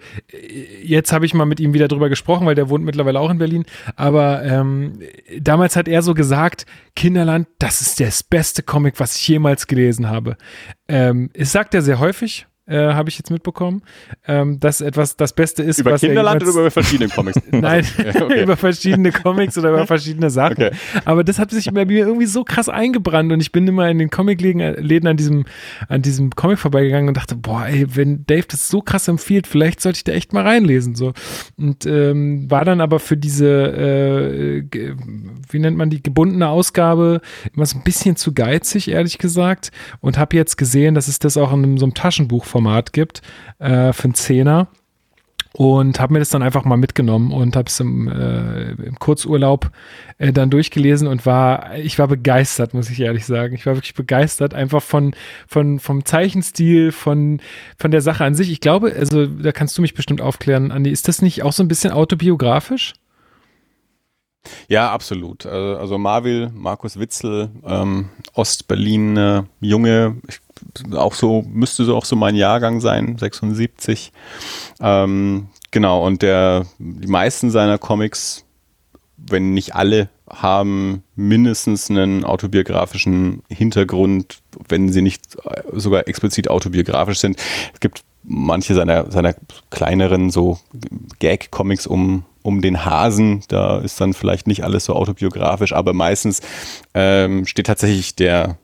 jetzt habe ich mal mit ihm wieder drüber gesprochen, weil der wohnt mittlerweile auch in Berlin. Aber ähm, damals hat er so gesagt, Kinderland, das ist das beste Comic, was ich jemals gelesen habe. Ähm, es sagt er sehr häufig äh, habe ich jetzt mitbekommen, ähm, dass etwas das Beste ist. Über was Kinderland oder über verschiedene Comics? Nein, also, okay. über verschiedene Comics oder über verschiedene Sachen. Okay. Aber das hat sich bei mir irgendwie so krass eingebrannt und ich bin immer in den Comicläden an diesem, an diesem Comic vorbeigegangen und dachte, boah, ey, wenn Dave das so krass empfiehlt, vielleicht sollte ich da echt mal reinlesen. So. Und ähm, war dann aber für diese, äh, wie nennt man die, gebundene Ausgabe immer so ein bisschen zu geizig, ehrlich gesagt. Und habe jetzt gesehen, dass es das auch in so einem Taschenbuch Format gibt äh, für einen Zehner und habe mir das dann einfach mal mitgenommen und habe es im, äh, im Kurzurlaub äh, dann durchgelesen und war, ich war begeistert, muss ich ehrlich sagen. Ich war wirklich begeistert, einfach von, von vom Zeichenstil, von, von der Sache an sich. Ich glaube, also da kannst du mich bestimmt aufklären, Andi, ist das nicht auch so ein bisschen autobiografisch? Ja, absolut. Also, also Marvel, Markus Witzel, ähm, Ostberlin, äh, Junge, ich auch so, müsste so auch so mein Jahrgang sein, 76. Ähm, genau, und der, die meisten seiner Comics, wenn nicht alle, haben mindestens einen autobiografischen Hintergrund, wenn sie nicht sogar explizit autobiografisch sind. Es gibt manche seiner, seiner kleineren so Gag-Comics um, um den Hasen, da ist dann vielleicht nicht alles so autobiografisch, aber meistens ähm, steht tatsächlich der,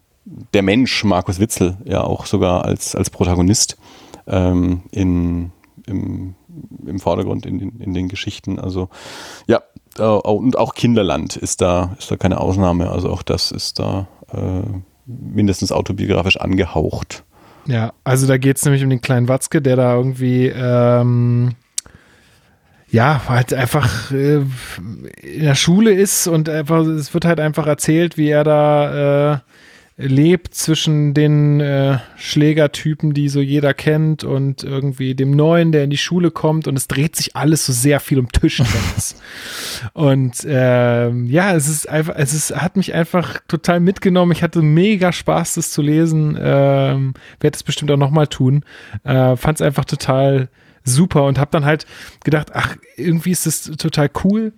der Mensch, Markus Witzel, ja auch sogar als, als Protagonist ähm, in, im, im Vordergrund in den, in den Geschichten. Also ja, äh, und auch Kinderland ist da, ist da keine Ausnahme. Also auch das ist da äh, mindestens autobiografisch angehaucht. Ja, also da geht es nämlich um den kleinen Watzke, der da irgendwie ähm, ja, halt einfach äh, in der Schule ist und einfach, es wird halt einfach erzählt, wie er da äh, lebt zwischen den äh, Schlägertypen, die so jeder kennt und irgendwie dem Neuen, der in die Schule kommt und es dreht sich alles so sehr viel um Tischtennis. und äh, ja, es ist einfach, es ist, hat mich einfach total mitgenommen. Ich hatte mega Spaß, das zu lesen. Ähm, Werde es bestimmt auch nochmal tun. Äh, Fand es einfach total super und habe dann halt gedacht, ach, irgendwie ist das total cool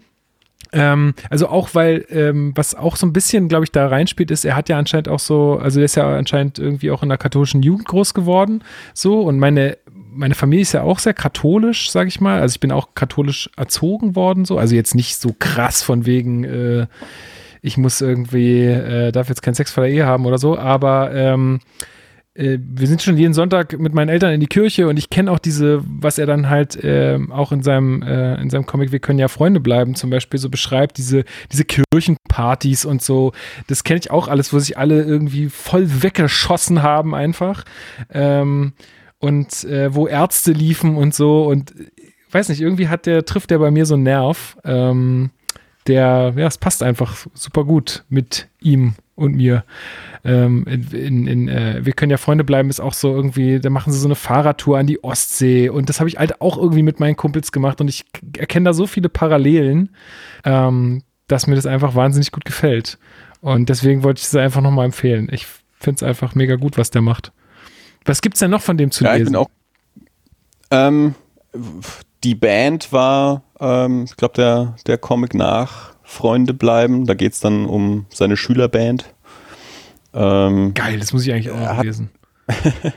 ähm, also auch weil, ähm, was auch so ein bisschen, glaube ich, da reinspielt, ist, er hat ja anscheinend auch so, also er ist ja anscheinend irgendwie auch in der katholischen Jugend groß geworden, so und meine meine Familie ist ja auch sehr katholisch, sage ich mal. Also ich bin auch katholisch erzogen worden, so. Also jetzt nicht so krass von wegen, äh, ich muss irgendwie, äh, darf jetzt keinen Sex vor der Ehe haben oder so, aber ähm, äh, wir sind schon jeden Sonntag mit meinen Eltern in die Kirche und ich kenne auch diese, was er dann halt äh, auch in seinem, äh, in seinem Comic Wir können ja Freunde bleiben zum Beispiel so beschreibt, diese, diese Kirchenpartys und so. Das kenne ich auch alles, wo sich alle irgendwie voll weggeschossen haben einfach. Ähm, und äh, wo Ärzte liefen und so und äh, weiß nicht, irgendwie hat der, trifft der bei mir so einen Nerv. Ähm, der, ja, es passt einfach super gut mit ihm und mir. Ähm, in, in, äh, wir können ja Freunde bleiben, ist auch so irgendwie, da machen sie so eine Fahrradtour an die Ostsee und das habe ich halt auch irgendwie mit meinen Kumpels gemacht und ich erkenne da so viele Parallelen, ähm, dass mir das einfach wahnsinnig gut gefällt. Und deswegen wollte ich es einfach nochmal empfehlen. Ich finde es einfach mega gut, was der macht. Was gibt es denn noch von dem zu ja, lesen? Ich bin auch, ähm, die Band war, ähm, ich glaube, der, der Comic nach Freunde bleiben. Da geht es dann um seine Schülerband. Ähm, Geil, das muss ich eigentlich auch noch lesen.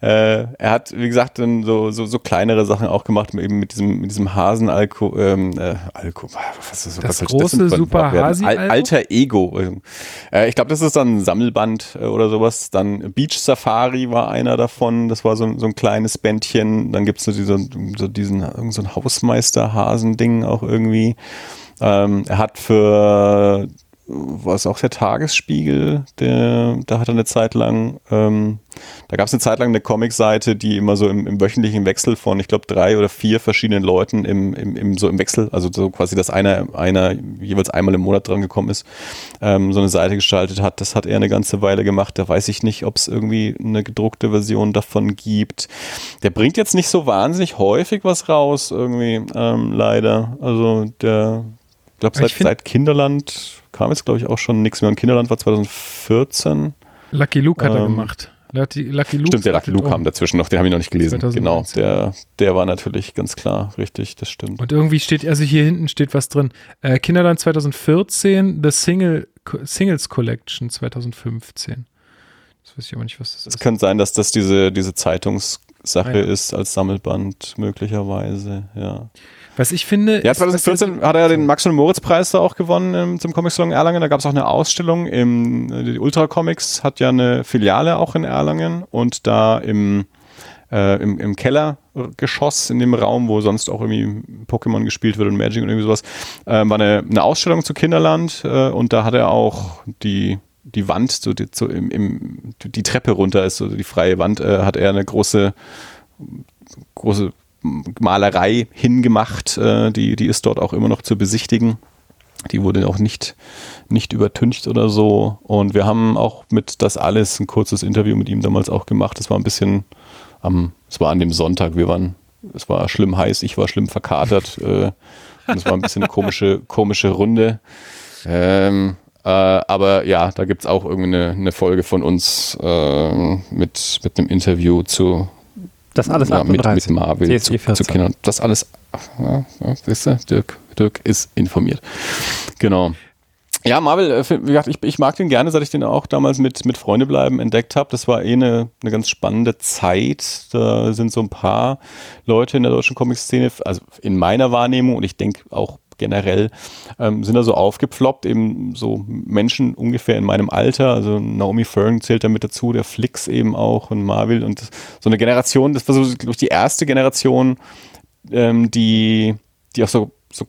Äh, er hat, wie gesagt, dann so, so, so kleinere Sachen auch gemacht, eben mit diesem, mit diesem Hasen-Alko, ähm, äh, Alko, was ist das? Was große das Super Hasi Al Alter Ego. Äh, ich glaube, das ist dann ein Sammelband äh, oder sowas. Dann Beach Safari war einer davon. Das war so, so ein kleines Bändchen. Dann gibt es so, diese, so diesen, so ein Hausmeister-Hasen-Ding auch irgendwie. Ähm, er hat für was auch der Tagesspiegel, der, da hat er eine Zeit lang, ähm, da gab es eine Zeit lang eine Comicseite, die immer so im, im wöchentlichen Wechsel von, ich glaube, drei oder vier verschiedenen Leuten im, im, im, so im Wechsel, also so quasi, dass einer, einer jeweils einmal im Monat dran gekommen ist, ähm, so eine Seite gestaltet hat. Das hat er eine ganze Weile gemacht. Da weiß ich nicht, ob es irgendwie eine gedruckte Version davon gibt. Der bringt jetzt nicht so wahnsinnig häufig was raus, irgendwie, ähm, leider. Also der, glaube, seit, seit Kinderland kam jetzt, glaube ich, auch schon nichts mehr. Und Kinderland war 2014. Lucky Luke hat ähm, er gemacht. Lucky, Lucky Luke stimmt, der Lucky Luke kam dazwischen noch, den habe ich noch nicht gelesen. 2019. Genau, der, der war natürlich ganz klar richtig, das stimmt. Und irgendwie steht, also hier hinten steht was drin. Äh, Kinderland 2014, The Single, Singles Collection 2015. Das weiß ich aber nicht, was das es ist. Es könnte sein, dass das diese, diese Zeitungssache ja. ist als Sammelband möglicherweise, ja. Was ich finde. Ja, 2014 hat er den Max- und Moritz-Preis da auch gewonnen ähm, zum Comic Salon Erlangen. Da gab es auch eine Ausstellung. Im, äh, die Ultra Comics hat ja eine Filiale auch in Erlangen und da im, äh, im, im Kellergeschoss in dem Raum, wo sonst auch irgendwie Pokémon gespielt wird und Magic und irgendwie sowas, äh, war eine, eine Ausstellung zu Kinderland äh, und da hat er auch die die Wand, so die, so im, im, die Treppe runter ist, so die freie Wand, äh, hat er eine große große Malerei hingemacht. Äh, die, die ist dort auch immer noch zu besichtigen. Die wurde auch nicht, nicht übertüncht oder so. Und wir haben auch mit das alles ein kurzes Interview mit ihm damals auch gemacht. Das war ein bisschen am, es war an dem Sonntag. Wir waren, es war schlimm heiß, ich war schlimm verkatert. Äh, und es war ein bisschen eine komische, komische Runde. Ähm, äh, aber ja, da gibt es auch irgendeine eine Folge von uns äh, mit, mit einem Interview zu, das alles ja, mit, mit Marvel zu, zu, Kindern. Das alles, ja, ja, siehst du, Dirk, Dirk ist informiert. Genau. Ja, Marvel, äh, wie gesagt, ich, ich, mag den gerne, seit ich den auch damals mit, mit Freunde bleiben entdeckt habe. Das war eh eine, eine ganz spannende Zeit. Da sind so ein paar Leute in der deutschen Comic-Szene, also in meiner Wahrnehmung und ich denke auch generell ähm, sind da so aufgeploppt, eben so Menschen ungefähr in meinem Alter, also Naomi Fern zählt da mit dazu, der Flix eben auch und Marvel und so eine Generation, das war so glaube ich, die erste Generation, ähm, die, die auch so, so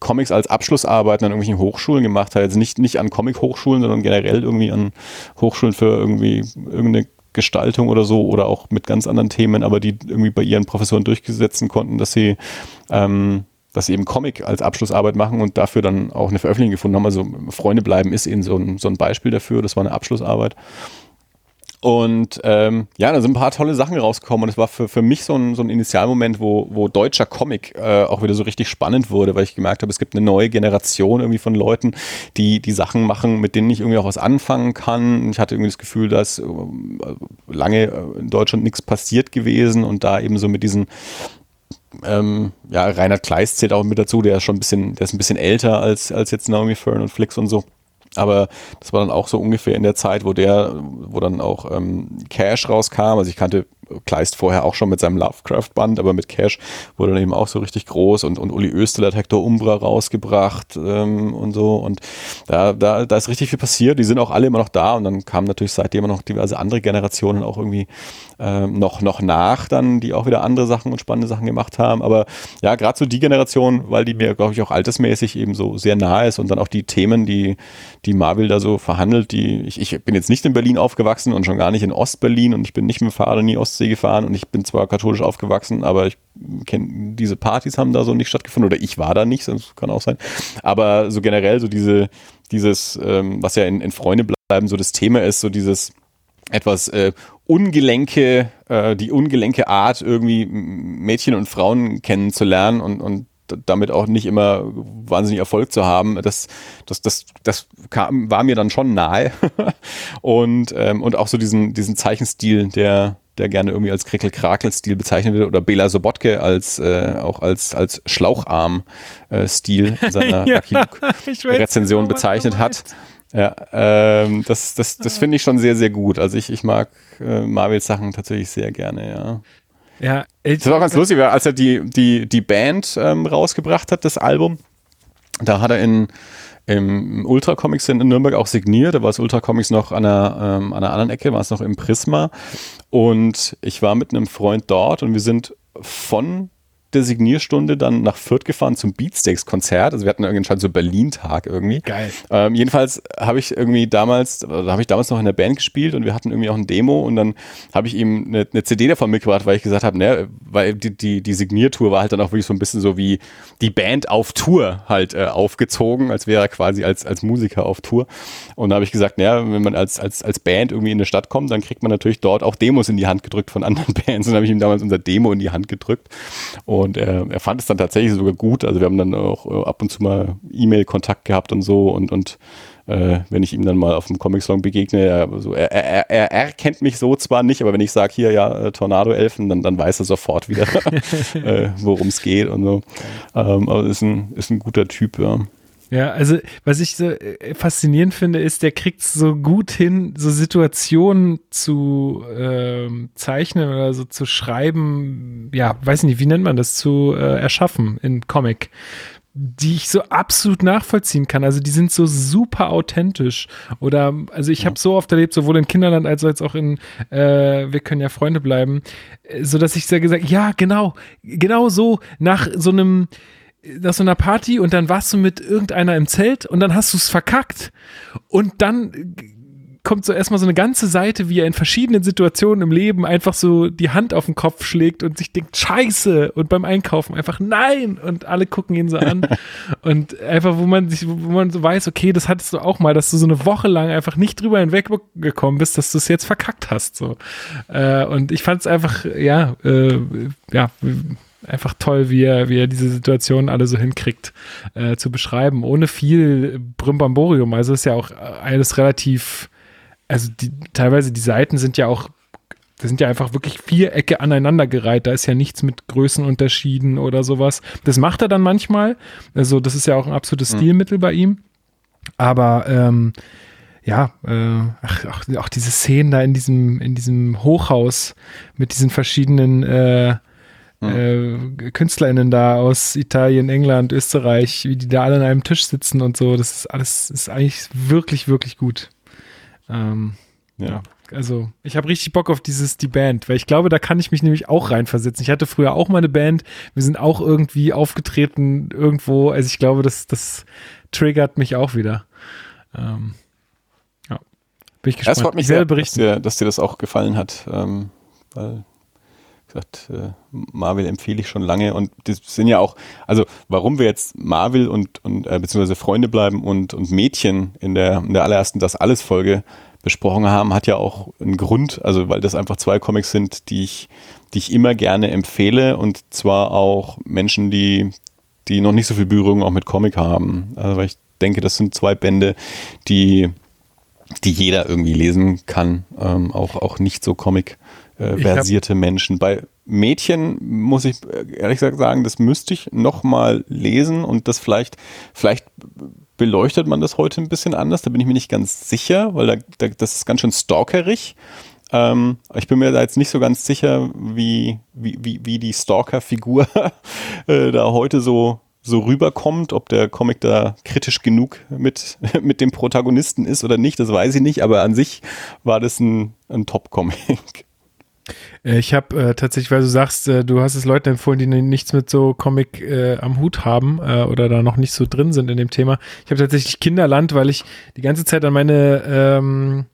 Comics als Abschlussarbeiten an irgendwelchen Hochschulen gemacht hat, also nicht, nicht an Comic-Hochschulen, sondern generell irgendwie an Hochschulen für irgendwie irgendeine Gestaltung oder so oder auch mit ganz anderen Themen, aber die irgendwie bei ihren Professoren durchgesetzen konnten, dass sie ähm, dass sie eben Comic als Abschlussarbeit machen und dafür dann auch eine Veröffentlichung gefunden haben. Also Freunde bleiben ist eben so ein, so ein Beispiel dafür. Das war eine Abschlussarbeit. Und ähm, ja, da sind ein paar tolle Sachen rausgekommen und es war für, für mich so ein, so ein Initialmoment, wo, wo deutscher Comic äh, auch wieder so richtig spannend wurde, weil ich gemerkt habe, es gibt eine neue Generation irgendwie von Leuten, die die Sachen machen, mit denen ich irgendwie auch was anfangen kann. Ich hatte irgendwie das Gefühl, dass äh, lange äh, in Deutschland nichts passiert gewesen und da eben so mit diesen ähm, ja, Reinhard Kleist zählt auch mit dazu, der ist schon ein bisschen, der ist ein bisschen älter als, als jetzt Naomi Fern und Flix und so. Aber das war dann auch so ungefähr in der Zeit, wo der, wo dann auch ähm, Cash rauskam. Also ich kannte Kleist vorher auch schon mit seinem Lovecraft-Band, aber mit Cash wurde dann eben auch so richtig groß und, und Uli Österler hat Hector Umbra rausgebracht ähm, und so. Und da, da, da ist richtig viel passiert. Die sind auch alle immer noch da und dann kamen natürlich seitdem noch diverse andere Generationen auch irgendwie ähm, noch, noch nach, dann, die auch wieder andere Sachen und spannende Sachen gemacht haben. Aber ja, gerade so die Generation, weil die mir, glaube ich, auch altersmäßig eben so sehr nahe ist und dann auch die Themen, die, die Marvel da so verhandelt, die, ich, ich bin jetzt nicht in Berlin aufgewachsen und schon gar nicht in Ostberlin und ich bin nicht mit dem Fahrrad nie Ost Ostsee gefahren und ich bin zwar katholisch aufgewachsen, aber ich kenne, diese Partys haben da so nicht stattgefunden oder ich war da nicht, das kann auch sein. Aber so generell so diese, dieses, ähm, was ja in, in Freunde bleiben, so das Thema ist, so dieses etwas äh, ungelenke, äh, die ungelenke Art, irgendwie Mädchen und Frauen kennenzulernen und, und damit auch nicht immer wahnsinnig Erfolg zu haben, das, das, das, das kam, war mir dann schon nahe. und, ähm, und auch so diesen, diesen Zeichenstil, der, der gerne irgendwie als Krickel-Krakel-Stil bezeichnet wird, oder Bela Sobotke als äh, auch als, als Schlaucharm-Stil in seiner ja, Rezension bezeichnet hat. Ja, ähm, das, das, das finde ich schon sehr, sehr gut. Also ich, ich mag äh, Marvels Sachen tatsächlich sehr gerne, ja. Ja, das war ganz lustig, als er die, die, die Band ähm, rausgebracht hat, das Album. Da hat er in, im Ultra Comics in Nürnberg auch signiert. Da war es Ultra Comics noch an einer, ähm, an einer anderen Ecke, war es noch im Prisma. Und ich war mit einem Freund dort und wir sind von der Signierstunde dann nach Fürth gefahren zum Beatsteaks-Konzert. Also wir hatten irgendwie so Berlin-Tag irgendwie. Geil. Ähm, jedenfalls habe ich irgendwie damals, da habe ich damals noch in der Band gespielt und wir hatten irgendwie auch ein Demo und dann habe ich ihm eine, eine, CD davon mitgebracht, weil ich gesagt habe, ne, weil die, die, die Signiertour war halt dann auch wirklich so ein bisschen so wie die Band auf Tour halt äh, aufgezogen, als wäre er quasi als, als Musiker auf Tour. Und da habe ich gesagt, naja, wenn man als, als, als Band irgendwie in eine Stadt kommt, dann kriegt man natürlich dort auch Demos in die Hand gedrückt von anderen Bands. Und dann habe ich ihm damals unser Demo in die Hand gedrückt. Und und er, er fand es dann tatsächlich sogar gut. Also wir haben dann auch äh, ab und zu mal E-Mail-Kontakt gehabt und so und, und äh, wenn ich ihm dann mal auf dem Comic-Song begegne, er, so, er, er, er, er kennt mich so zwar nicht, aber wenn ich sage, hier ja, äh, Tornado-Elfen, dann, dann weiß er sofort wieder, äh, worum es geht und so. Ähm, aber ist ein, ist ein guter Typ, ja. Ja, also was ich so äh, faszinierend finde, ist, der kriegt so gut hin, so Situationen zu ähm, zeichnen oder so zu schreiben, ja, weiß nicht, wie nennt man das, zu äh, erschaffen in Comic, die ich so absolut nachvollziehen kann. Also die sind so super authentisch. Oder, also ich habe so oft erlebt, sowohl in Kinderland als auch in äh, Wir können ja Freunde bleiben, äh, so dass ich sehr gesagt, ja, genau, genau so nach so einem nach so einer Party und dann warst du mit irgendeiner im Zelt und dann hast du es verkackt. Und dann kommt so erstmal so eine ganze Seite, wie er in verschiedenen Situationen im Leben einfach so die Hand auf den Kopf schlägt und sich denkt, scheiße! Und beim Einkaufen einfach nein! Und alle gucken ihn so an. Und einfach, wo man sich, wo man so weiß, okay, das hattest du auch mal, dass du so eine Woche lang einfach nicht drüber hinweggekommen bist, dass du es jetzt verkackt hast, so. Äh, und ich fand es einfach, ja, äh, ja, einfach toll, wie er, wie er diese Situation alle so hinkriegt äh, zu beschreiben, ohne viel Brimbamborium. Also ist ja auch alles relativ, also die, teilweise die Seiten sind ja auch, das sind ja einfach wirklich Vierecke aneinandergereiht. Da ist ja nichts mit Größenunterschieden oder sowas. Das macht er dann manchmal. Also das ist ja auch ein absolutes mhm. Stilmittel bei ihm. Aber ähm, ja, äh, ach, auch, auch diese Szenen da in diesem, in diesem Hochhaus mit diesen verschiedenen äh, hm. äh, KünstlerInnen da aus Italien, England, Österreich, wie die da alle an einem Tisch sitzen und so. Das ist alles, ist eigentlich wirklich, wirklich gut. Ähm, ja. ja. Also, ich habe richtig Bock auf dieses, die Band, weil ich glaube, da kann ich mich nämlich auch reinversetzen. Ich hatte früher auch mal eine Band. Wir sind auch irgendwie aufgetreten irgendwo. Also, ich glaube, das, das triggert mich auch wieder. Ähm, ja. Bin ich gespannt. Es freut mich sehr, dass dir, dass dir, das auch gefallen hat. Ähm, weil gesagt, äh, Marvel empfehle ich schon lange und das sind ja auch, also warum wir jetzt Marvel und, und äh, beziehungsweise Freunde bleiben und, und Mädchen in der, in der allerersten Das Alles Folge besprochen haben, hat ja auch einen Grund, also weil das einfach zwei Comics sind, die ich, die ich immer gerne empfehle und zwar auch Menschen, die, die noch nicht so viel Berührung auch mit Comic haben. Also weil ich denke, das sind zwei Bände, die, die jeder irgendwie lesen kann, ähm, auch, auch nicht so Comic äh, versierte Menschen. Bei Mädchen muss ich ehrlich gesagt sagen, das müsste ich noch mal lesen und das vielleicht, vielleicht beleuchtet man das heute ein bisschen anders. Da bin ich mir nicht ganz sicher, weil da, da, das ist ganz schön stalkerig. Ähm, ich bin mir da jetzt nicht so ganz sicher, wie, wie, wie, wie die Stalker-Figur äh, da heute so, so rüberkommt, ob der Comic da kritisch genug mit, mit dem Protagonisten ist oder nicht, das weiß ich nicht, aber an sich war das ein, ein Top-Comic. Äh, ich habe äh, tatsächlich, weil du sagst, äh, du hast es Leuten empfohlen, die nichts mit so Comic äh, am Hut haben äh, oder da noch nicht so drin sind in dem Thema. Ich habe tatsächlich Kinderland, weil ich die ganze Zeit an meine ähm,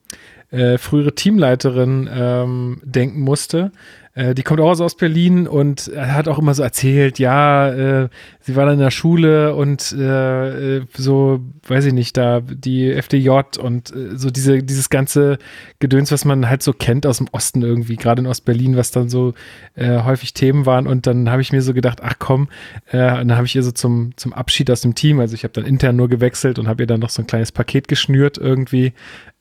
äh, frühere Teamleiterin ähm, denken musste, die kommt auch aus Ostberlin und hat auch immer so erzählt, ja, sie war dann in der Schule und äh, äh so, weiß ich nicht, da die FDJ und äh, so diese, dieses ganze Gedöns, was man halt so kennt aus dem Osten irgendwie, gerade in Ostberlin, was dann so äh, häufig Themen waren. Und dann habe ich mir so gedacht, ach komm, äh, und dann habe ich ihr so zum, zum Abschied aus dem Team, also ich habe dann intern nur gewechselt und habe ihr dann noch so ein kleines Paket geschnürt irgendwie.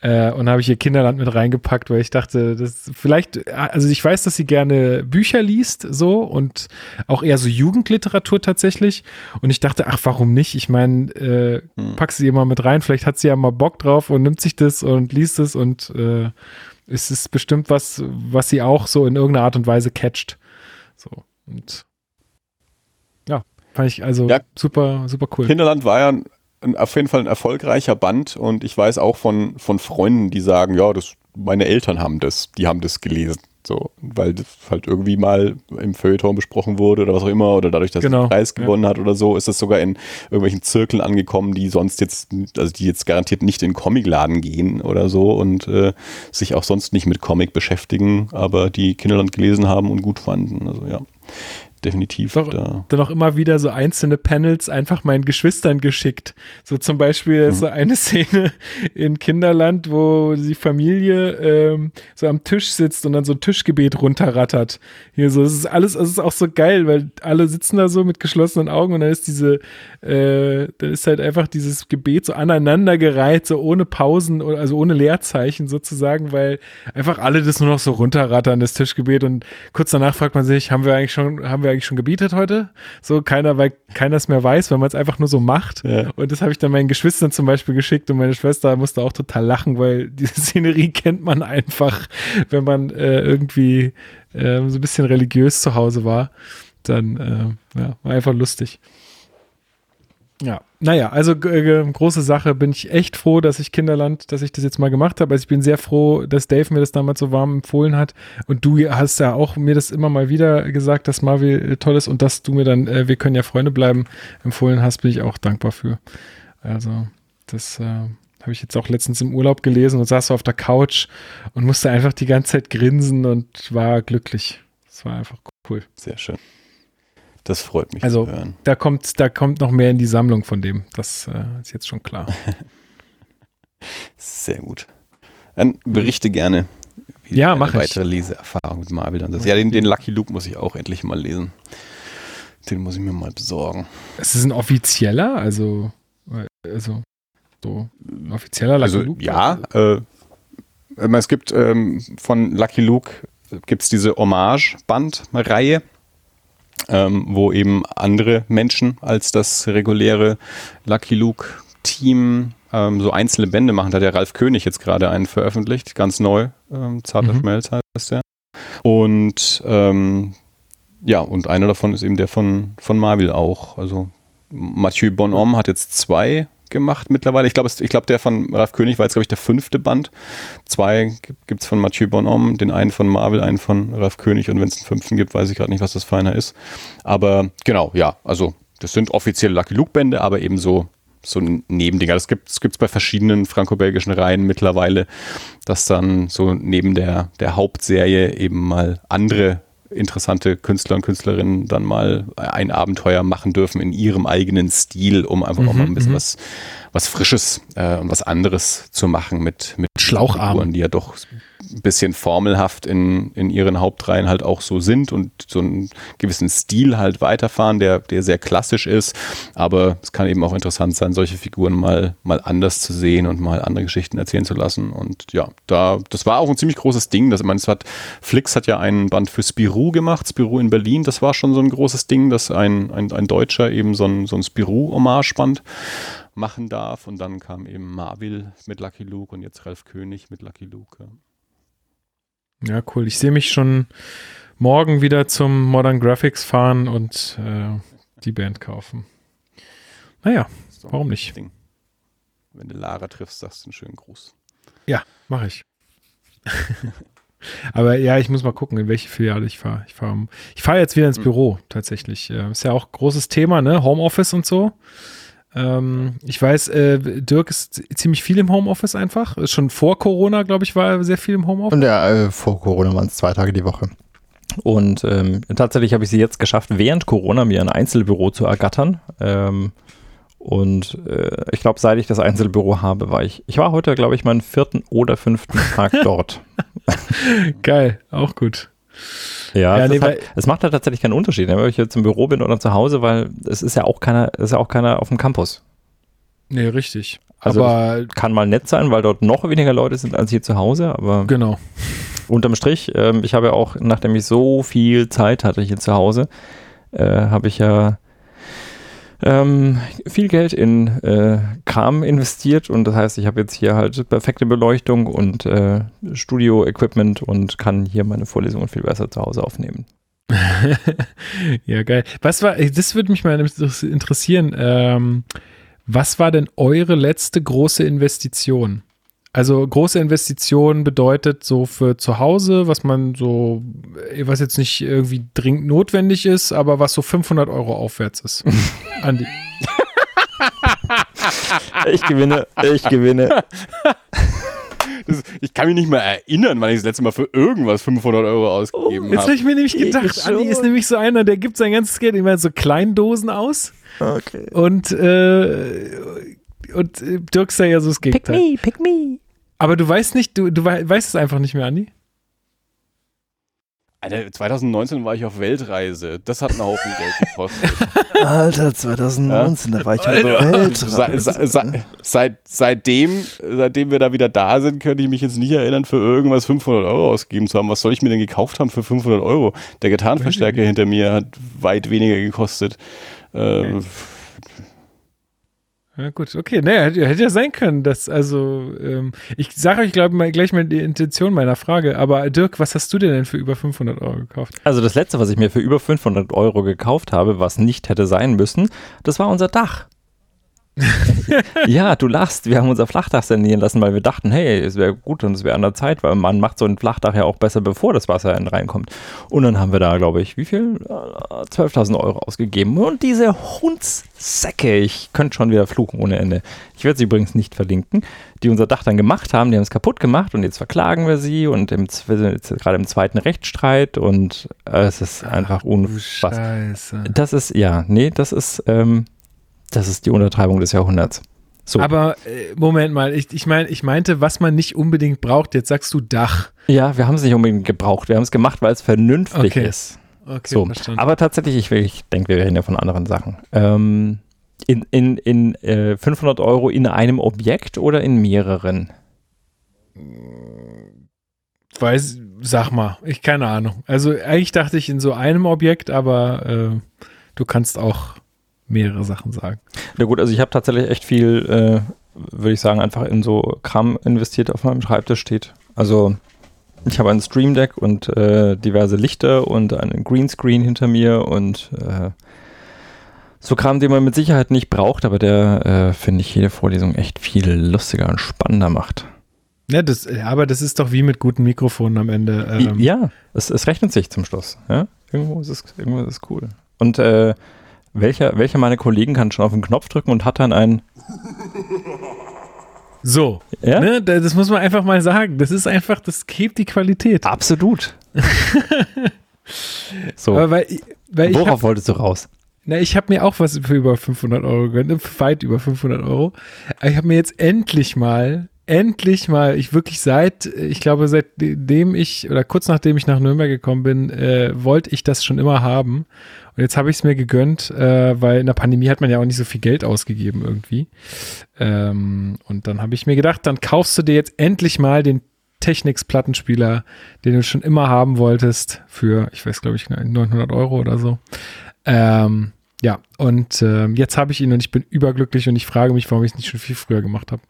Äh, und habe ich ihr Kinderland mit reingepackt, weil ich dachte, das vielleicht, also ich weiß, dass sie gerne Bücher liest, so und auch eher so Jugendliteratur tatsächlich. Und ich dachte, ach, warum nicht? Ich meine, äh, hm. pack sie mal mit rein, vielleicht hat sie ja mal Bock drauf und nimmt sich das und liest es und äh, es ist bestimmt was, was sie auch so in irgendeiner Art und Weise catcht. So. Und ja, fand ich also ja, super, super cool. Kinderland war ja ein, auf jeden Fall ein erfolgreicher Band und ich weiß auch von, von Freunden, die sagen, ja, das, meine Eltern haben das, die haben das gelesen. So, weil das halt irgendwie mal im Feuilleton besprochen wurde oder was auch immer, oder dadurch, dass genau, er den Preis gewonnen ja. hat oder so, ist das sogar in irgendwelchen Zirkeln angekommen, die sonst jetzt, also die jetzt garantiert nicht in Comicladen gehen oder so und äh, sich auch sonst nicht mit Comic beschäftigen, aber die Kinderland gelesen haben und gut fanden. Also ja definitiv. Doch, da. Dann auch immer wieder so einzelne Panels einfach meinen Geschwistern geschickt. So zum Beispiel mhm. so eine Szene in Kinderland, wo die Familie ähm, so am Tisch sitzt und dann so ein Tischgebet runterrattert. Hier so, es ist alles, es ist auch so geil, weil alle sitzen da so mit geschlossenen Augen und dann ist diese, äh, dann ist halt einfach dieses Gebet so aneinandergereiht, so ohne Pausen, also ohne Leerzeichen sozusagen, weil einfach alle das nur noch so runterrattern, das Tischgebet und kurz danach fragt man sich, haben wir eigentlich schon, haben wir eigentlich schon gebietet heute. So keiner, weil keiner es mehr weiß, weil man es einfach nur so macht. Ja. Und das habe ich dann meinen Geschwistern zum Beispiel geschickt und meine Schwester musste auch total lachen, weil diese Szenerie kennt man einfach, wenn man äh, irgendwie äh, so ein bisschen religiös zu Hause war. Dann äh, ja, war einfach lustig. Ja, naja, also äh, große Sache. Bin ich echt froh, dass ich Kinderland, dass ich das jetzt mal gemacht habe. Also ich bin sehr froh, dass Dave mir das damals so warm empfohlen hat. Und du hast ja auch mir das immer mal wieder gesagt, dass Marvel äh, toll ist und dass du mir dann, äh, wir können ja Freunde bleiben, empfohlen hast, bin ich auch dankbar für. Also, das äh, habe ich jetzt auch letztens im Urlaub gelesen und saß so auf der Couch und musste einfach die ganze Zeit grinsen und war glücklich. Das war einfach cool. Sehr schön. Das freut mich also, zu hören. Da kommt, da kommt noch mehr in die Sammlung von dem. Das äh, ist jetzt schon klar. Sehr gut. Dann berichte gerne. Wie ja, mache ich. Weitere Leseerfahrung mit Marvel dann das. Ja, den, den Lucky Luke muss ich auch endlich mal lesen. Den muss ich mir mal besorgen. Es ist ein offizieller, also, also so ein offizieller Lucky also, Luke? Ja, äh, es gibt ähm, von Lucky Luke gibt es diese Hommage-Band-Reihe ähm, wo eben andere Menschen als das reguläre Lucky Luke Team ähm, so einzelne Bände machen. Da hat der Ralf König jetzt gerade einen veröffentlicht, ganz neu. Ähm, Zarter mhm. Schmelz heißt der. Und ähm, ja, und einer davon ist eben der von, von Marvel auch. Also Mathieu Bonhomme hat jetzt zwei gemacht mittlerweile. Ich glaube, ich glaube, der von Ralf König war jetzt, glaube ich, der fünfte Band. Zwei gibt es von Mathieu Bonhomme, den einen von Marvel, einen von Ralf König und wenn es einen fünften gibt, weiß ich gerade nicht, was das feiner ist. Aber genau, ja, also das sind offizielle Lucky Luke Bände, aber eben so so Nebendinger. Das gibt es bei verschiedenen franco-belgischen Reihen mittlerweile, dass dann so neben der, der Hauptserie eben mal andere interessante Künstler und Künstlerinnen dann mal ein Abenteuer machen dürfen in ihrem eigenen Stil, um einfach mhm, auch mal ein bisschen mhm. was, was Frisches äh, und was anderes zu machen mit, mit Schlaucharmen, die ja doch ein bisschen formelhaft in, in ihren Hauptreihen halt auch so sind und so einen gewissen Stil halt weiterfahren, der, der sehr klassisch ist. Aber es kann eben auch interessant sein, solche Figuren mal, mal anders zu sehen und mal andere Geschichten erzählen zu lassen. Und ja, da, das war auch ein ziemlich großes Ding. Das, ich meine, es hat, Flix hat ja einen Band für Spirou gemacht, Spirou in Berlin. Das war schon so ein großes Ding, dass ein, ein, ein Deutscher eben so ein, so ein Spirou-Hommage-Band machen darf. Und dann kam eben Marvel mit Lucky Luke und jetzt Ralf König mit Lucky Luke. Ja, cool. Ich sehe mich schon morgen wieder zum Modern Graphics fahren und äh, die Band kaufen. Naja, warum nicht? Ding. Wenn du Lara triffst, sagst du einen schönen Gruß. Ja, mache ich. Aber ja, ich muss mal gucken, in welche Filiale ich fahre. Ich fahre ich fahr jetzt wieder ins hm. Büro, tatsächlich. Ist ja auch großes Thema, ne? Homeoffice und so. Ähm, ich weiß, äh, Dirk ist ziemlich viel im Homeoffice einfach. Schon vor Corona, glaube ich, war er sehr viel im Homeoffice. Und ja, äh, vor Corona waren es zwei Tage die Woche. Und ähm, tatsächlich habe ich sie jetzt geschafft, während Corona mir ein Einzelbüro zu ergattern. Ähm, und äh, ich glaube, seit ich das Einzelbüro habe, war ich, ich war heute, glaube ich, meinen vierten oder fünften Tag dort. Geil, auch gut. Ja, ja nee, halt, es macht halt tatsächlich keinen Unterschied, ne, ob ich jetzt im Büro bin oder zu Hause, weil es ist ja auch keiner, ist ja auch keiner auf dem Campus. Nee, richtig. Also aber kann mal nett sein, weil dort noch weniger Leute sind als hier zu Hause, aber. Genau. unterm Strich, ähm, ich habe ja auch, nachdem ich so viel Zeit hatte hier zu Hause, äh, habe ich ja ähm, viel Geld in äh, Kram investiert und das heißt, ich habe jetzt hier halt perfekte Beleuchtung und äh, Studio-Equipment und kann hier meine Vorlesungen viel besser zu Hause aufnehmen. ja, geil. Was war, das würde mich mal interessieren, ähm, was war denn eure letzte große Investition? Also große Investition bedeutet so für zu Hause, was man so, was jetzt nicht irgendwie dringend notwendig ist, aber was so 500 Euro aufwärts ist. Andi. ich gewinne, ich gewinne. Das, ich kann mich nicht mehr erinnern, wann ich das letzte Mal für irgendwas 500 Euro ausgegeben habe. Oh, jetzt habe ich mir nämlich gedacht, Andi ist nämlich so einer, der gibt sein ganzes Geld immer in so Kleindosen aus. Okay. Und, äh, und äh, Dirk sei ja so das Gegenteil. Pick me, pick me. Aber du weißt nicht, du, du weißt es einfach nicht mehr, Andi? Alter, 2019 war ich auf Weltreise. Das hat einen Haufen Geld gekostet. Alter, 2019, ja? da war ich auf Weltreise. Seit, seit, seit, seitdem, seitdem wir da wieder da sind, könnte ich mich jetzt nicht erinnern, für irgendwas 500 Euro ausgegeben zu haben. Was soll ich mir denn gekauft haben für 500 Euro? Der Gitarrenverstärker hinter mir hat weit weniger gekostet. Äh, ja, gut, okay. Naja, hätte, hätte ja sein können, dass, also, ähm, ich sage euch, glaube mal, gleich mal die Intention meiner Frage, aber Dirk, was hast du dir denn für über 500 Euro gekauft? Also, das letzte, was ich mir für über 500 Euro gekauft habe, was nicht hätte sein müssen, das war unser Dach. Ja, du lachst. Wir haben unser Flachdach sanieren lassen, weil wir dachten, hey, es wäre gut und es wäre an der Zeit, weil man macht so ein Flachdach ja auch besser, bevor das Wasser reinkommt. Und dann haben wir da, glaube ich, wie viel? 12.000 äh, Euro ausgegeben. Und diese Hundssäcke, ich könnte schon wieder fluchen ohne Ende. Ich werde sie übrigens nicht verlinken, die unser Dach dann gemacht haben. Die haben es kaputt gemacht und jetzt verklagen wir sie und im, wir sind jetzt gerade im zweiten Rechtsstreit und äh, es ist einfach unfassbar. Das ist, ja, nee, das ist, ähm, das ist die Untertreibung des Jahrhunderts. So. Aber äh, Moment mal, ich, ich, mein, ich meinte, was man nicht unbedingt braucht. Jetzt sagst du Dach. Ja, wir haben es nicht unbedingt gebraucht. Wir haben es gemacht, weil es vernünftig okay. ist. Okay, so. verstanden. Aber tatsächlich, ich, ich denke, wir reden ja von anderen Sachen. Ähm, in in, in äh, 500 Euro in einem Objekt oder in mehreren? Weiß, sag mal, ich keine Ahnung. Also eigentlich dachte ich in so einem Objekt, aber äh, du kannst auch mehrere Sachen sagen. Ja gut, also ich habe tatsächlich echt viel, äh, würde ich sagen, einfach in so Kram investiert, auf meinem Schreibtisch steht. Also ich habe ein Stream Deck und äh, diverse Lichter und einen Greenscreen hinter mir und äh, so Kram, den man mit Sicherheit nicht braucht, aber der, äh, finde ich, jede Vorlesung echt viel lustiger und spannender macht. Ja, das, aber das ist doch wie mit guten Mikrofonen am Ende. Ähm. Ja, es, es rechnet sich zum Schluss. Ja? Irgendwo, ist es, irgendwo ist es cool. Und äh, welcher, welcher meiner Kollegen kann schon auf den Knopf drücken und hat dann ein. So, ja? ne, das muss man einfach mal sagen. Das ist einfach, das hebt die Qualität. Absolut. so. weil, weil Worauf hab, wolltest du raus? Na, ich habe mir auch was für über 500 Euro gegönnt, weit über 500 Euro. ich habe mir jetzt endlich mal, endlich mal, ich wirklich seit, ich glaube, seitdem ich, oder kurz nachdem ich nach Nürnberg gekommen bin, äh, wollte ich das schon immer haben. Und jetzt habe ich es mir gegönnt, äh, weil in der Pandemie hat man ja auch nicht so viel Geld ausgegeben irgendwie. Ähm, und dann habe ich mir gedacht, dann kaufst du dir jetzt endlich mal den Technics-Plattenspieler, den du schon immer haben wolltest, für, ich weiß, glaube ich, 900 Euro oder so. Ähm, ja, und äh, jetzt habe ich ihn und ich bin überglücklich und ich frage mich, warum ich es nicht schon viel früher gemacht habe.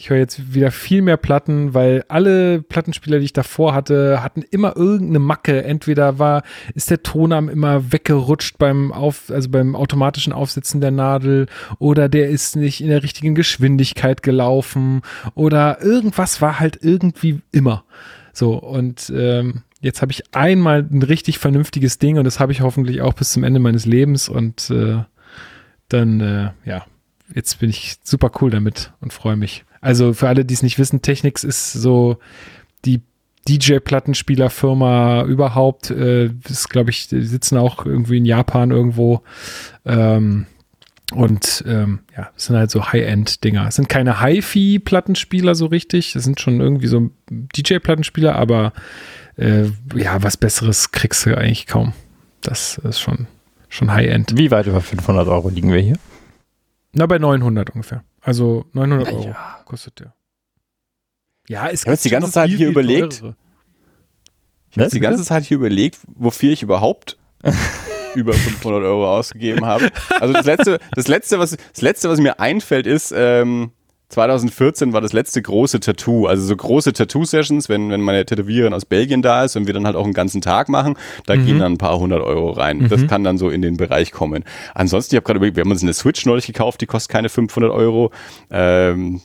Ich höre jetzt wieder viel mehr Platten, weil alle Plattenspieler, die ich davor hatte, hatten immer irgendeine Macke. Entweder war, ist der Tonarm immer weggerutscht beim Auf, also beim automatischen Aufsetzen der Nadel oder der ist nicht in der richtigen Geschwindigkeit gelaufen oder irgendwas war halt irgendwie immer. So, und ähm, jetzt habe ich einmal ein richtig vernünftiges Ding und das habe ich hoffentlich auch bis zum Ende meines Lebens und äh, dann, äh, ja, jetzt bin ich super cool damit und freue mich. Also für alle, die es nicht wissen, Technics ist so die DJ-Plattenspielerfirma überhaupt. Äh, ist, glaube ich, die sitzen auch irgendwie in Japan irgendwo. Ähm, und ähm, ja, es sind halt so High-End-Dinger. Es sind keine Hi-Fi-Plattenspieler so richtig. Es sind schon irgendwie so DJ-Plattenspieler, aber äh, ja, was Besseres kriegst du eigentlich kaum. Das ist schon, schon High-End. Wie weit über 500 Euro liegen wir hier? Na, bei 900 ungefähr. Also 900 Euro kostet der. Ja, es gibt die ganze Zeit viel, hier viel überlegt. Teurere. Ich habe die ganze Zeit hier überlegt, wofür ich überhaupt über 500 Euro ausgegeben habe. Also das letzte, das letzte, was, das letzte, was mir einfällt, ist, ähm, 2014 war das letzte große Tattoo. Also so große Tattoo-Sessions, wenn, wenn meine Tätowiererin aus Belgien da ist und wir dann halt auch einen ganzen Tag machen, da mhm. gehen dann ein paar hundert Euro rein. Mhm. Das kann dann so in den Bereich kommen. Ansonsten, ich habe gerade überlegt, wir haben uns eine Switch neulich gekauft, die kostet keine 500 Euro. Ähm,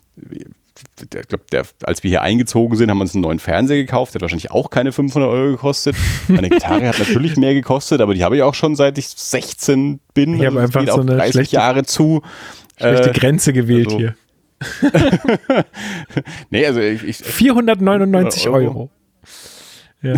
ich glaube, als wir hier eingezogen sind, haben wir uns einen neuen Fernseher gekauft, der hat wahrscheinlich auch keine 500 Euro gekostet. Meine Gitarre hat natürlich mehr gekostet, aber die habe ich auch schon seit ich 16 bin. Ich habe also einfach so eine 30 schlechte, Jahre zu. Schlechte äh, Grenze gewählt also, hier. nee, also ich, ich 499 Euro. Euro. Ja.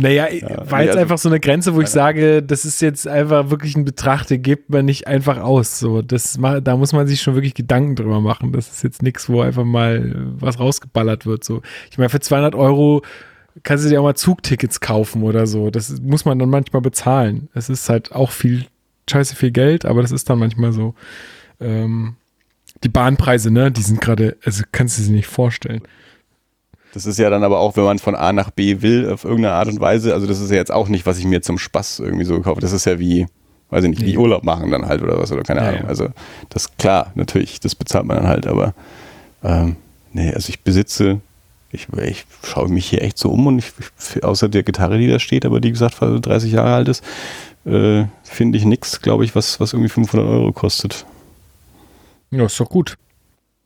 Naja, ja, war jetzt also, einfach so eine Grenze, wo ich sage, das ist jetzt einfach wirklich ein Betracht, der gibt man nicht einfach aus. So, das, da muss man sich schon wirklich Gedanken drüber machen. Das ist jetzt nichts, wo einfach mal was rausgeballert wird. So, ich meine, für 200 Euro kannst du dir auch mal Zugtickets kaufen oder so. Das muss man dann manchmal bezahlen. Es ist halt auch viel, scheiße viel Geld, aber das ist dann manchmal so. Ähm, die Bahnpreise, ne, die sind gerade, also kannst du sie nicht vorstellen. Das ist ja dann aber auch, wenn man von A nach B will, auf irgendeine Art und Weise. Also das ist ja jetzt auch nicht, was ich mir zum Spaß irgendwie so gekauft Das ist ja wie, weiß ich nicht, wie Urlaub machen dann halt oder was oder keine ja, Ahnung. Ja. Also das klar, natürlich, das bezahlt man dann halt, aber ähm, nee, also ich besitze, ich, ich schaue mich hier echt so um und ich, außer der Gitarre, die da steht, aber die gesagt fast 30 Jahre alt ist, äh, finde ich nichts, glaube ich, was, was irgendwie 500 Euro kostet. Ja, ist doch gut.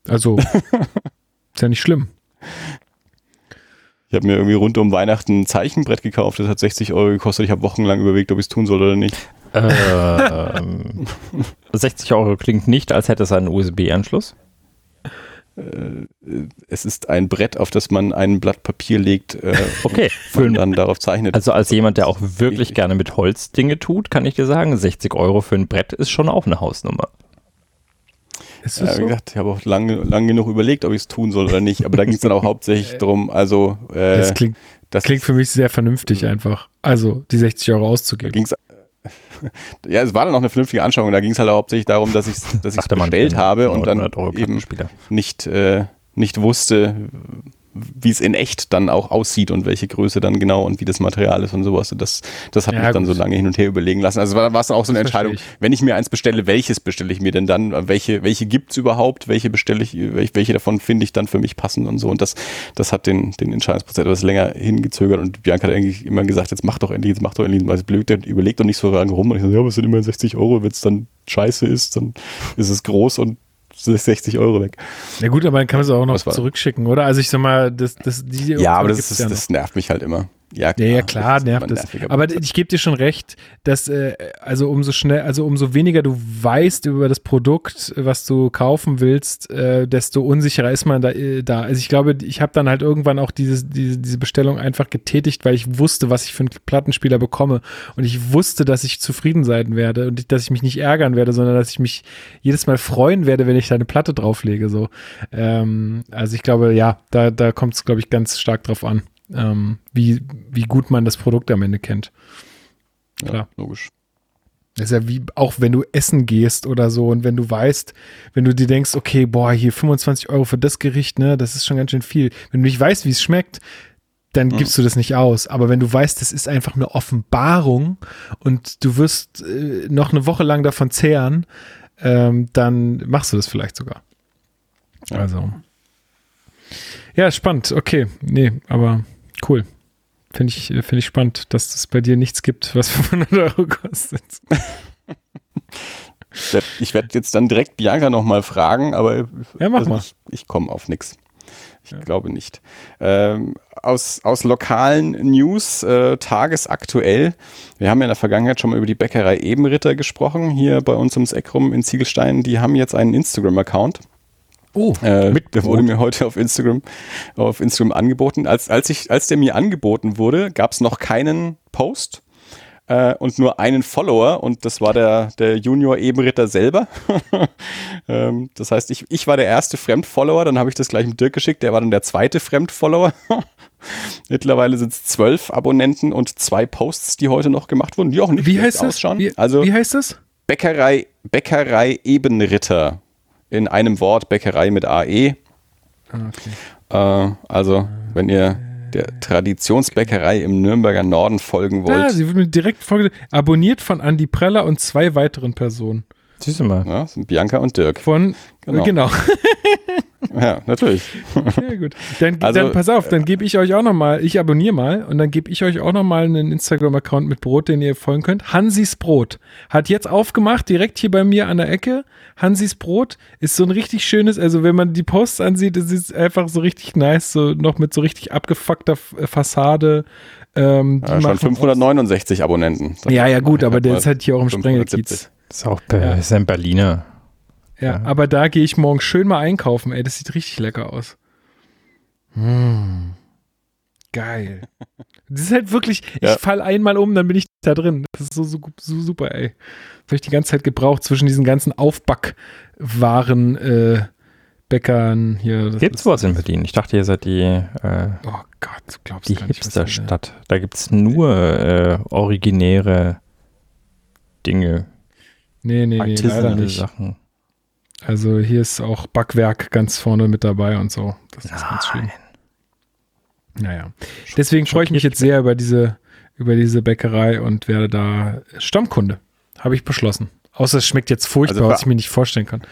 Also, ist ja nicht schlimm. Ich habe mir irgendwie rund um Weihnachten ein Zeichenbrett gekauft, das hat 60 Euro gekostet. Ich habe wochenlang überlegt, ob ich es tun soll oder nicht. Ähm, 60 Euro klingt nicht, als hätte es einen USB-Anschluss. Äh, es ist ein Brett, auf das man ein Blatt Papier legt äh, okay. und dann darauf zeichnet. Also als jemand, der auch wirklich gerne mit Holz Dinge tut, kann ich dir sagen, 60 Euro für ein Brett ist schon auch eine Hausnummer. Ist das ja, so? gesagt, ich habe auch lange lang genug überlegt, ob ich es tun soll oder nicht, aber da ging es dann auch hauptsächlich darum, also äh, das klingt, das klingt für mich sehr vernünftig einfach. Also die 60 Euro auszugeben. Ging's, ja, es war dann noch eine vernünftige Anschauung. Da ging es halt hauptsächlich darum, dass ich es dass bestellt habe und dann eben nicht, äh, nicht wusste, wie es in echt dann auch aussieht und welche Größe dann genau und wie das Material ist und sowas. Und das, das hat ja, mich dann gut. so lange hin und her überlegen lassen. Also war, war es dann auch so eine Entscheidung, ich. wenn ich mir eins bestelle, welches bestelle ich mir denn dann? Welche, welche gibt es überhaupt? Welche bestelle ich, welche, welche davon finde ich dann für mich passend und so. Und das, das hat den, den Entscheidungsprozess etwas länger hingezögert. Und Bianca hat eigentlich immer gesagt, jetzt mach doch endlich, jetzt mach doch endlich, weil blöd, überlegt doch nicht so lange rum. Und ich so, ja, was sind immer 60 Euro, wenn es dann scheiße ist, dann ist es groß und 60 Euro weg. Ja gut, aber dann kann man es auch noch zurückschicken, oder? Also ich sag mal, das, das, die Ja, aber das, ist, ja das nervt mich halt immer. Ja, klar, ja, ja, klar das nervt es. Aber ich gebe dir schon recht, dass äh, also umso schnell, also umso weniger du weißt über das Produkt, was du kaufen willst, äh, desto unsicherer ist man da. Äh, da. Also ich glaube, ich habe dann halt irgendwann auch dieses, diese, diese Bestellung einfach getätigt, weil ich wusste, was ich für einen Plattenspieler bekomme und ich wusste, dass ich zufrieden sein werde und dass ich mich nicht ärgern werde, sondern dass ich mich jedes Mal freuen werde, wenn ich da eine Platte drauflege. So, ähm, also ich glaube, ja, da da kommt es glaube ich ganz stark drauf an ähm, wie, wie gut man das Produkt am Ende kennt. Klar. Ja, logisch. Das ist ja wie, auch wenn du essen gehst oder so und wenn du weißt, wenn du dir denkst, okay, boah, hier 25 Euro für das Gericht, ne, das ist schon ganz schön viel. Wenn du nicht weißt, wie es schmeckt, dann mhm. gibst du das nicht aus. Aber wenn du weißt, das ist einfach eine Offenbarung und du wirst äh, noch eine Woche lang davon zehren, ähm, dann machst du das vielleicht sogar. Ja. Also. Ja, spannend. Okay. Nee, aber Cool. Finde ich, find ich spannend, dass es bei dir nichts gibt, was 500 Euro kostet. ich werde jetzt dann direkt Bianca nochmal fragen, aber ja, mach also mal. ich, ich komme auf nichts. Ich ja. glaube nicht. Ähm, aus, aus lokalen News, äh, tagesaktuell. Wir haben ja in der Vergangenheit schon mal über die Bäckerei Ebenritter gesprochen, hier bei uns ums Eck rum in Ziegelstein. Die haben jetzt einen Instagram-Account. Oh, äh, der wurde mir heute auf Instagram, auf Instagram angeboten. Als, als, ich, als der mir angeboten wurde, gab es noch keinen Post äh, und nur einen Follower und das war der, der Junior Ebenritter selber. ähm, das heißt, ich, ich war der erste Fremdfollower, dann habe ich das gleich mit Dirk geschickt, der war dann der zweite Fremdfollower. Mittlerweile sind es zwölf Abonnenten und zwei Posts, die heute noch gemacht wurden, die auch nicht wie heißt ausschauen. Das? Wie, also, wie heißt das? Bäckerei, Bäckerei Ebenritter in einem Wort Bäckerei mit AE. Ah, okay. Äh, also, wenn ihr der Traditionsbäckerei im Nürnberger Norden folgen wollt. Ja, sie wird mir direkt folge abonniert von Andy Preller und zwei weiteren Personen. Siehst du mal. Ja, sind Bianca und Dirk. Von, genau. genau. ja, natürlich. Ja, gut. Dann, also, dann pass auf, dann gebe ich euch auch nochmal, ich abonniere mal und dann gebe ich euch auch nochmal einen Instagram-Account mit Brot, den ihr folgen könnt. Hansis Brot. Hat jetzt aufgemacht, direkt hier bei mir an der Ecke. Hansis Brot ist so ein richtig schönes, also wenn man die Posts ansieht, ist es einfach so richtig nice, so noch mit so richtig abgefuckter Fassade. Ähm, ja, schon 569 Abonnenten. ja, ja, gut, aber der ist halt hier auch im Sprengelkiez. Ist auch ja. ist ein Berliner. Ja, ja, aber da gehe ich morgen schön mal einkaufen, ey. Das sieht richtig lecker aus. Mmh. Geil. Das ist halt wirklich, ja. ich fall einmal um, dann bin ich da drin. Das ist so, so, so super, ey. Das habe ich die ganze Zeit gebraucht zwischen diesen ganzen Aufbackwaren, äh, Bäckern hier. Gibt es was in Berlin? Ich dachte, ihr seid die, äh, oh Gott, du glaubst die Hipsterstadt. Da gibt es nur äh, originäre Dinge. Nee, nee, nee, leider nicht. Sachen. Also hier ist auch Backwerk ganz vorne mit dabei und so. Das ist Nein. ganz schön. Naja. Deswegen freue ich mich jetzt sehr über diese, über diese Bäckerei und werde da Stammkunde. Habe ich beschlossen. Außer es schmeckt jetzt furchtbar, also was ich mir nicht vorstellen kann.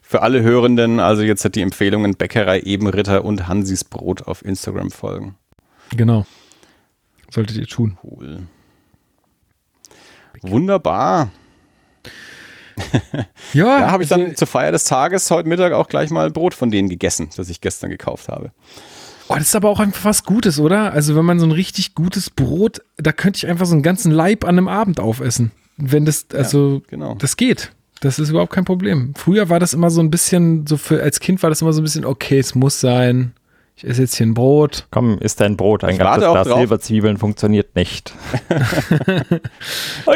Für alle Hörenden, also jetzt hat die Empfehlungen Bäckerei Ebenritter und Hansis Brot auf Instagram folgen. Genau. Solltet ihr tun. Cool. Wunderbar ja, ja habe ich dann also, zur Feier des Tages heute Mittag auch gleich mal Brot von denen gegessen, das ich gestern gekauft habe. Oh, das ist aber auch einfach was Gutes, oder? Also wenn man so ein richtig gutes Brot, da könnte ich einfach so einen ganzen Leib an einem Abend aufessen. Wenn das, also, ja, genau. das geht. Das ist überhaupt kein Problem. Früher war das immer so ein bisschen, so für, als Kind war das immer so ein bisschen, okay, es muss sein. Ich esse jetzt hier ein Brot. Komm, isst dein Brot. Ein ganzes Glas Silberzwiebeln funktioniert nicht.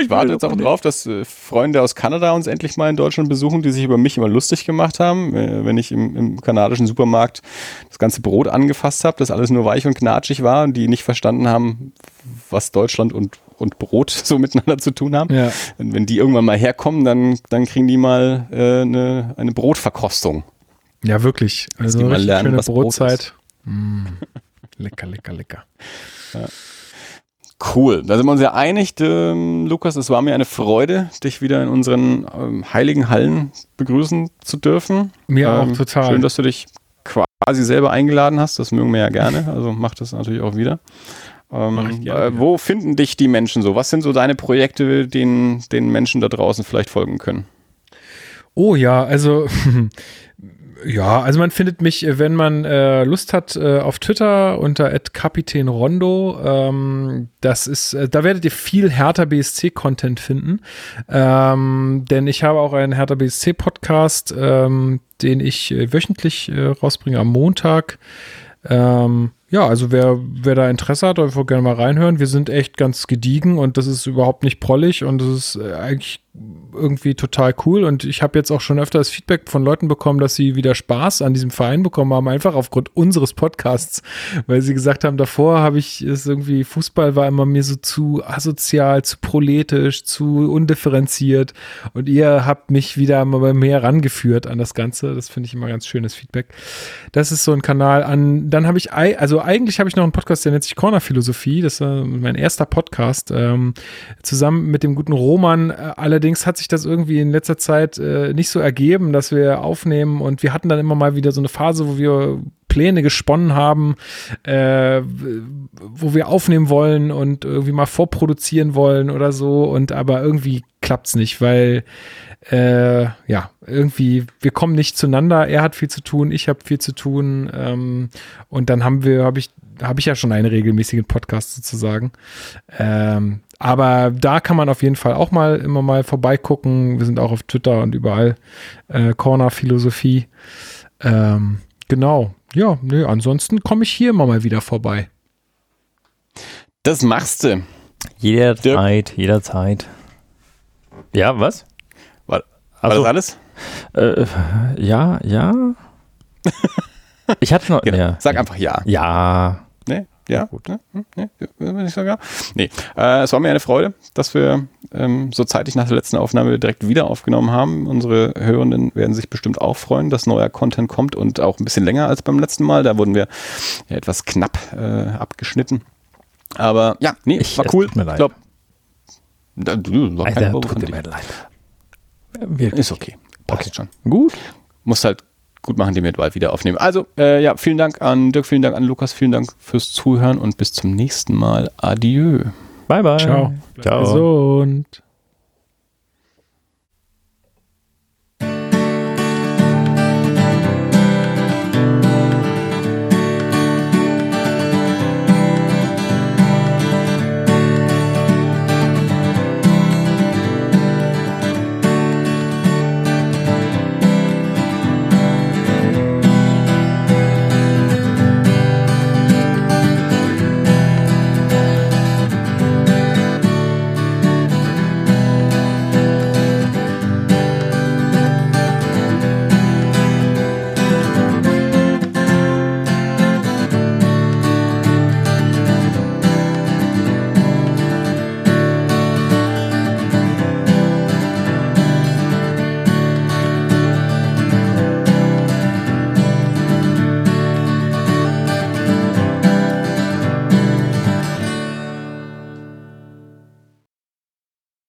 ich warte jetzt auch drauf, dass äh, Freunde aus Kanada uns endlich mal in Deutschland besuchen, die sich über mich immer lustig gemacht haben, äh, wenn ich im, im kanadischen Supermarkt das ganze Brot angefasst habe, das alles nur weich und knatschig war und die nicht verstanden haben, was Deutschland und, und Brot so miteinander zu tun haben. Ja. Wenn die irgendwann mal herkommen, dann, dann kriegen die mal äh, eine, eine Brotverkostung. Ja, wirklich. Also eine lernen, schöne Brotzeit. Mm, lecker, lecker, lecker. Ja. Cool. Da sind wir uns ja einig, ähm, Lukas. Es war mir eine Freude, dich wieder in unseren ähm, heiligen Hallen begrüßen zu dürfen. Mir ähm, auch total. Schön, dass du dich quasi selber eingeladen hast. Das mögen wir ja gerne. Also mach das natürlich auch wieder. Ähm, äh, wo finden dich die Menschen so? Was sind so deine Projekte, denen den Menschen da draußen vielleicht folgen können? Oh ja, also Ja, also man findet mich, äh, wenn man äh, Lust hat, äh, auf Twitter unter @kapitänrondo. Ähm, das ist, äh, da werdet ihr viel härter BSC-Content finden, ähm, denn ich habe auch einen härter BSC-Podcast, ähm, den ich äh, wöchentlich äh, rausbringe am Montag. Ähm, ja, also wer, wer da Interesse hat, einfach gerne mal reinhören. Wir sind echt ganz gediegen und das ist überhaupt nicht prollig und das ist eigentlich irgendwie total cool und ich habe jetzt auch schon öfter das Feedback von Leuten bekommen, dass sie wieder Spaß an diesem Verein bekommen haben, einfach aufgrund unseres Podcasts, weil sie gesagt haben, davor habe ich es irgendwie, Fußball war immer mir so zu asozial, zu proletisch, zu undifferenziert und ihr habt mich wieder mal mehr rangeführt an das Ganze. Das finde ich immer ganz schönes Feedback. Das ist so ein Kanal an, dann habe ich, also eigentlich habe ich noch einen Podcast, der nennt sich Corner Philosophie, das ist mein erster Podcast, ähm, zusammen mit dem guten Roman, äh, allerdings hat sich das irgendwie in letzter Zeit äh, nicht so ergeben, dass wir aufnehmen und wir hatten dann immer mal wieder so eine Phase, wo wir Pläne gesponnen haben, äh, wo wir aufnehmen wollen und irgendwie mal vorproduzieren wollen oder so und aber irgendwie klappt es nicht, weil äh, ja, irgendwie, wir kommen nicht zueinander. Er hat viel zu tun, ich habe viel zu tun. Ähm, und dann haben wir, habe ich, habe ich ja schon einen regelmäßigen Podcast sozusagen. Ähm, aber da kann man auf jeden Fall auch mal immer mal vorbeigucken. Wir sind auch auf Twitter und überall. Äh, Corner Philosophie. Ähm, genau. Ja, nö, ansonsten komme ich hier immer mal wieder vorbei. Das machst du. Jederzeit, jederzeit. Ja, was? War, war also, das alles? Äh, ja, ja. ich hatte noch. Genau. Ja. Sag einfach ja. Ja. Nee? Ja, gut. Ne? Nee, nee, ich sogar. nee. Äh, es war mir eine Freude, dass wir ähm, so zeitig nach der letzten Aufnahme direkt wieder aufgenommen haben. Unsere Hörenden werden sich bestimmt auch freuen, dass neuer Content kommt und auch ein bisschen länger als beim letzten Mal. Da wurden wir ja, etwas knapp äh, abgeschnitten. Aber ja, nee, Ich- war cool. tut mir Ich leid. glaube, da, du, war kein Alter, tut mir leid. Wirklich. Ist okay. Passt Okay. schon. Gut. Muss halt gut machen, den wir bald wieder aufnehmen. Also, äh, ja, vielen Dank an Dirk, vielen Dank an Lukas, vielen Dank fürs Zuhören und bis zum nächsten Mal. Adieu. Bye, bye. Ciao. Ciao. Gesund.